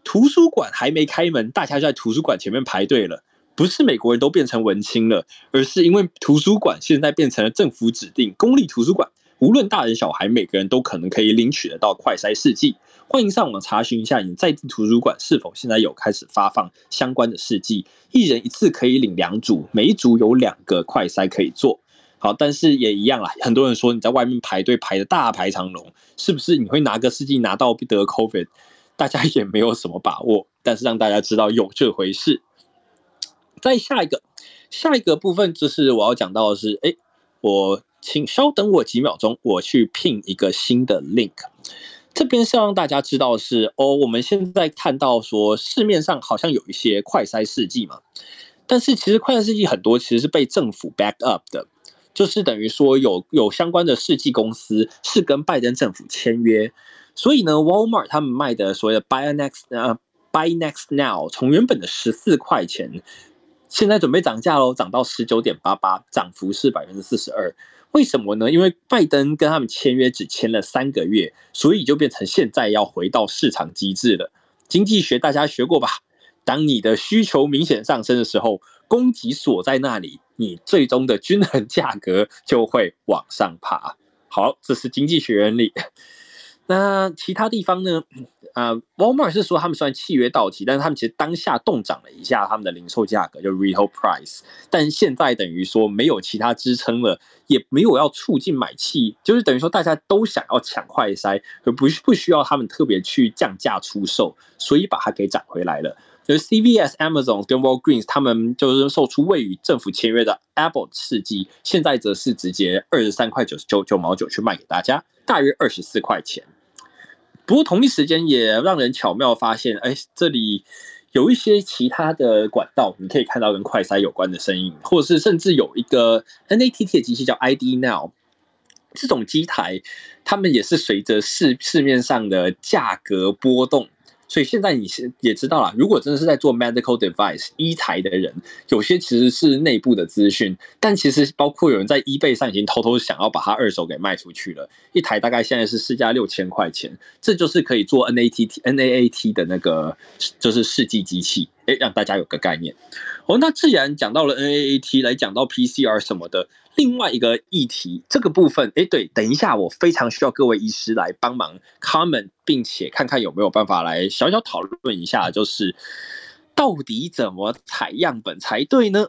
图书馆还没开门，大家就在图书馆前面排队了。不是美国人都变成文青了，而是因为图书馆现在变成了政府指定公立图书馆，无论大人小孩，每个人都可能可以领取得到快筛试剂。欢迎上网查询一下你在地图书馆是否现在有开始发放相关的试剂，一人一次可以领两组，每一组有两个快筛可以做。好，但是也一样啦，很多人说你在外面排队排的大排长龙，是不是你会拿个试剂拿到得 COVID？大家也没有什么把握，但是让大家知道有这回事。再下一个，下一个部分就是我要讲到的是，哎，我请稍等我几秒钟，我去 pin 一个新的 link。这边是让大家知道是，哦，我们现在看到说市面上好像有一些快筛试剂嘛，但是其实快筛试剂很多其实是被政府 back up 的，就是等于说有有相关的试剂公司是跟拜登政府签约，所以呢，Walmart 他们卖的所谓的 Buy Next 呃 Buy Next Now 从原本的十四块钱。现在准备涨价喽，涨到十九点八八，涨幅是百分之四十二。为什么呢？因为拜登跟他们签约只签了三个月，所以就变成现在要回到市场机制了。经济学大家学过吧？当你的需求明显上升的时候，供给锁在那里，你最终的均衡价格就会往上爬。好，这是经济学原理。那其他地方呢？啊、，Walmart 是说他们虽然契约到期，但是他们其实当下动涨了一下他们的零售价格，就 retail price。但现在等于说没有其他支撑了，也没有要促进买气，就是等于说大家都想要抢快筛，而不不需要他们特别去降价出售，所以把它给涨回来了。就是 CVS、Amazon 跟 Walgreens 他们就是售出未与政府签约的 Abbott 试剂，现在则是直接二十三块九十九九毛九去卖给大家，大约二十四块钱。不过同一时间也让人巧妙发现，哎，这里有一些其他的管道，你可以看到跟快筛有关的声音，或者是甚至有一个 NATT 的机器叫 ID Now，这种机台，他们也是随着市市面上的价格波动。所以现在你是也知道了，如果真的是在做 medical device 医材的人，有些其实是内部的资讯，但其实包括有人在 eBay 上已经偷偷想要把它二手给卖出去了，一台大概现在是市价六千块钱，这就是可以做 NATT NAAT 的那个就是试剂机器，哎，让大家有个概念。哦，那既然讲到了 NAAT，来讲到 PCR 什么的。另外一个议题，这个部分，哎，对，等一下，我非常需要各位医师来帮忙 comment，并且看看有没有办法来小小讨论一下，就是到底怎么采样本才对呢？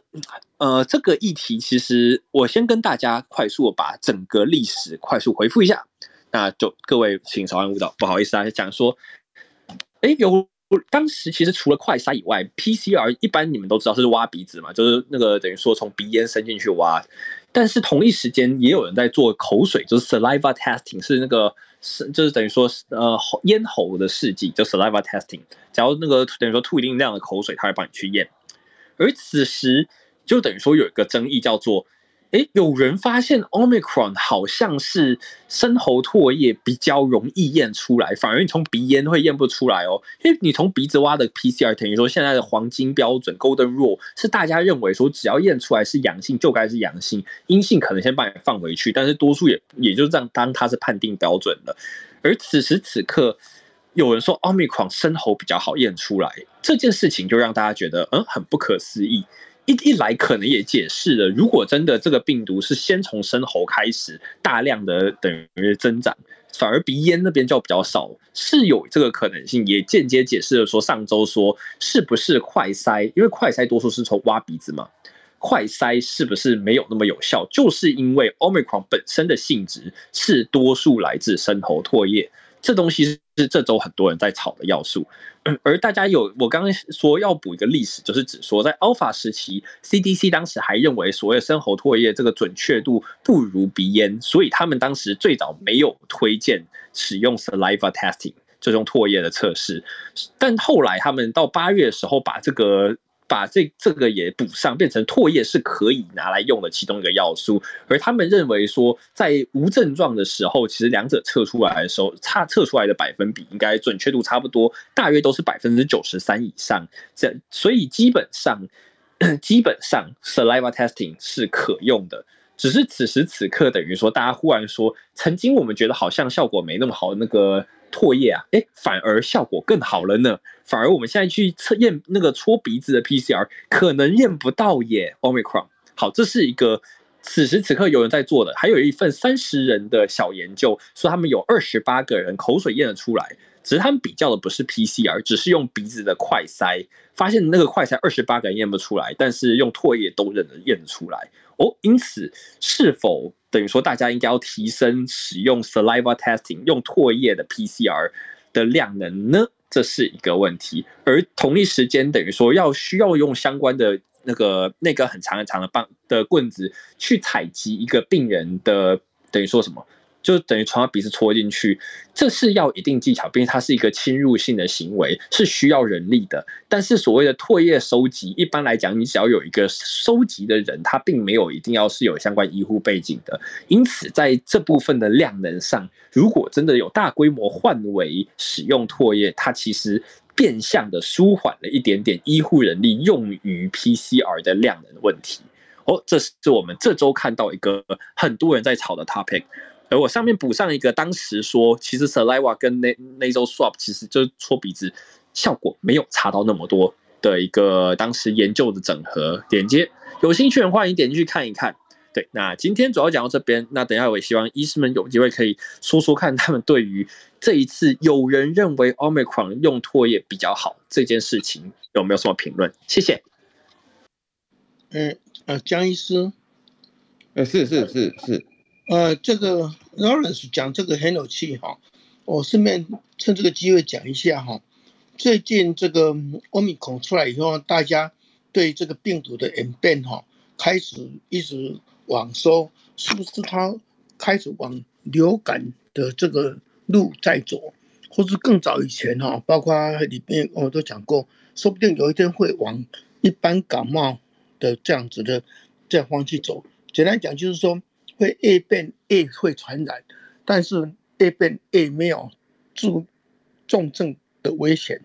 呃，这个议题其实我先跟大家快速把整个历史快速回复一下，那就各位请稍安勿躁，不好意思啊，讲说，哎，有当时其实除了快筛以外，PCR 一般你们都知道是挖鼻子嘛，就是那个等于说从鼻咽伸进去挖。但是同一时间也有人在做口水，就是 saliva testing，是那个是就是等于说呃咽喉的试剂，就 saliva testing。只要那个等于说吐一定量的口水，他会帮你去验。而此时就等于说有一个争议叫做。诶，有人发现 Omicron 好像是深喉唾液比较容易验出来，反而你从鼻咽会验不出来哦。因为你从鼻子挖的 PCR，等于说现在的黄金标准 Golden Rule 是大家认为说只要验出来是阳性就该是阳性，阴性可能先把你放回去，但是多数也也就这样当它是判定标准的。而此时此刻，有人说 Omicron 深喉比较好验出来，这件事情就让大家觉得嗯很不可思议。一一来可能也解释了，如果真的这个病毒是先从生喉开始大量的等于增长，反而鼻咽那边就比较少，是有这个可能性，也间接解释了说上周说是不是快塞，因为快塞多数是从挖鼻子嘛，快塞是不是没有那么有效，就是因为 Omicron 本身的性质是多数来自深喉唾液。这东西是这周很多人在炒的要素，而大家有我刚刚说要补一个历史，就是指说在 Alpha 时期，CDC 当时还认为所谓生喉唾液这个准确度不如鼻咽，所以他们当时最早没有推荐使用 Saliva Testing，这种唾液的测试，但后来他们到八月的时候把这个。把这这个也补上，变成唾液是可以拿来用的其中一个要素。而他们认为说，在无症状的时候，其实两者测出来的时候，差测出来的百分比应该准确度差不多，大约都是百分之九十三以上。这所以基本上，基本上 saliva testing 是可用的。只是此时此刻，等于说大家忽然说，曾经我们觉得好像效果没那么好那个。唾液啊，哎，反而效果更好了呢。反而我们现在去测验那个戳鼻子的 PCR，可能验不到耶。Omicron，好，这是一个此时此刻有人在做的。还有一份三十人的小研究，说他们有二十八个人口水验得出来，只是他们比较的不是 PCR，只是用鼻子的快筛，发现那个快筛二十八个人验不出来，但是用唾液都认得验得出来。哦，因此是否？等于说，大家应该要提升使用 saliva testing 用唾液的 PCR 的量能呢？这是一个问题。而同一时间，等于说要需要用相关的那个那个很长很长的棒的棍子去采集一个病人的，等于说什么？就等于从他鼻子戳进去，这是要一定技巧，毕竟它是一个侵入性的行为，是需要人力的。但是所谓的唾液收集，一般来讲，你只要有一个收集的人，他并没有一定要是有相关医护背景的。因此，在这部分的量能上，如果真的有大规模换为使用唾液，它其实变相的舒缓了一点点医护人力用于 PCR 的量能问题。哦，这是我们这周看到一个很多人在炒的 topic。而我上面补上一个，当时说其实 saliva 跟 nasal swab 其实就是搓鼻子，效果没有差到那么多的一个当时研究的整合连接，有兴趣的话，欢迎点进去看一看。对，那今天主要讲到这边，那等一下我也希望医师们有机会可以说说看，他们对于这一次有人认为 Omicron 用唾液比较好这件事情有没有什么评论？谢谢。嗯，呃，江医师，呃，是是是是。呃，这个 Lawrence 讲这个很有趣哈，我顺便趁这个机会讲一下哈。最近这个 Omicron 出来以后，大家对这个病毒的演变哈，开始一直往说是不是它开始往流感的这个路在走，或是更早以前哈，包括里面我都讲过，说不定有一天会往一般感冒的这样子的这样方去走。简单讲就是说。会 A 变 A 会传染，但是 A 变 A 没有重重症的危险。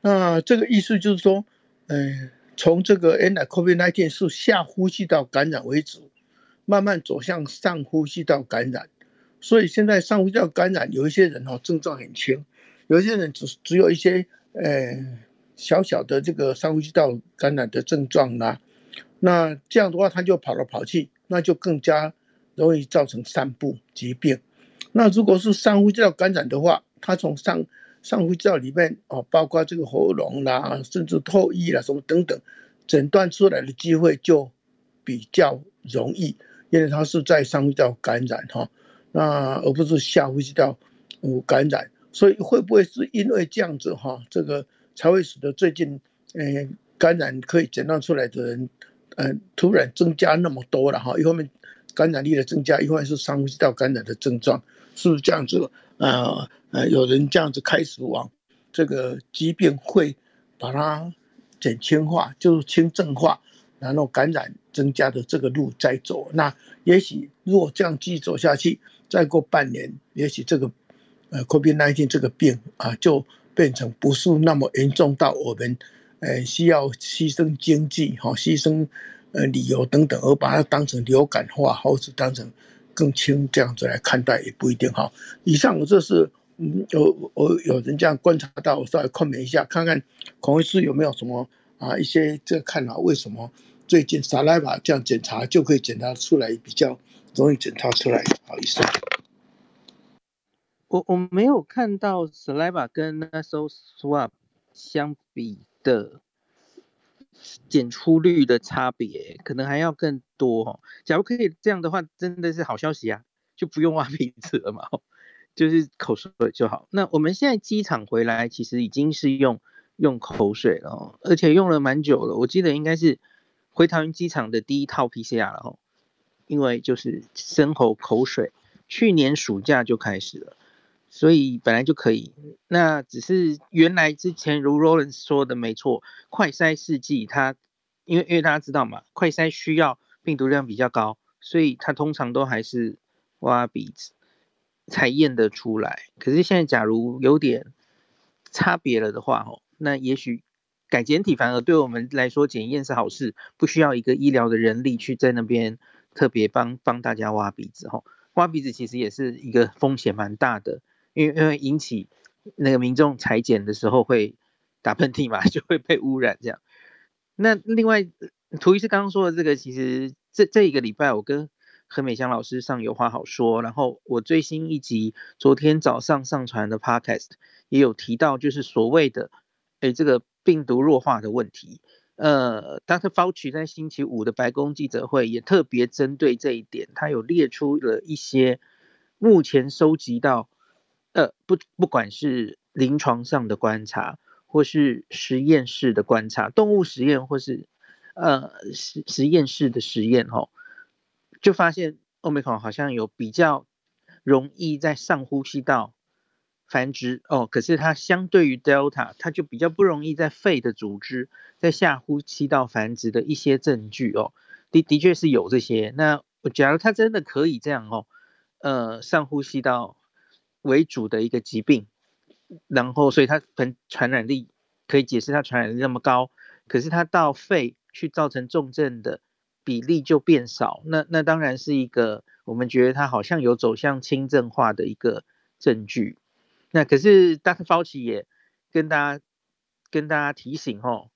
那这个意思就是说，嗯，从这个 N COVID-19 是下呼吸道感染为主，慢慢走向上呼吸道感染。所以现在上呼吸道感染有一些人哦症状很轻，有一些人只只有一些呃小小的这个上呼吸道感染的症状啦。那这样的话他就跑来跑去，那就更加。容易造成散布疾病。那如果是上呼吸道感染的话，它从上上呼吸道里面哦，包括这个喉咙啦，甚至唾液啦什么等等，诊断出来的机会就比较容易，因为它是在上呼吸道感染哈，那而不是下呼吸道感染。所以会不会是因为这样子哈，这个才会使得最近，呃，感染可以诊断出来的人，呃，突然增加那么多了哈。一方面感染力的增加，一方面是上呼吸道感染的症状，是不是这样子？呃呃，有人这样子开始往这个疾病会把它减轻化，就是轻症化，然后感染增加的这个路在走。那也许如果这样继续走下去，再过半年，也许这个呃 COVID-19 这个病啊就。变成不是那么严重到我们，呃，需要牺牲经济哈，牺牲呃理由等等，而把它当成流感化，或是当成更轻这样子来看待也不一定哈。以上这是嗯，有我有人这样观察到，我稍微看一下，看看孔医师有没有什么啊一些这看法，为什么最近 saliva 这样检查就可以检查出来比较容易检查出来？好意思。我我没有看到 saliva 跟 nasal swab 相比的检出率的差别，可能还要更多哦。假如可以这样的话，真的是好消息啊，就不用挖鼻子了嘛，就是口水就好。那我们现在机场回来，其实已经是用用口水了，而且用了蛮久了。我记得应该是回桃园机场的第一套 PCR 了哦，因为就是生喉口水，去年暑假就开始了。所以本来就可以，那只是原来之前如 Rollins 说的没错，快筛试剂它，因为因为大家知道嘛，快筛需要病毒量比较高，所以它通常都还是挖鼻子才验得出来。可是现在假如有点差别了的话，哦，那也许改检体反而对我们来说检验是好事，不需要一个医疗的人力去在那边特别帮帮大家挖鼻子，吼，挖鼻子其实也是一个风险蛮大的。因为因为引起那个民众裁剪的时候会打喷嚏嘛，就会被污染这样。那另外，涂医师刚刚说的这个，其实这这一个礼拜我跟何美香老师上有话好说。然后我最新一集昨天早上上传的 Podcast 也有提到，就是所谓的诶这个病毒弱化的问题。呃，Dr. Fauci 在星期五的白宫记者会也特别针对这一点，他有列出了一些目前收集到。呃，不，不管是临床上的观察，或是实验室的观察，动物实验或是呃实实验室的实验，吼，就发现 Omicron 好像有比较容易在上呼吸道繁殖哦，可是它相对于 Delta，它就比较不容易在肺的组织在下呼吸道繁殖的一些证据哦，的的确是有这些。那假如它真的可以这样哦，呃，上呼吸道。为主的一个疾病，然后所以它传传染力可以解释它传染力那么高，可是它到肺去造成重症的比例就变少，那那当然是一个我们觉得它好像有走向轻症化的一个证据。那可是 Dr. Fauci 也跟大家跟大家提醒哦，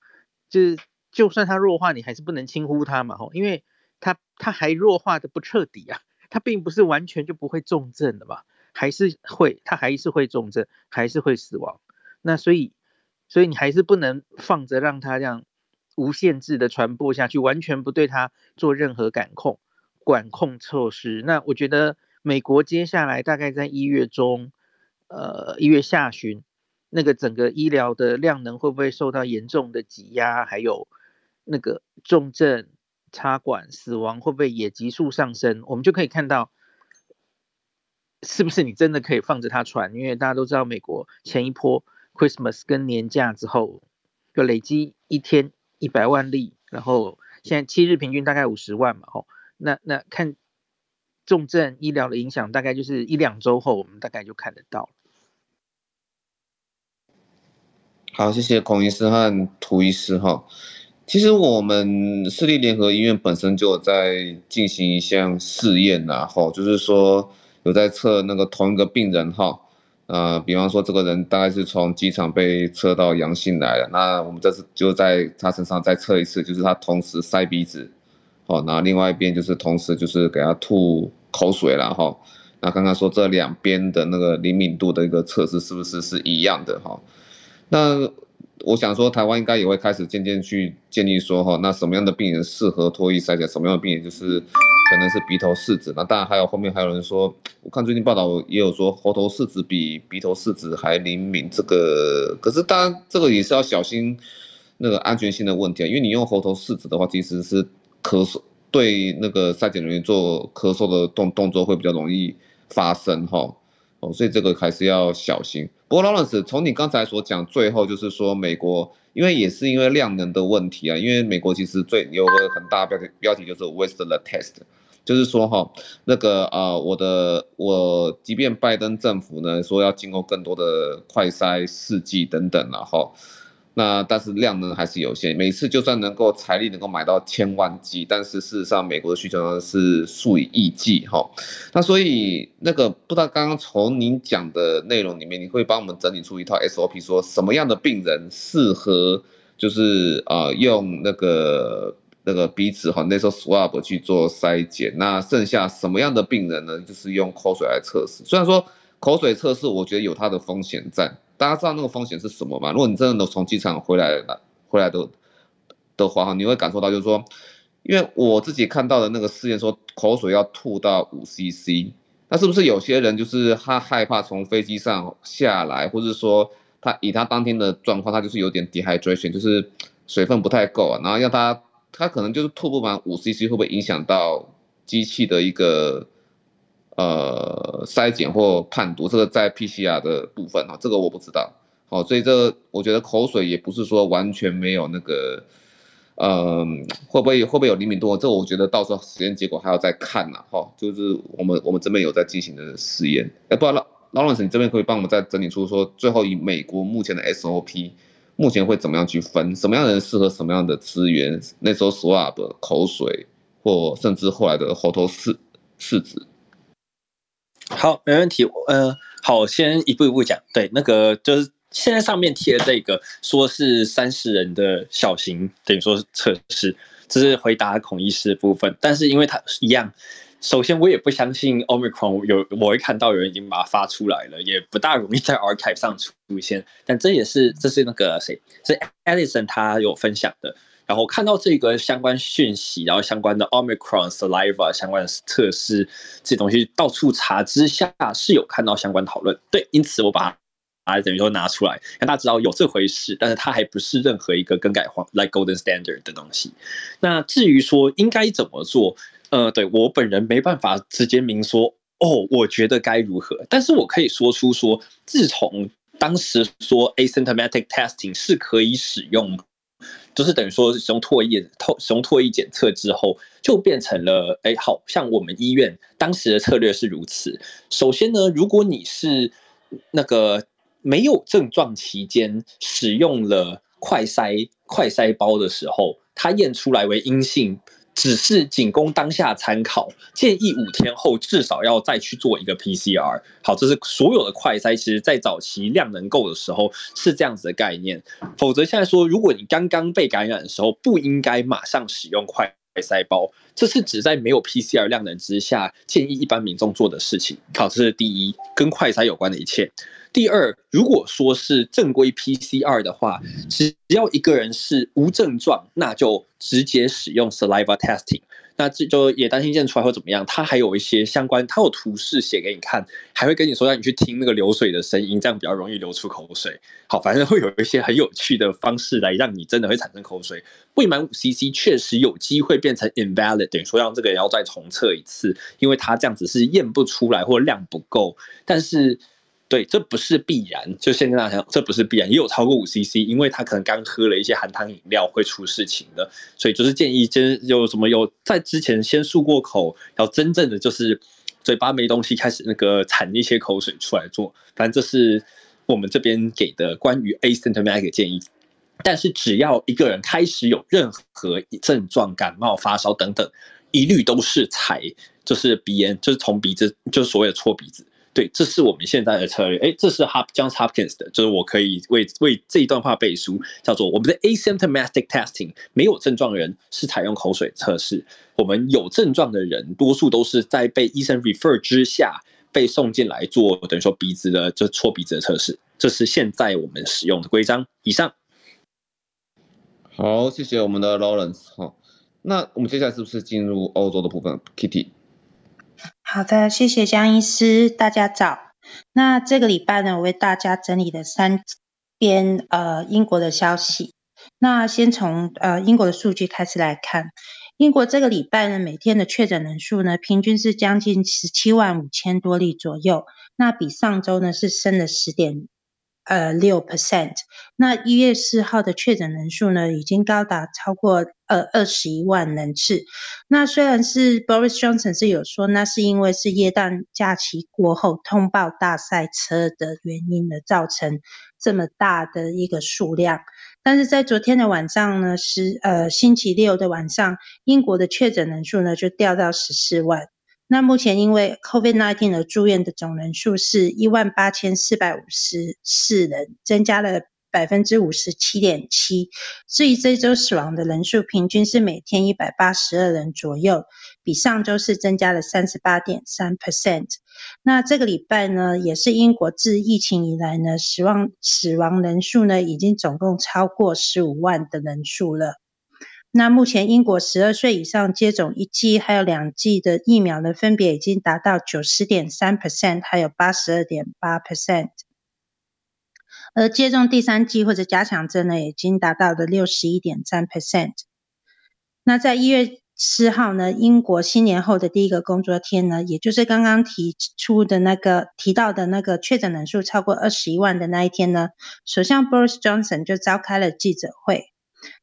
就是就算它弱化，你还是不能轻忽它嘛吼，因为它它还弱化的不彻底啊，它并不是完全就不会重症的嘛。还是会，他还是会重症，还是会死亡。那所以，所以你还是不能放着让他这样无限制的传播下去，完全不对他做任何感控、管控措施。那我觉得美国接下来大概在一月中，呃，一月下旬，那个整个医疗的量能会不会受到严重的挤压？还有那个重症、插管、死亡会不会也急速上升？我们就可以看到。是不是你真的可以放着它传？因为大家都知道，美国前一波 Christmas 跟年假之后，就累积一天一百万例，然后现在七日平均大概五十万嘛，吼，那那看重症医疗的影响，大概就是一两周后，我们大概就看得到。好，谢谢孔医师和涂医师哈。其实我们市立联合医院本身就有在进行一项试验然后就是说。有在测那个同一个病人哈，呃，比方说这个人大概是从机场被测到阳性来了，那我们这次就在他身上再测一次，就是他同时塞鼻子，哦，然后另外一边就是同时就是给他吐口水了哈，那刚刚说这两边的那个灵敏度的一个测试是不是是一样的哈？那我想说台湾应该也会开始渐渐去建议说哈，那什么样的病人适合脱衣筛检，什么样的病人就是可能是鼻头四指。那当然还有后面还有人说，我看最近报道也有说喉头四指比鼻头四指还灵敏。这个可是当然这个也是要小心那个安全性的问题啊，因为你用喉头四指的话，其实是咳嗽，对那个筛检人员做咳嗽的动动作会比较容易发生哈。哦，所以这个还是要小心。不过，Lawrence，从你刚才所讲，最后就是说，美国因为也是因为量能的问题啊，因为美国其实最有个很大标题标题就是 waste the test，就是说哈，那个啊、我的我即便拜登政府呢说要经过更多的快筛试剂等等然后。那但是量呢还是有限，每次就算能够财力能够买到千万剂，但是事实上美国的需求呢是数以亿计哈。那所以那个不知道刚刚从您讲的内容里面，你会帮我们整理出一套 SOP，说什么样的病人适合就是啊、用那个那个鼻子哈那时候 swab 去做筛检，那剩下什么样的病人呢？就是用口水来测试。虽然说口水测试，我觉得有它的风险在。大家知道那个风险是什么吗？如果你真的能从机场回来回来的的话，你会感受到就是说，因为我自己看到的那个试验说口水要吐到五 CC，那是不是有些人就是他害怕从飞机上下来，或者说他以他当天的状况，他就是有点 dehydration，就是水分不太够啊，然后让他他可能就是吐不满五 CC，会不会影响到机器的一个？呃，筛检或判读这个在 PCR 的部分哈，这个我不知道。好，所以这我觉得口水也不是说完全没有那个，呃，会不会会不会有灵敏度？这我觉得到时候实验结果还要再看呐。哈，就是我们我们这边有在进行的实验。哎，不知道 Lawrence 你这边可以帮我们再整理出说，最后以美国目前的 SOP，目前会怎么样去分？什么样的人适合什么样的资源？那时候 swab 口水或甚至后来的喉头试试纸。好，没问题。呃，好，先一步一步讲。对，那个就是现在上面贴的这个，说是三十人的小型，等于说是测试，这是回答孔医师的部分。但是因为它一样，首先我也不相信 Omicron 有，我会看到有人已经把它发出来了，也不大容易在 Archive 上出现。但这也是，这是那个谁，是 Edison 他有分享的。然后看到这个相关讯息，然后相关的 Omicron saliva 相关的测试这东西到处查之下是有看到相关讨论，对，因此我把它啊等于说拿出来让大家知道有这回事，但是它还不是任何一个更改黄 like golden standard 的东西。那至于说应该怎么做，呃，对我本人没办法直接明说哦，我觉得该如何，但是我可以说出说，自从当时说 asymptomatic testing 是可以使用。就是等于说使用唾液、透使用唾液检测之后，就变成了哎，好像我们医院当时的策略是如此。首先呢，如果你是那个没有症状期间使用了快筛快筛包的时候，它验出来为阴性。只是仅供当下参考，建议五天后至少要再去做一个 PCR。好，这是所有的快筛，其实在早期量能够的时候是这样子的概念。否则现在说，如果你刚刚被感染的时候，不应该马上使用快快筛包。这是指在没有 PCR 量能之下，建议一般民众做的事情。好，这是第一，跟快筛有关的一切。第二，如果说是正规 PCR 的话，只要一个人是无症状，那就直接使用 saliva testing。那这就也担心验出来会怎么样？它还有一些相关，它有图示写给你看，还会跟你说让你去听那个流水的声音，这样比较容易流出口水。好，反正会有一些很有趣的方式来让你真的会产生口水。未满五 CC 确实有机会变成 invalid，等于说让这个人要再重测一次，因为它这样子是验不出来或量不够。但是对，这不是必然。就现在大家讲，这不是必然，也有超过五 CC，因为他可能刚喝了一些含糖饮料会出事情的，所以就是建议，真有什么有在之前先漱过口，要真正的就是嘴巴没东西，开始那个产一些口水出来做。反正这是我们这边给的关于 asymptomatic 建议。但是只要一个人开始有任何症状，感冒、发烧等等，一律都是采就是鼻炎，就是从鼻子，就是所谓的搓鼻子。对，这是我们现在的策略。哎，这是 Hop Johns Hopkins 的，就是我可以为为这一段话背书，叫做我们的 asymptomatic testing，没有症状的人是采用口水测试，我们有症状的人多数都是在被医生 refer 之下被送进来做，等于说鼻子的就搓鼻子的测试。这是现在我们使用的规章。以上。好，谢谢我们的 Lawrence 哈。那我们接下来是不是进入欧洲的部分？Kitty。好的，谢谢江医师，大家早。那这个礼拜呢，我为大家整理了三篇呃英国的消息。那先从呃英国的数据开始来看，英国这个礼拜呢，每天的确诊人数呢，平均是将近十七万五千多例左右，那比上周呢是升了十点。呃，六 percent。那一月四号的确诊人数呢，已经高达超过呃二十一万人次。那虽然是 Boris Johnson 是有说，那是因为是耶诞假期过后通报大赛车的原因呢，造成这么大的一个数量。但是在昨天的晚上呢，是呃星期六的晚上，英国的确诊人数呢就掉到十四万。那目前因为 COVID-19 而住院的总人数是一万八千四百五十四人，增加了百分之五十七点七。至于这周死亡的人数，平均是每天一百八十二人左右，比上周是增加了三十八点三 percent。那这个礼拜呢，也是英国自疫情以来呢，死亡死亡人数呢，已经总共超过十五万的人数了。那目前英国十二岁以上接种一剂还有两剂的疫苗呢，分别已经达到九十点三 percent，还有八十二点八 percent，而接种第三剂或者加强针呢，已经达到了六十一点三 percent。那在一月四号呢，英国新年后的第一个工作天呢，也就是刚刚提出的那个提到的那个确诊人数超过二十一万的那一天呢，首相 Boris Johnson 就召开了记者会。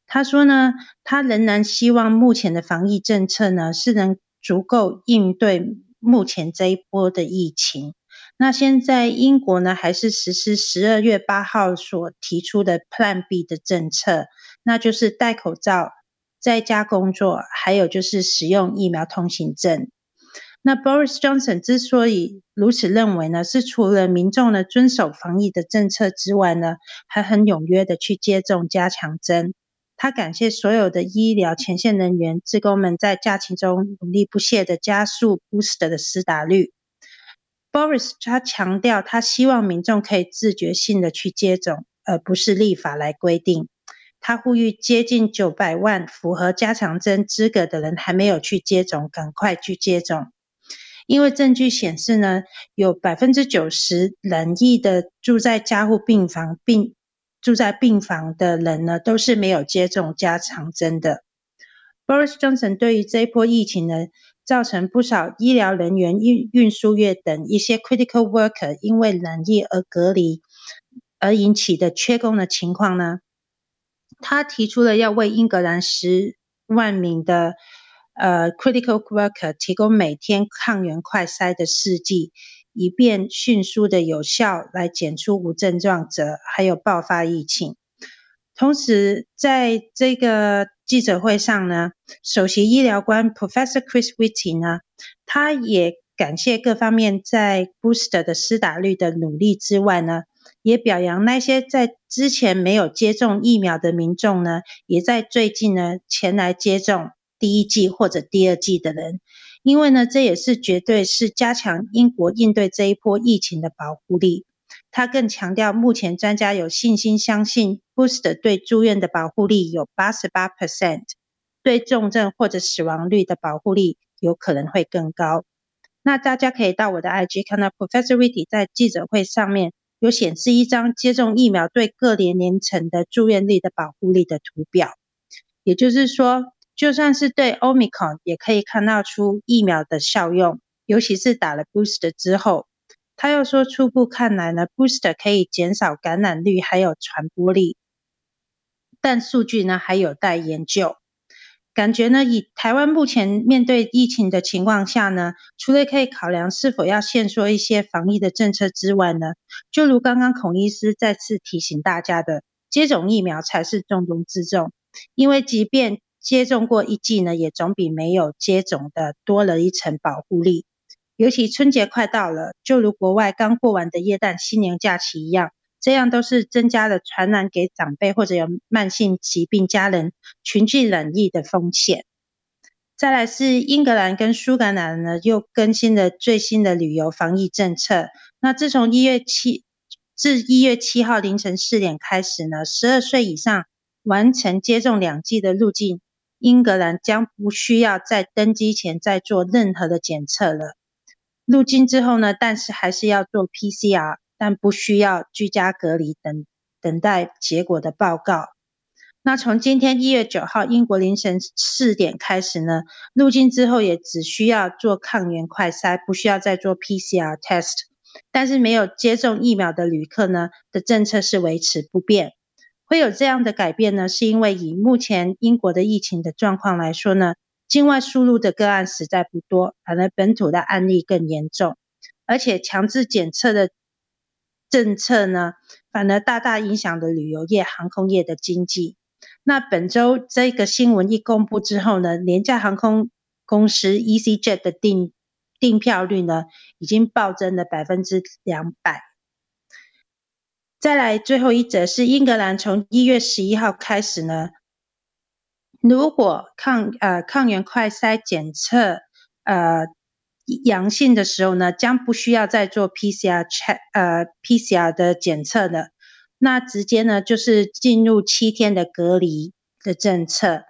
他说呢，他仍然希望目前的防疫政策呢是能足够应对目前这一波的疫情。那现在英国呢还是实施十二月八号所提出的 Plan B 的政策，那就是戴口罩、在家工作，还有就是使用疫苗通行证。那 Boris Johnson 之所以如此认为呢，是除了民众呢遵守防疫的政策之外呢，还很踊跃的去接种加强针。他感谢所有的医疗前线人员、职工们在假期中努力不懈地加速 booster 的施打率。Boris 他强调，他希望民众可以自觉性的去接种，而不是立法来规定。他呼吁接近九百万符合加强针资格的人还没有去接种，赶快去接种。因为证据显示呢，有百分之九十人意的住在加护病房并住在病房的人呢，都是没有接种加强针的。Boris Johnson 对于这一波疫情呢，造成不少医疗人员、运运输业等一些 critical worker 因为冷疫而隔离而引起的缺工的情况呢，他提出了要为英格兰十万名的呃 critical worker 提供每天抗原快筛的试剂。以便迅速的有效来检出无症状者，还有爆发疫情。同时，在这个记者会上呢，首席医疗官 Professor Chris Whitty 呢，他也感谢各方面在 Booster 的施打率的努力之外呢，也表扬那些在之前没有接种疫苗的民众呢，也在最近呢前来接种第一剂或者第二剂的人。因为呢，这也是绝对是加强英国应对这一波疫情的保护力。他更强调，目前专家有信心相信 boost 对住院的保护力有八十八 percent，对重症或者死亡率的保护力有可能会更高。那大家可以到我的 IG 看到 Professor Witty 在记者会上面有显示一张接种疫苗对各年龄层的住院率的保护力的图表，也就是说。就算是对 Omicron 也可以看到出疫苗的效用，尤其是打了 boost 之后。他又说，初步看来呢，Booster 可以减少感染率还有传播力，但数据呢还有待研究。感觉呢，以台湾目前面对疫情的情况下呢，除了可以考量是否要限缩一些防疫的政策之外呢，就如刚刚孔医师再次提醒大家的，接种疫苗才是重中之重，因为即便接种过一剂呢，也总比没有接种的多了一层保护力。尤其春节快到了，就如国外刚过完的耶诞新年假期一样，这样都是增加了传染给长辈或者有慢性疾病家人群聚染疫的风险。再来是英格兰跟苏格兰呢，又更新了最新的旅游防疫政策。那自从一月七至一月七号凌晨四点开始呢，十二岁以上完成接种两剂的入境英格兰将不需要在登机前再做任何的检测了。入境之后呢，但是还是要做 PCR，但不需要居家隔离等等待结果的报告。那从今天一月九号英国凌晨四点开始呢，入境之后也只需要做抗原快筛，不需要再做 PCR test。但是没有接种疫苗的旅客呢的政策是维持不变。会有这样的改变呢，是因为以目前英国的疫情的状况来说呢，境外输入的个案实在不多，反而本土的案例更严重，而且强制检测的政策呢，反而大大影响了旅游业、航空业的经济。那本周这个新闻一公布之后呢，廉价航空公司 EasyJet 的订订票率呢，已经暴增了百分之两百。再来最后一则是英格兰从一月十一号开始呢，如果抗呃抗原快筛检测呃阳性的时候呢，将不需要再做 PCR check 呃 PCR 的检测了。那直接呢，就是进入七天的隔离的政策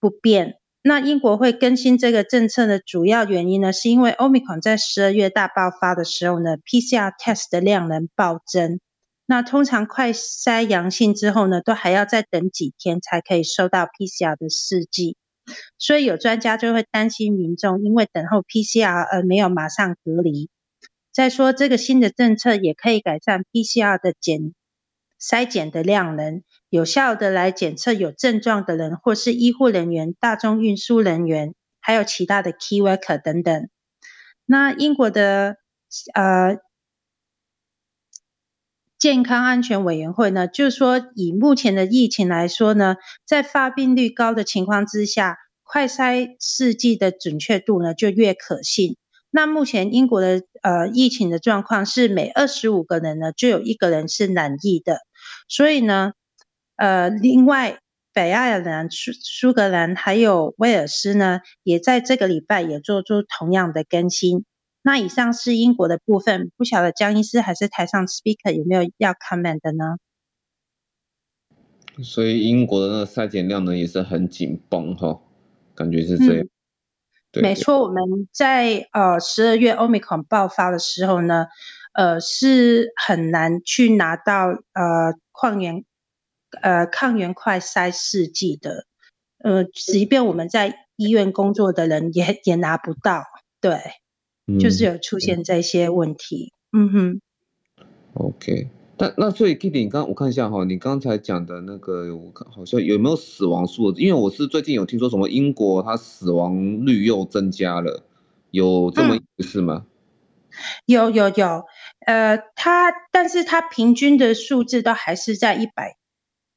不变。那英国会更新这个政策的主要原因呢，是因为 Omicron 在十二月大爆发的时候呢，PCR test 的量能暴增。那通常快筛阳性之后呢，都还要再等几天才可以收到 PCR 的试剂。所以有专家就会担心民众因为等候 PCR 而没有马上隔离。再说这个新的政策也可以改善 PCR 的检。筛检的量能，有效的来检测有症状的人，或是医护人员、大众运输人员，还有其他的 key worker 等等。那英国的呃健康安全委员会呢，就是说以目前的疫情来说呢，在发病率高的情况之下，快筛试剂的准确度呢就越可信。那目前英国的呃疫情的状况是每二十五个人呢就有一个人是染疫的。所以呢，呃，另外北爱尔兰、苏苏格兰还有威尔斯呢，也在这个礼拜也做出同样的更新。那以上是英国的部分，不晓得江医师还是台上 speaker 有没有要 comment 的呢？所以英国的那个筛检量呢也是很紧绷哈，感觉是这样。嗯、对，没错，我们在呃十二月 Omicron 爆发的时候呢，呃是很难去拿到呃。抗原，呃，抗原快筛试剂的，呃，即便我们在医院工作的人也也拿不到，对，嗯、就是有出现这些问题，嗯哼。OK，但那所以 Kitty，你刚我看一下哈，你刚才讲的那个，我看好像有没有死亡数？因为我是最近有听说什么英国它死亡率又增加了，有这么一回事吗？嗯有有有，呃，它，但是它平均的数字都还是在一百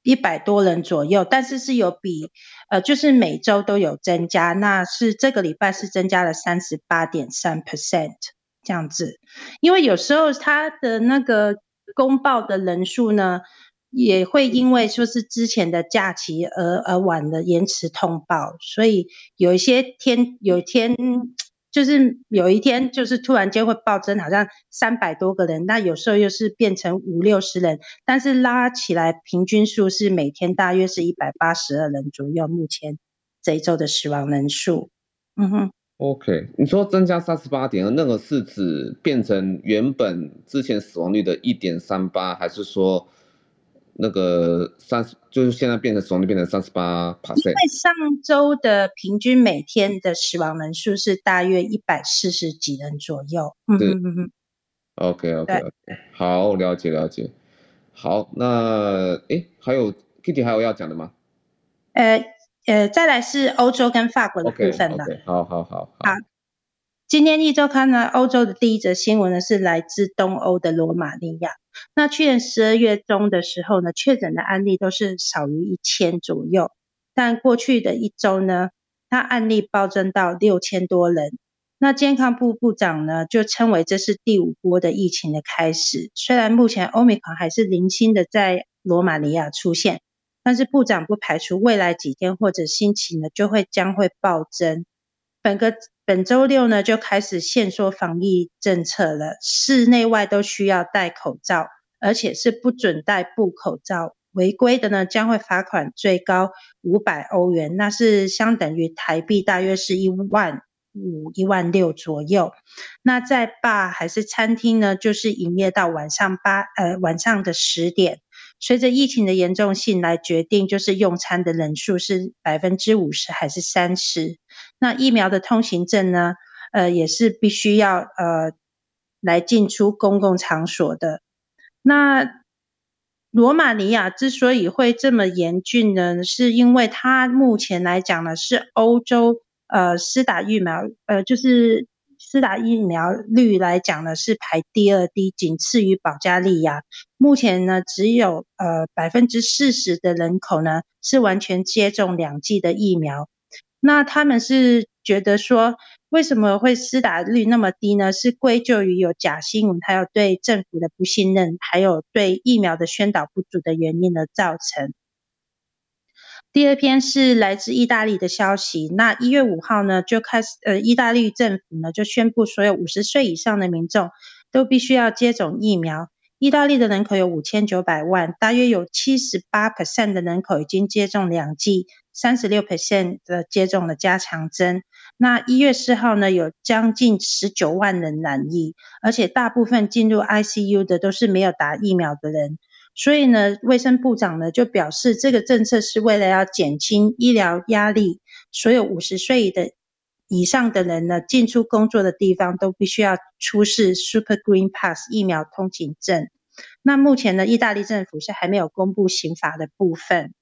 一百多人左右，但是是有比，呃，就是每周都有增加，那是这个礼拜是增加了三十八点三 percent 这样子，因为有时候他的那个公报的人数呢，也会因为说是之前的假期而而晚了延迟通报，所以有一些天有一天。就是有一天，就是突然间会暴增，好像三百多个人，那有时候又是变成五六十人，但是拉起来平均数是每天大约是一百八十二人左右。目前这一周的死亡人数，嗯哼。OK，你说增加三十八点，那个是指变成原本之前死亡率的一点三八，还是说？那个三十就是现在变成死亡率变成三十八 percent，因为上周的平均每天的死亡人数是大约一百四十几人左右。嗯嗯嗯嗯。OK OK OK，好，了解了解。好，那诶还有 Kitty 还有要讲的吗？呃呃，再来是欧洲跟法国的部分了。Okay, okay, 好好好好。今天一周刊呢，欧洲的第一则新闻呢是来自东欧的罗马尼亚。那去年十二月中的时候呢，确诊的案例都是少于一千左右，但过去的一周呢，它案例暴增到六千多人。那健康部部长呢就称为这是第五波的疫情的开始。虽然目前 Omicron 还是零星的在罗马尼亚出现，但是部长不排除未来几天或者星期呢就会将会暴增。本个本周六呢，就开始限缩防疫政策了，室内外都需要戴口罩，而且是不准戴布口罩违规的呢，将会罚款最高五百欧元，那是相等于台币大约是一万五、一万六左右。那在 bar 还是餐厅呢，就是营业到晚上八呃晚上的十点。随着疫情的严重性来决定，就是用餐的人数是百分之五十还是三十。那疫苗的通行证呢，呃，也是必须要呃来进出公共场所的。那罗马尼亚之所以会这么严峻呢，是因为它目前来讲呢，是欧洲呃施打疫苗呃就是。施打疫苗率来讲呢，是排第二低，仅次于保加利亚。目前呢，只有呃百分之四十的人口呢是完全接种两剂的疫苗。那他们是觉得说，为什么会施打率那么低呢？是归咎于有假新闻，还有对政府的不信任，还有对疫苗的宣导不足的原因而造成。第二篇是来自意大利的消息。那一月五号呢，就开始，呃，意大利政府呢就宣布，所有五十岁以上的民众都必须要接种疫苗。意大利的人口有五千九百万，大约有七十八 percent 的人口已经接种两剂，三十六 percent 的接种了加强针。那一月四号呢，有将近十九万人染疫，而且大部分进入 ICU 的都是没有打疫苗的人。所以呢，卫生部长呢就表示，这个政策是为了要减轻医疗压力，所有五十岁的以上的人呢，进出工作的地方都必须要出示 Super Green Pass 疫苗通行证。那目前呢，意大利政府是还没有公布刑罚的部分。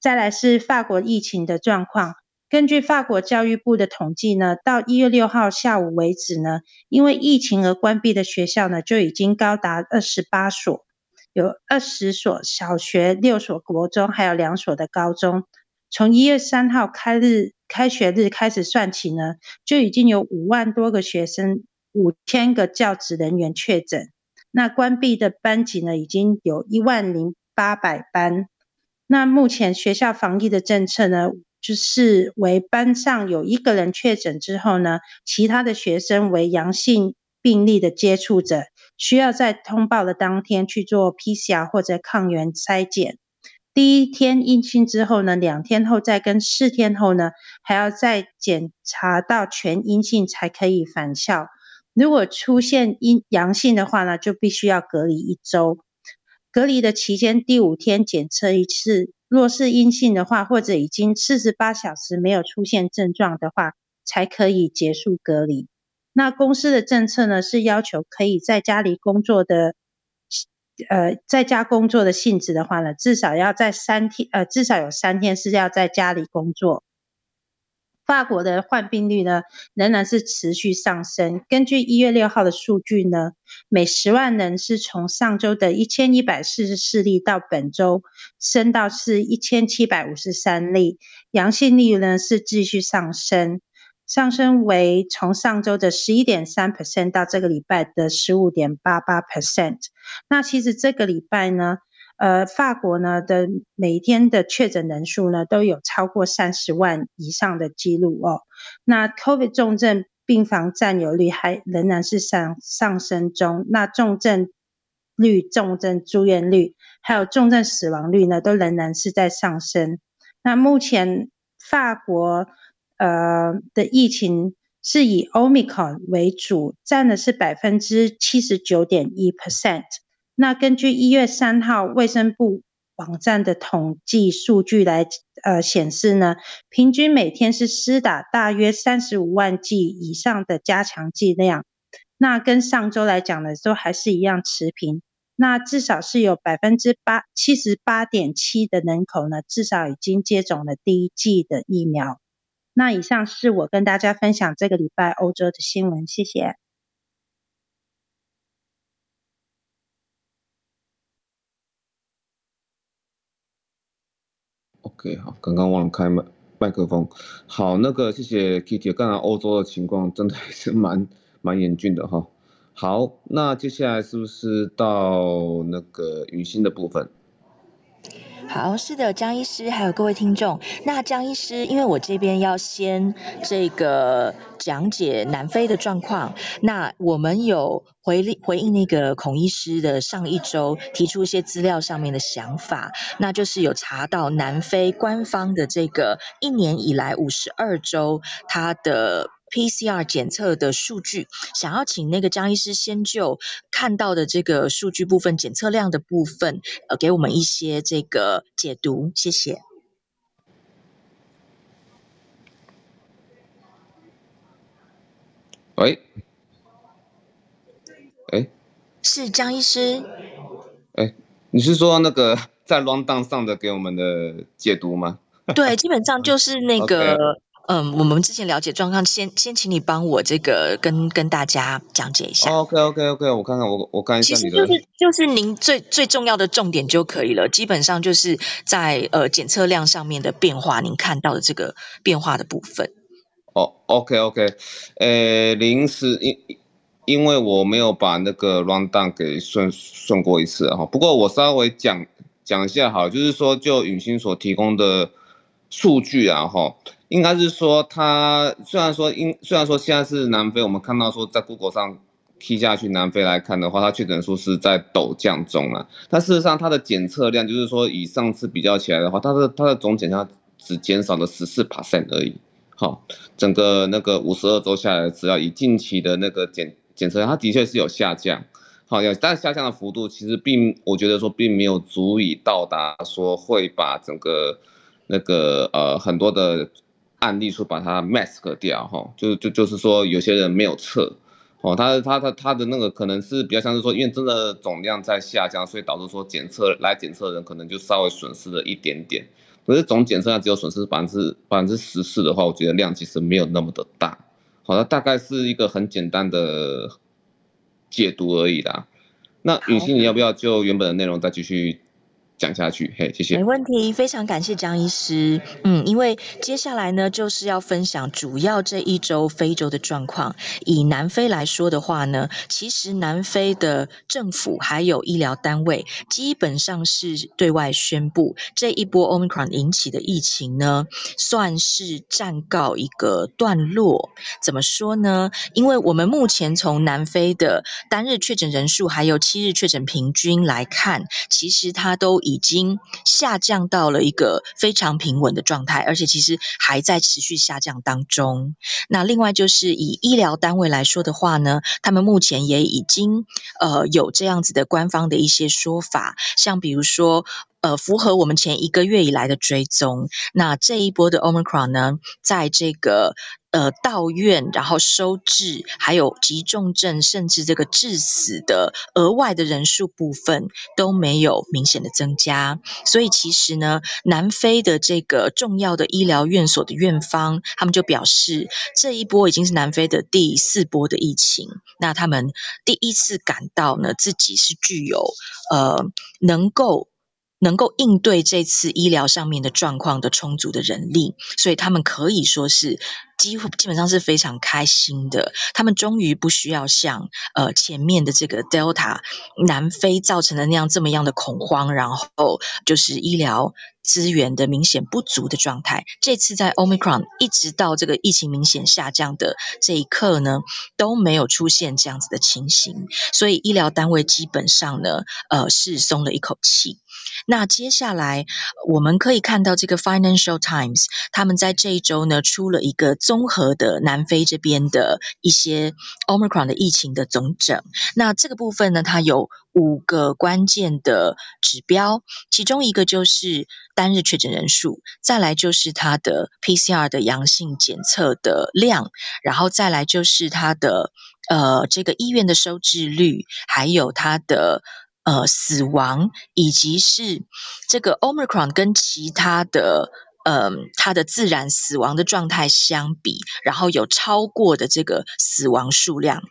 再来是法国疫情的状况，根据法国教育部的统计呢，到一月六号下午为止呢，因为疫情而关闭的学校呢，就已经高达二十八所。有二十所小学、六所国中，还有两所的高中。从一月三号开日开学日开始算起呢，就已经有五万多个学生、五千个教职人员确诊。那关闭的班级呢，已经有一万零八百班。那目前学校防疫的政策呢，就是为班上有一个人确诊之后呢，其他的学生为阳性病例的接触者。需要在通报的当天去做 PCR 或者抗原筛检，第一天阴性之后呢，两天后再跟四天后呢，还要再检查到全阴性才可以返校。如果出现阴阳性的话呢，就必须要隔离一周。隔离的期间第五天检测一次，若是阴性的话，或者已经四十八小时没有出现症状的话，才可以结束隔离。那公司的政策呢，是要求可以在家里工作的，呃，在家工作的性质的话呢，至少要在三天，呃，至少有三天是要在家里工作。法国的患病率呢，仍然是持续上升。根据一月六号的数据呢，每十万人是从上周的一千一百四十四例到本周升到是一千七百五十三例，阳性率呢是继续上升。上升为从上周的十一点三 percent 到这个礼拜的十五点八八 percent。那其实这个礼拜呢，呃，法国呢的每一天的确诊人数呢都有超过三十万以上的记录哦。那 COVID 重症病房占有率还仍然是上上升中。那重症率、重症住院率还有重症死亡率呢，都仍然是在上升。那目前法国。呃的疫情是以 Omicron 为主，占的是百分之七十九点一 percent。那根据一月三号卫生部网站的统计数据来呃显示呢，平均每天是施打大约三十五万剂以上的加强剂量。那跟上周来讲呢，都还是一样持平。那至少是有百分之八七十八点七的人口呢，至少已经接种了第一剂的疫苗。那以上是我跟大家分享这个礼拜欧洲的新闻，谢谢。OK，好，刚刚忘了开麦麦克风。好，那个谢谢 Kitty，刚才欧洲的情况真的还 是蛮蛮严峻的哈。好，那接下来是不是到那个雨欣的部分？好，是的，江医师，还有各位听众。那江医师，因为我这边要先这个讲解南非的状况，那我们有回回应那个孔医师的上一周提出一些资料上面的想法，那就是有查到南非官方的这个一年以来五十二周它的。PCR 检测的数据，想要请那个江医师先就看到的这个数据部分、检测量的部分，呃，给我们一些这个解读，谢谢。喂，哎，是江医师。哎，你是说那个在 rundown 上的给我们的解读吗？对，基本上就是那个。嗯，我们之前了解状况，先先请你帮我这个跟跟大家讲解一下。OK OK OK，我看看我我看一下你的。其实就是就是您最最重要的重点就可以了，基本上就是在呃检测量上面的变化，您看到的这个变化的部分。哦，OK OK，呃，临时因因为我没有把那个 rundown 给顺顺过一次哈，不过我稍微讲讲一下好，就是说就允心所提供的数据啊哈。应该是说，它虽然说，因虽然说现在是南非，我们看到说在 Google 上 T 下去南非来看的话，它确诊数是在陡降中啊。但事实上，它的检测量就是说，以上次比较起来的话，它的它的总检测只减少了十四 percent 而已。好，整个那个五十二周下来，只要以近期的那个检检测量，它的确是有下降。好，有但下降的幅度其实并我觉得说并没有足以到达说会把整个那个呃很多的。案例数把它 mask 掉哈，就就就是说有些人没有测，哦，他他他他的那个可能是比较像是说，因为真的总量在下降，所以导致说检测来检测的人可能就稍微损失了一点点。可是总检测量只有损失百分之百分之十四的话，我觉得量其实没有那么的大。好，那大概是一个很简单的解读而已啦。那允欣，你要不要就原本的内容再继续？讲下去，嘿，谢谢。没问题，非常感谢江医师。嗯，因为接下来呢，就是要分享主要这一周非洲的状况。以南非来说的话呢，其实南非的政府还有医疗单位，基本上是对外宣布，这一波 Omicron 引起的疫情呢，算是暂告一个段落。怎么说呢？因为我们目前从南非的单日确诊人数，还有七日确诊平均来看，其实它都已经下降到了一个非常平稳的状态，而且其实还在持续下降当中。那另外就是以医疗单位来说的话呢，他们目前也已经呃有这样子的官方的一些说法，像比如说呃符合我们前一个月以来的追踪，那这一波的 Omicron 呢，在这个。呃，到院然后收治，还有急重症甚至这个致死的额外的人数部分都没有明显的增加，所以其实呢，南非的这个重要的医疗院所的院方，他们就表示，这一波已经是南非的第四波的疫情，那他们第一次感到呢，自己是具有呃能够。能够应对这次医疗上面的状况的充足的人力，所以他们可以说是几乎基本上是非常开心的。他们终于不需要像呃前面的这个 Delta 南非造成的那样这么样的恐慌，然后就是医疗资源的明显不足的状态。这次在 Omicron 一直到这个疫情明显下降的这一刻呢，都没有出现这样子的情形，所以医疗单位基本上呢，呃是松了一口气。那接下来我们可以看到，这个 Financial Times 他们在这一周呢出了一个综合的南非这边的一些 Omicron 的疫情的总整。那这个部分呢，它有五个关键的指标，其中一个就是单日确诊人数，再来就是它的 PCR 的阳性检测的量，然后再来就是它的呃这个医院的收治率，还有它的。呃，死亡以及是这个 Omicron 跟其他的呃，它的自然死亡的状态相比，然后有超过的这个死亡数量。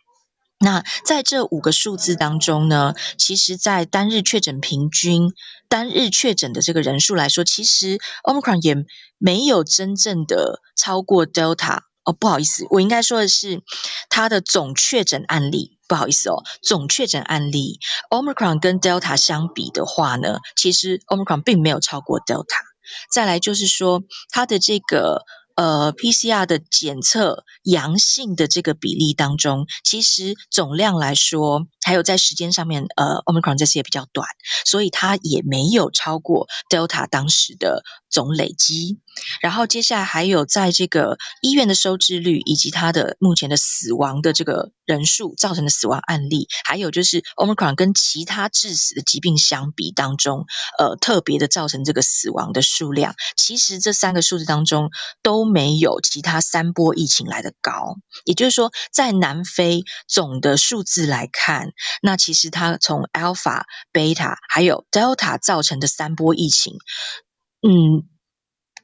那在这五个数字当中呢，其实，在单日确诊平均、单日确诊的这个人数来说，其实 Omicron 也没有真正的超过 Delta。哦，不好意思，我应该说的是，它的总确诊案例。不好意思哦，总确诊案例，Omicron 跟 Delta 相比的话呢，其实 Omicron 并没有超过 Delta。再来就是说，它的这个。呃，PCR 的检测阳性的这个比例当中，其实总量来说，还有在时间上面，呃，Omicron 这次也比较短，所以它也没有超过 Delta 当时的总累积。然后接下来还有在这个医院的收治率，以及它的目前的死亡的这个人数造成的死亡案例，还有就是 Omicron 跟其他致死的疾病相比当中，呃，特别的造成这个死亡的数量，其实这三个数字当中都没有其他三波疫情来的高。也就是说，在南非总的数字来看，那其实它从 Alpha、Beta 还有 Delta 造成的三波疫情，嗯。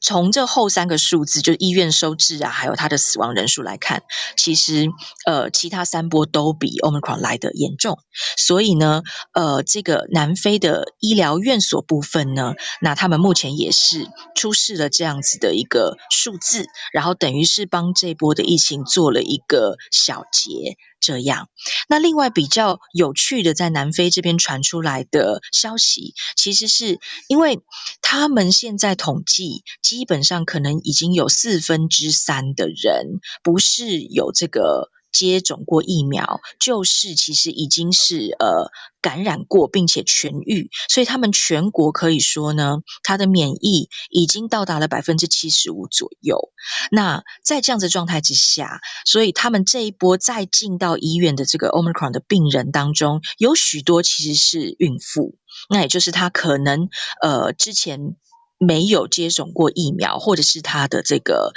从这后三个数字，就是医院收治啊，还有它的死亡人数来看，其实呃，其他三波都比 Omicron 来得严重。所以呢，呃，这个南非的医疗院所部分呢，那他们目前也是出示了这样子的一个数字，然后等于是帮这波的疫情做了一个小结。这样，那另外比较有趣的，在南非这边传出来的消息，其实是因为他们现在统计，基本上可能已经有四分之三的人不是有这个。接种过疫苗，就是其实已经是呃感染过并且痊愈，所以他们全国可以说呢，他的免疫已经到达了百分之七十五左右。那在这样子状态之下，所以他们这一波再进到医院的这个 Omicron 的病人当中，有许多其实是孕妇，那也就是他可能呃之前没有接种过疫苗，或者是他的这个。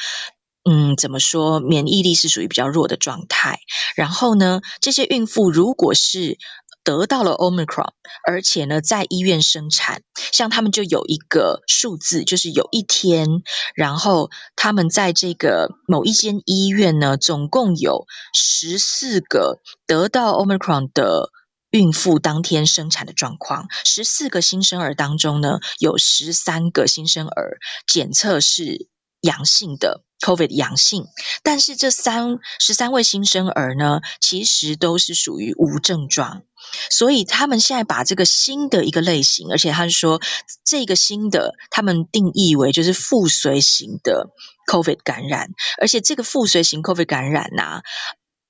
嗯，怎么说？免疫力是属于比较弱的状态。然后呢，这些孕妇如果是得到了 Omicron，而且呢在医院生产，像他们就有一个数字，就是有一天，然后他们在这个某一间医院呢，总共有十四个得到 Omicron 的孕妇当天生产的状况。十四个新生儿当中呢，有十三个新生儿检测是阳性的。COVID 阳性，但是这三十三位新生儿呢，其实都是属于无症状，所以他们现在把这个新的一个类型，而且他说这个新的，他们定义为就是附随型的 COVID 感染，而且这个附随型 COVID 感染呐、啊，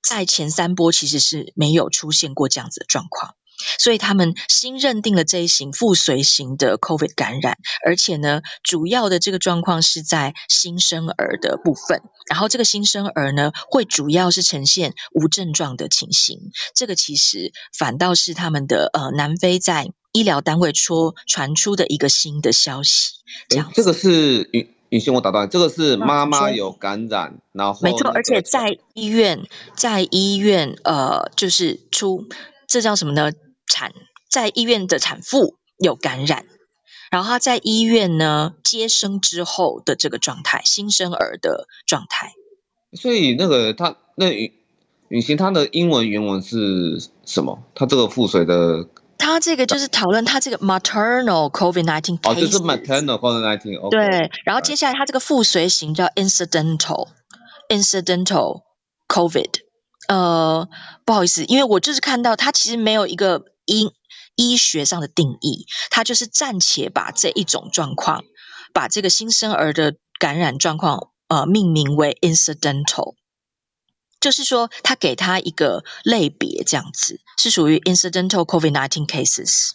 在前三波其实是没有出现过这样子的状况。所以他们新认定了这一型附随型的 COVID 感染，而且呢，主要的这个状况是在新生儿的部分。然后这个新生儿呢，会主要是呈现无症状的情形。这个其实反倒是他们的呃南非在医疗单位出传出的一个新的消息。这样，这个是允允欣，我打断，这个是妈妈有感染，然后没错，而且在医院，在医院呃，就是出。这叫什么呢？产在医院的产妇有感染，然后她在医院呢接生之后的这个状态，新生儿的状态。所以那个他那允允欣他的英文原文是什么？他这个腹水的，他这个就是讨论他这个 maternal COVID nineteen 哦，就是 maternal COVID-19。Okay. 对，然后接下来他这个附随型叫 incidental incidental COVID。呃，不好意思，因为我就是看到它其实没有一个医医学上的定义，它就是暂且把这一种状况，把这个新生儿的感染状况，呃，命名为 incidental，就是说他给他一个类别，这样子是属于 incidental COVID-19 cases，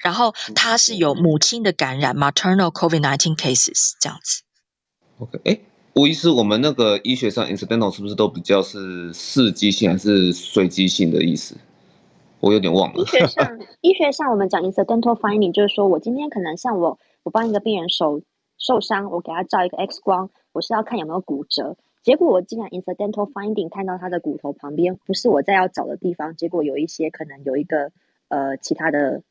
然后它是有母亲的感染 maternal COVID-19 cases 这样子。OK，哎。吴医师，我们那个医学上 incidental 是不是都比较是刺激性还是随机性的意思？我有点忘了。医学上，医学上我们讲 incidental finding，就是说我今天可能像我，我帮一个病人手受伤，我给他照一个 X 光，我是要看有没有骨折。结果我竟然 incidental finding 看到他的骨头旁边不是我在要找的地方，结果有一些可能有一个呃其他的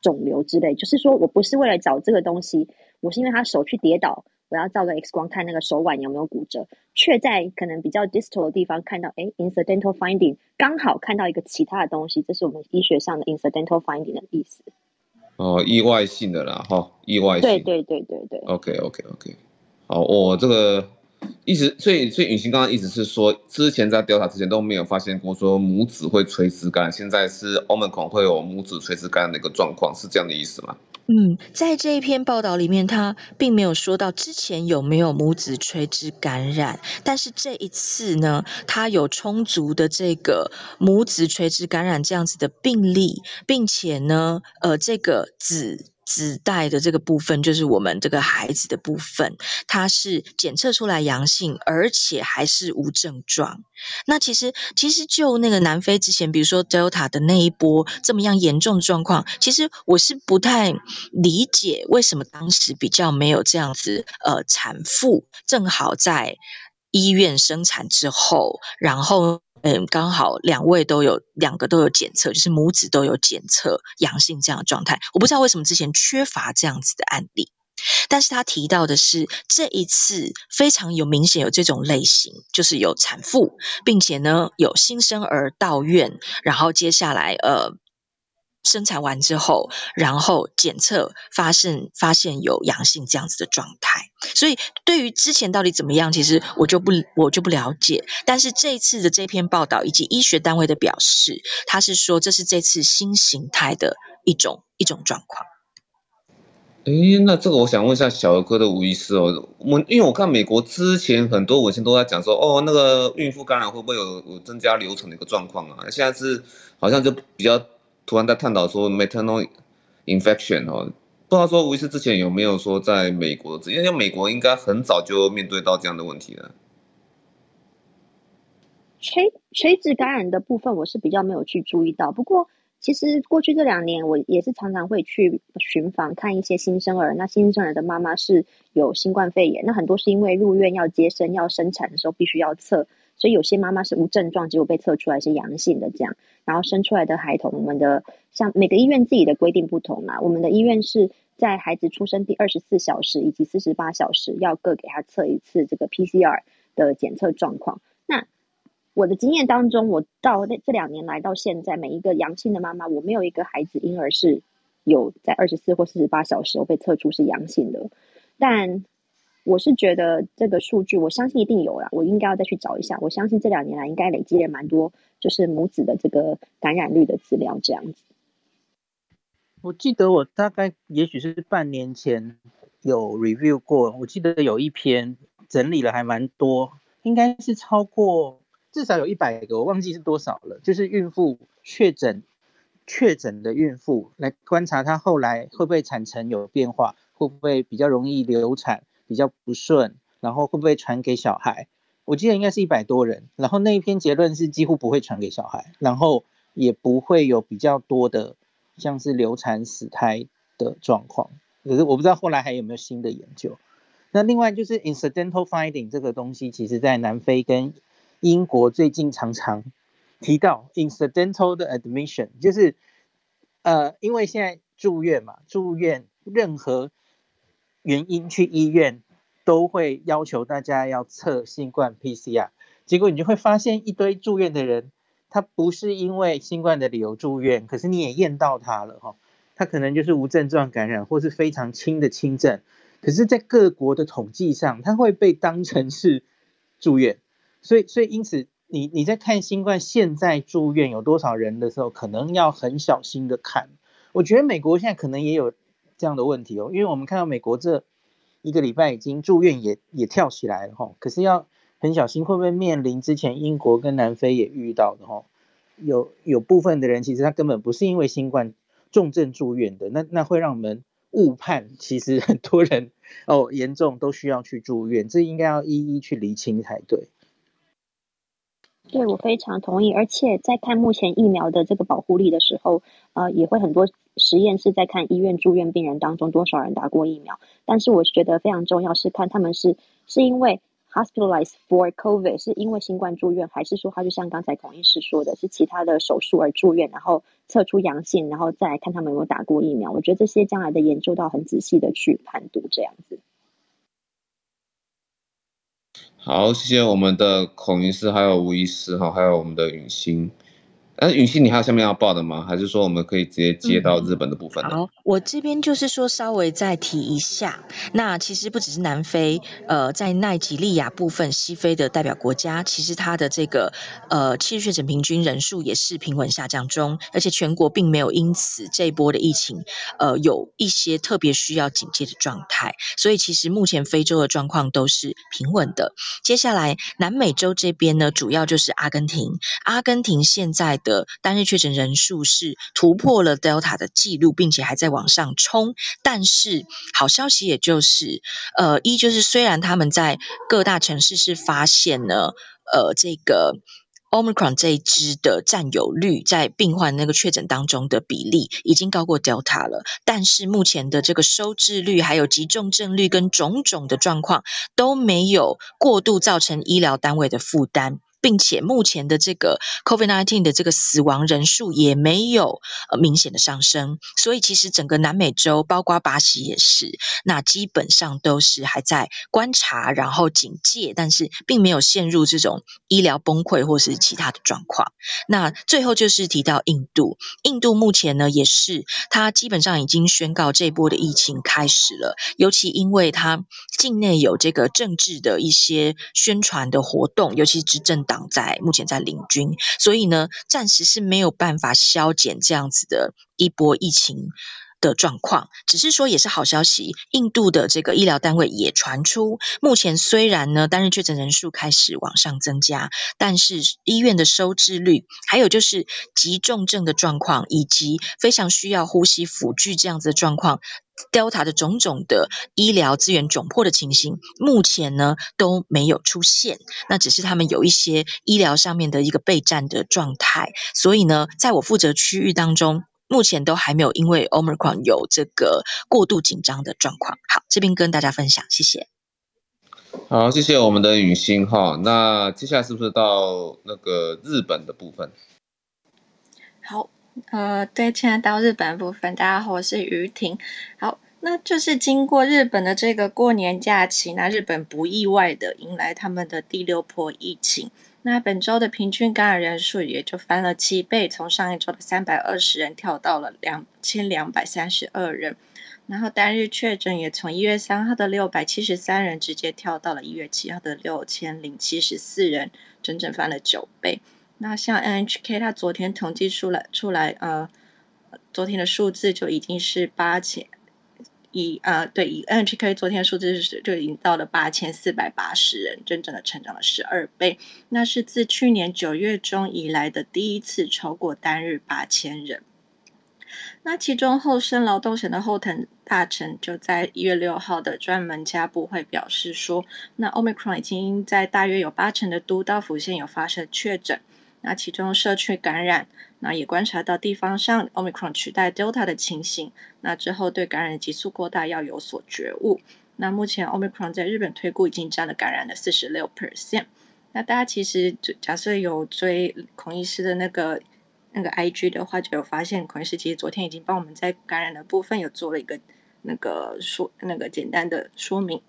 肿瘤之类，就是说我不是为了找这个东西，我是因为他手去跌倒。我要照个 X 光看那个手腕有没有骨折，却在可能比较 distal 的地方看到，哎，incidental finding 刚好看到一个其他的东西，这是我们医学上的 incidental finding 的意思。哦，意外性的啦，哈，意外性。对对对对对。OK OK OK，好，我这个一直，所以所以允欣刚刚一直是说，之前在调查之前都没有发现过说母子会垂直感染，现在是 Omicron 会有母子垂直感染的一个状况，是这样的意思吗？嗯，在这一篇报道里面，他并没有说到之前有没有母子垂直感染，但是这一次呢，他有充足的这个母子垂直感染这样子的病例，并且呢，呃，这个子。子代的这个部分，就是我们这个孩子的部分，它是检测出来阳性，而且还是无症状。那其实，其实就那个南非之前，比如说 Delta 的那一波这么样严重的状况，其实我是不太理解为什么当时比较没有这样子，呃，产妇正好在医院生产之后，然后。嗯，刚好两位都有，两个都有检测，就是母子都有检测阳性这样的状态。我不知道为什么之前缺乏这样子的案例，但是他提到的是这一次非常有明显有这种类型，就是有产妇，并且呢有新生儿到院，然后接下来呃。生产完之后，然后检测发现发现有阳性这样子的状态，所以对于之前到底怎么样，其实我就不我就不了解。但是这一次的这篇报道以及医学单位的表示，他是说这是这次新形态的一种一种状况。诶，那这个我想问一下小儿科的吴医师哦，我因为我看美国之前很多文献都在讲说，哦，那个孕妇感染会不会有有增加流产的一个状况啊？现在是好像就比较。突然在探讨说 maternal infection 哦，不知道说吴医师之前有没有说在美国，因为美国应该很早就面对到这样的问题了。垂垂直感染的部分我是比较没有去注意到，不过其实过去这两年我也是常常会去巡房看一些新生儿，那新生儿的妈妈是有新冠肺炎，那很多是因为入院要接生要生产的时候必须要测。所以有些妈妈是无症状，结果被测出来是阳性的这样，然后生出来的孩童，我们的像每个医院自己的规定不同嘛，我们的医院是在孩子出生第二十四小时以及四十八小时要各给他测一次这个 PCR 的检测状况。那我的经验当中，我到这两年来到现在，每一个阳性的妈妈，我没有一个孩子婴儿是有在二十四或四十八小时被测出是阳性的，但。我是觉得这个数据，我相信一定有啦。我应该要再去找一下。我相信这两年来应该累积了蛮多，就是母子的这个感染率的资料这样子。我记得我大概也许是半年前有 review 过，我记得有一篇整理了还蛮多，应该是超过至少有一百个，我忘记是多少了。就是孕妇确诊确诊的孕妇来观察她后来会不会产程有变化，会不会比较容易流产。比较不顺，然后会不会传给小孩？我记得应该是一百多人，然后那一篇结论是几乎不会传给小孩，然后也不会有比较多的像是流产死胎的状况。可是我不知道后来还有没有新的研究。那另外就是 incidental finding 这个东西，其实在南非跟英国最近常常提到 incidental 的 admission，就是呃，因为现在住院嘛，住院任何。原因去医院都会要求大家要测新冠 PCR，结果你就会发现一堆住院的人，他不是因为新冠的理由住院，可是你也验到他了哈，他可能就是无症状感染或是非常轻的轻症，可是，在各国的统计上，他会被当成是住院，所以所以因此你你在看新冠现在住院有多少人的时候，可能要很小心的看。我觉得美国现在可能也有。这样的问题哦，因为我们看到美国这一个礼拜已经住院也也跳起来了哈，可是要很小心会不会面临之前英国跟南非也遇到的哈，有有部分的人其实他根本不是因为新冠重症住院的，那那会让我们误判，其实很多人哦严重都需要去住院，这应该要一一去厘清才对。对，我非常同意，而且在看目前疫苗的这个保护力的时候，呃，也会很多实验是在看医院住院病人当中多少人打过疫苗。但是我觉得非常重要是看他们是是因为 hospitalized for COVID 是因为新冠住院，还是说他就像刚才孔医师说的是其他的手术而住院，然后测出阳性，然后再来看他们有没有打过疫苗。我觉得这些将来的研究到很仔细的去判读这样子。好，谢谢我们的孔医师，还有吴医师哈，还有我们的允欣。呃，允熙，你还有下面要报的吗？还是说我们可以直接接到日本的部分？嗯？好，我这边就是说稍微再提一下，那其实不只是南非，呃，在奈及利亚部分西非的代表国家，其实它的这个呃七日确诊平均人数也是平稳下降中，而且全国并没有因此这一波的疫情呃有一些特别需要警戒的状态，所以其实目前非洲的状况都是平稳的。接下来南美洲这边呢，主要就是阿根廷，阿根廷现在。的单日确诊人数是突破了 Delta 的记录，并且还在往上冲。但是好消息也就是，呃，一就是虽然他们在各大城市是发现了，呃，这个 Omicron 这一支的占有率在病患那个确诊当中的比例已经高过 Delta 了，但是目前的这个收治率、还有急重症率跟种种的状况都没有过度造成医疗单位的负担。并且目前的这个 COVID-19 的这个死亡人数也没有呃明显的上升，所以其实整个南美洲，包括巴西也是，那基本上都是还在观察，然后警戒，但是并没有陷入这种医疗崩溃或是其他的状况。那最后就是提到印度，印度目前呢也是，它基本上已经宣告这波的疫情开始了，尤其因为它境内有这个政治的一些宣传的活动，尤其执政党。在目前在领军，所以呢，暂时是没有办法消减这样子的一波疫情的状况。只是说，也是好消息，印度的这个医疗单位也传出，目前虽然呢单日确诊人数开始往上增加，但是医院的收治率，还有就是急重症的状况，以及非常需要呼吸辅具这样子的状况。Delta 的种种的医疗资源窘迫的情形，目前呢都没有出现，那只是他们有一些医疗上面的一个备战的状态，所以呢，在我负责区域当中，目前都还没有因为 Omicron 有这个过度紧张的状况。好，这边跟大家分享，谢谢。好，谢谢我们的雨欣哈。那接下来是不是到那个日本的部分？好。呃，对，现在到日本部分，大家好，我是于婷。好，那就是经过日本的这个过年假期，那日本不意外的迎来他们的第六波疫情。那本周的平均感染人数也就翻了七倍，从上一周的三百二十人跳到了两千两百三十二人。然后单日确诊也从一月三号的六百七十三人直接跳到了一月七号的六千零七十四人，整整翻了九倍。那像 NHK，它昨天统计出来出来，呃，昨天的数字就已经是八千，以呃对，以 NHK 昨天数字是就已经到了八千四百八十人，真正的成长了十二倍。那是自去年九月中以来的第一次超过单日八千人。那其中厚生劳动省的后藤大臣就在一月六号的专门家部会表示说，那 Omicron 已经在大约有八成的都道府县有发生确诊。那其中社区感染，那也观察到地方上 Omicron 取代 Delta 的情形。那之后对感染的急速扩大要有所觉悟。那目前 Omicron 在日本推估已经占了感染的四十六 percent。那大家其实就假设有追孔医师的那个那个 IG 的话，就有发现孔医师其实昨天已经帮我们在感染的部分有做了一个那个说那个简单的说明。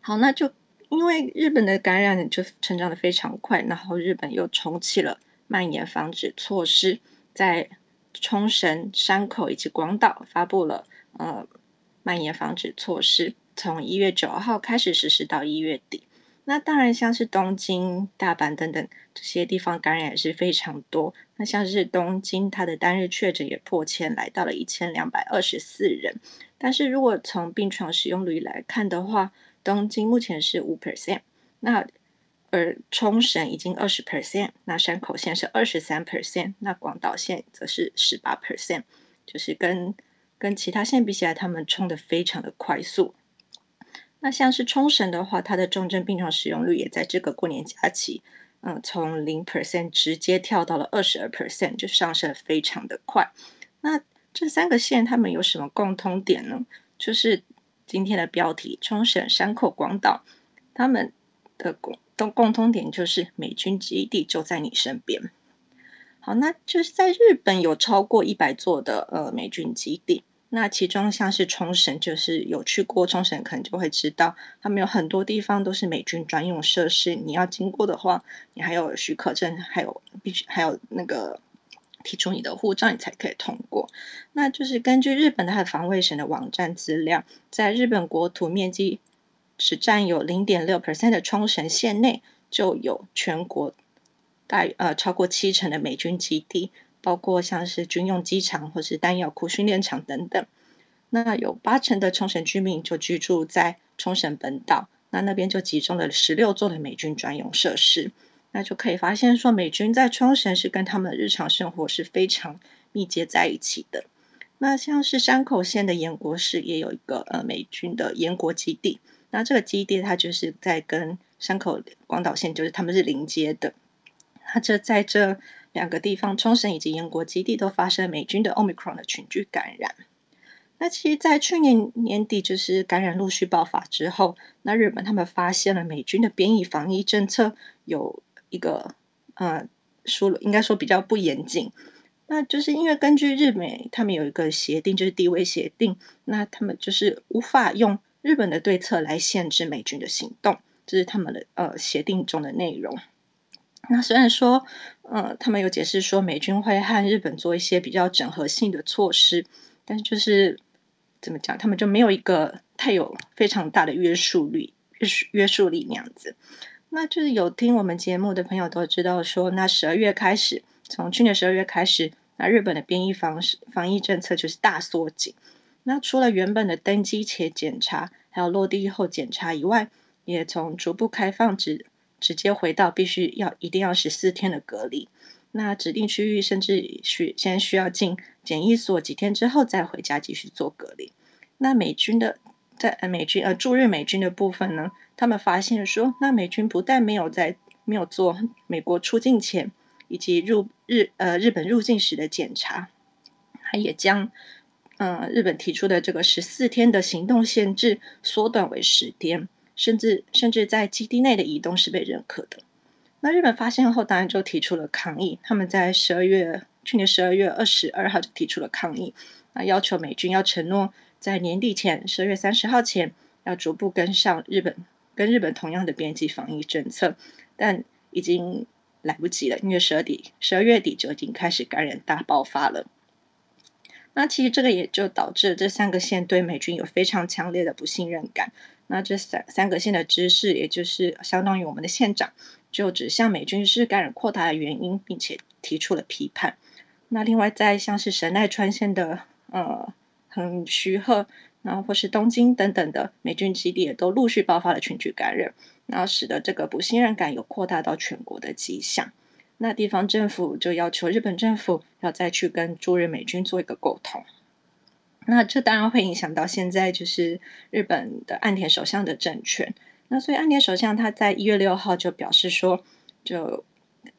好，那就。因为日本的感染就成长得非常快，然后日本又重启了蔓延防止措施，在冲绳、山口以及广岛发布了呃蔓延防止措施，从一月九号开始实施到一月底。那当然，像是东京、大阪等等这些地方感染也是非常多。那像是东京，它的单日确诊也破千，来到了一千两百二十四人。但是如果从病床使用率来看的话，东京目前是五 percent，那而冲绳已经二十 percent，那山口县是二十三 percent，那广岛县则是十八 percent，就是跟跟其他县比起来，他们冲得非常的快速。那像是冲绳的话，它的重症病床使用率也在这个过年假期，嗯，从零 percent 直接跳到了二十二 percent，就上升非常的快。那这三个县他们有什么共通点呢？就是。今天的标题：冲绳、山口、广岛，他们的共都共通点就是美军基地就在你身边。好，那就是在日本有超过一百座的呃美军基地。那其中像是冲绳，就是有去过冲绳，可能就会知道，他们有很多地方都是美军专用设施。你要经过的话，你还有许可证，还有必须还有那个提出你的护照，你才可以通过。那就是根据日本的防卫省的网站资料，在日本国土面积只占有零点六 percent 的冲绳县内，就有全国大呃超过七成的美军基地。包括像是军用机场或是弹药库、训练场等等。那有八成的冲绳居民就居住在冲绳本岛，那那边就集中了十六座的美军专用设施。那就可以发现说，美军在冲绳是跟他们的日常生活是非常密接在一起的。那像是山口县的岩国市也有一个呃美军的岩国基地，那这个基地它就是在跟山口广岛县就是他们是邻接的。那这在这。两个地方，冲绳以及岩国基地都发生美军的 Omicron 的群聚感染。那其实，在去年年底，就是感染陆续爆发之后，那日本他们发现了美军的边境防疫政策有一个呃，说了应该说比较不严谨。那就是因为根据日美他们有一个协定，就是地位协定，那他们就是无法用日本的对策来限制美军的行动，这是他们的呃协定中的内容。那虽然说，呃，他们有解释说美军会和日本做一些比较整合性的措施，但是就是怎么讲，他们就没有一个太有非常大的约束力、约束约束力那样子。那就是有听我们节目的朋友都知道说，那十二月开始，从去年十二月开始，那日本的边疫防防疫政策就是大缩紧。那除了原本的登机前检查，还有落地后检查以外，也从逐步开放直。直接回到必须要一定要十四天的隔离，那指定区域甚至需先需要进检疫所几天之后再回家继续做隔离。那美军的在美军呃驻日美军的部分呢，他们发现说，那美军不但没有在没有做美国出境前以及入日呃日本入境时的检查，他也将呃日本提出的这个十四天的行动限制缩短为十天。甚至甚至在基地内的移动是被认可的。那日本发现后，当然就提出了抗议。他们在十二月，去年十二月二十二号就提出了抗议，那要求美军要承诺在年底前，十二月三十号前，要逐步跟上日本跟日本同样的边境防疫政策。但已经来不及了，因为十二底十二月底就已经开始感染大爆发了。那其实这个也就导致这三个县对美军有非常强烈的不信任感。那这三三个县的知事，也就是相当于我们的县长，就指向美军是感染扩大的原因，并且提出了批判。那另外在像是神奈川县的呃横须贺，然后或是东京等等的美军基地，也都陆续爆发了群聚感染，然后使得这个不信任感有扩大到全国的迹象。那地方政府就要求日本政府要再去跟驻日美军做一个沟通。那这当然会影响到现在就是日本的岸田首相的政权。那所以岸田首相他在一月六号就表示说，就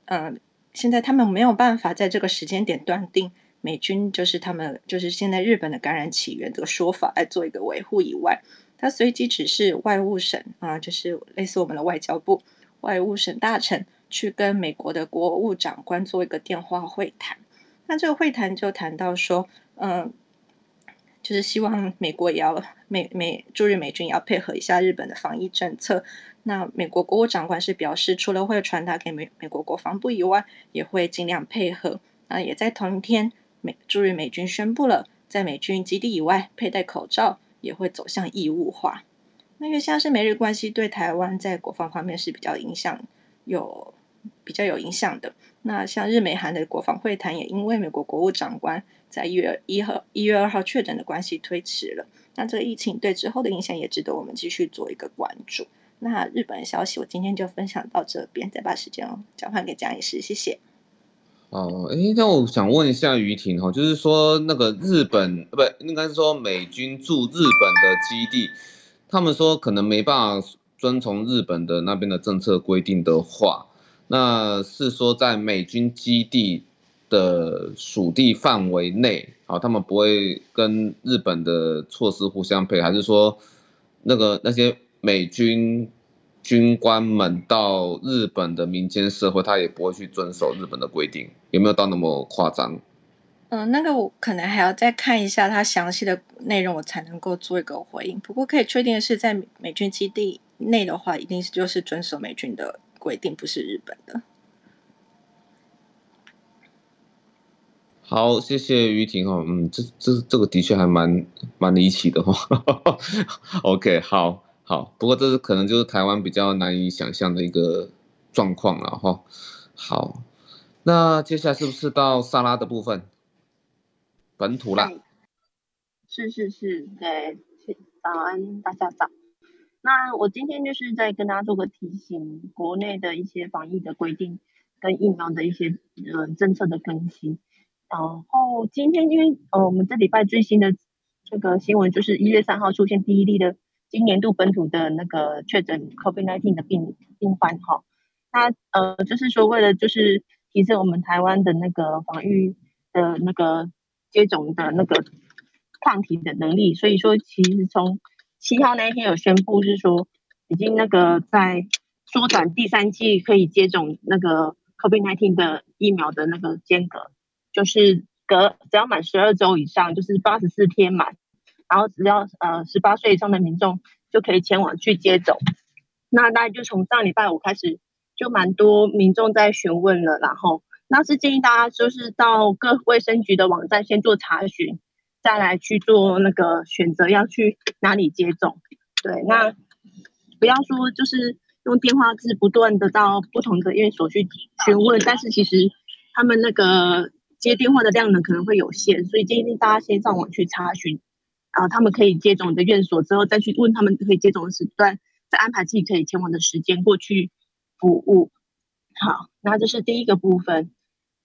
嗯、呃，现在他们没有办法在这个时间点断定美军就是他们就是现在日本的感染起源这个说法来做一个维护以外，他随即指示外务省啊，就是类似我们的外交部外务省大臣去跟美国的国务长官做一个电话会谈。那这个会谈就谈到说，嗯、就是希望美国也要美美驻日美军也要配合一下日本的防疫政策。那美国国务长官是表示，除了会传达给美美国国防部以外，也会尽量配合。那也在同一天，美驻日美军宣布了，在美军基地以外佩戴口罩也会走向义务化。那因为像是美日关系对台湾在国防方面是比较影响有比较有影响的。那像日美韩的国防会谈也因为美国国务长官。在一月一号、一月二号确诊的关系推迟了，那这个疫情对之后的影响也值得我们继续做一个关注。那日本的消息我今天就分享到这边，再把时间交换给蒋医师，谢谢。哦，诶，那我想问一下于婷哈，就是说那个日本不应该是说美军驻日本的基地，他们说可能没办法遵从日本的那边的政策规定的话，那是说在美军基地。的属地范围内，好，他们不会跟日本的措施互相配，还是说那个那些美军军官们到日本的民间社会，他也不会去遵守日本的规定，有没有到那么夸张？嗯、呃，那个我可能还要再看一下它详细的内容，我才能够做一个回应。不过可以确定的是，在美军基地内的话，一定是就是遵守美军的规定，不是日本的。好，谢谢于婷哦，嗯，这这这个的确还蛮蛮离奇的哈。OK，好好，不过这是可能就是台湾比较难以想象的一个状况了哈。好，那接下来是不是到萨拉的部分？本土啦。是是是，对，早安，大家早。那我今天就是在跟大家做个提醒，国内的一些防疫的规定跟疫苗的一些呃政策的更新。然后今天因为呃我们这礼拜最新的这个新闻就是一月三号出现第一例的今年度本土的那个确诊 COVID-19 的病病患哈，那呃就是说为了就是提升我们台湾的那个防御的那个接种的那个抗体的能力，所以说其实从七号那一天有宣布是说已经那个在缩短第三剂可以接种那个 COVID-19 的疫苗的那个间隔。就是隔只要满十二周以上，就是八十四天满，然后只要呃十八岁以上的民众就可以前往去接种。那大概就从上礼拜五开始，就蛮多民众在询问了。然后那是建议大家就是到各卫生局的网站先做查询，再来去做那个选择要去哪里接种。对，那不要说就是用电话是不断的到不同的医院所去询问，但是其实他们那个。接电话的量呢可能会有限，所以建议大家先上网去查询，啊，他们可以接种的院所之后，再去问他们可以接种的时段，再安排自己可以前往的时间过去服务。好，那这是第一个部分。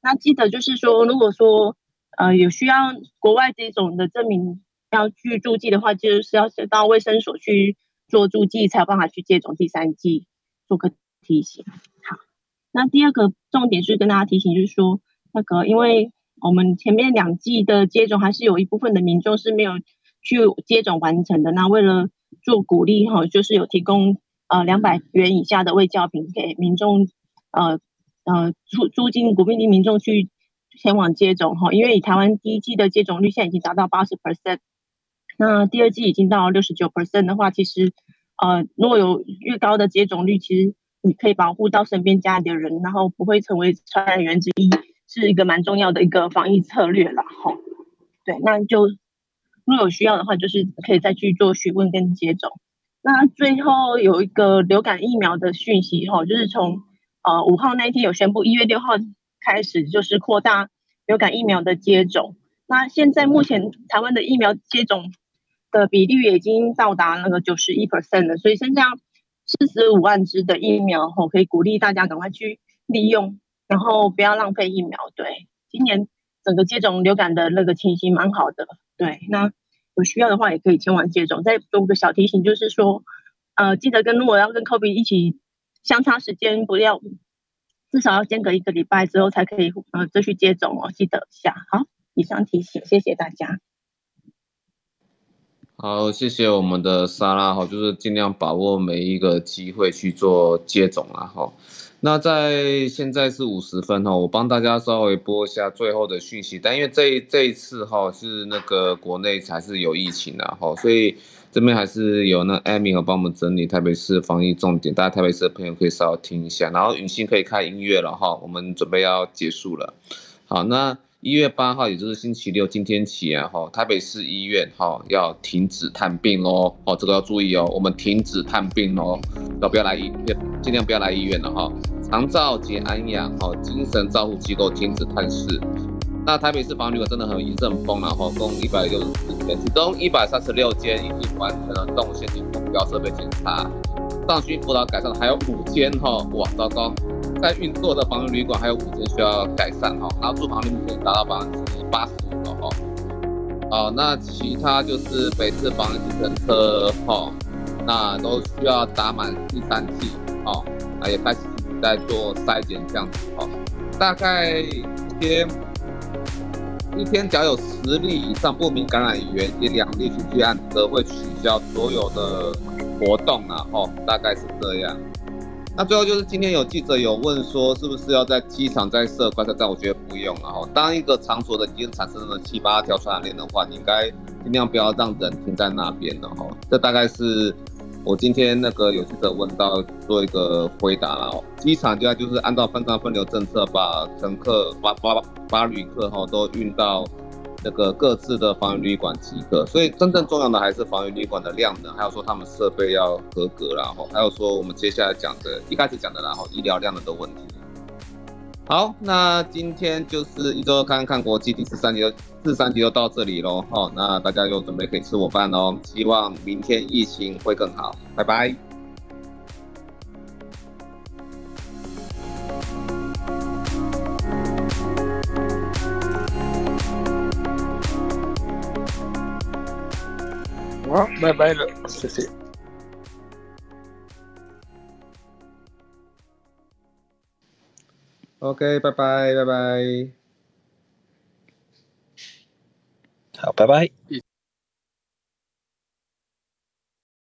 那记得就是说，如果说呃有需要国外接种的证明要去注记的话，就是要先到卫生所去做注记，才有办法去接种第三剂。做个提醒。好，那第二个重点是跟大家提醒，就是说。那个，因为我们前面两剂的接种，还是有一部分的民众是没有去接种完成的。那为了做鼓励哈，就是有提供呃两百元以下的卫教品给民众，呃呃租租金国民民众去前往接种哈。因为以台湾第一季的接种率现在已经达到八十 percent，那第二季已经到六十九 percent 的话，其实呃如果有越高的接种率，其实你可以保护到身边家里的人，然后不会成为传染源之一。是一个蛮重要的一个防疫策略了哈，对，那就如果有需要的话，就是可以再去做询问跟接种。那最后有一个流感疫苗的讯息哈，就是从呃五号那一天有宣布，一月六号开始就是扩大流感疫苗的接种。那现在目前台湾的疫苗接种的比率也已经到达那个九十一 percent 了，所以剩下四十五万支的疫苗哈，可以鼓励大家赶快去利用。然后不要浪费疫苗，对，今年整个接种流感的那个情形蛮好的，对，那有需要的话也可以前往接种。再做个小提醒，就是说，呃，记得跟如果要跟 COVID 一起相差时间，不要至少要间隔一个礼拜之后才可以呃再去接种哦，记得一下。好，以上提醒，谢谢大家。好，谢谢我们的莎拉哈，就是尽量把握每一个机会去做接种啦哈。那在现在是五十分哈，我帮大家稍微播一下最后的讯息。但因为这这一次哈是那个国内才是有疫情的哈，所以这边还是有那艾米和帮我们整理台北市防疫重点，大家台北市的朋友可以稍微听一下。然后雨欣可以开音乐了哈，我们准备要结束了。好，那。一月八号，也就是星期六，今天起啊，哈，台北市医院哈要停止探病喽，哦，这个要注意哦，我们停止探病喽，都不要来医院，尽量不要来医院了哈。长照及安养哈，精神照护机构停止探视。那台北市房旅馆真的很一阵风了哈，共一百六十四间，其中一百三十六间已经完成了动线及目标设备检查，上训辅导改善的还有五间哈，哇，糟糕。在运作的防疫旅馆还有五间需要改善哈，然后住房率目前达到百分之八十五了哈。好，那其他就是北市防疫计程车哈，那都需要打满第三剂哦，那也开始在做筛检这样子哈。大概一天一天只要有十例以上不明感染源及两例群聚案，则会取消所有的活动啊哦，大概是这样。那最后就是今天有记者有问说，是不是要在机场再设观测站？我觉得不用啊。哈，当一个场所的已经产生了七八条传染链的话，你应该尽量不要让人停在那边了哈。这大概是我今天那个有记者问到做一个回答了哦。机场就要就是按照分站分流政策，把乘客把把把旅客哈都运到。这个各自的防疫旅馆即可，所以真正重要的还是防疫旅馆的量能，还有说他们设备要合格，然后还有说我们接下来讲的，一开始讲的，然后医疗量能的问题。好，那今天就是一周看看国际第十三集，第十三集就到这里喽。好，那大家又准备可以吃午饭喽，希望明天疫情会更好，拜拜。好，拜拜了，谢谢。OK，拜拜，拜拜。好，拜拜。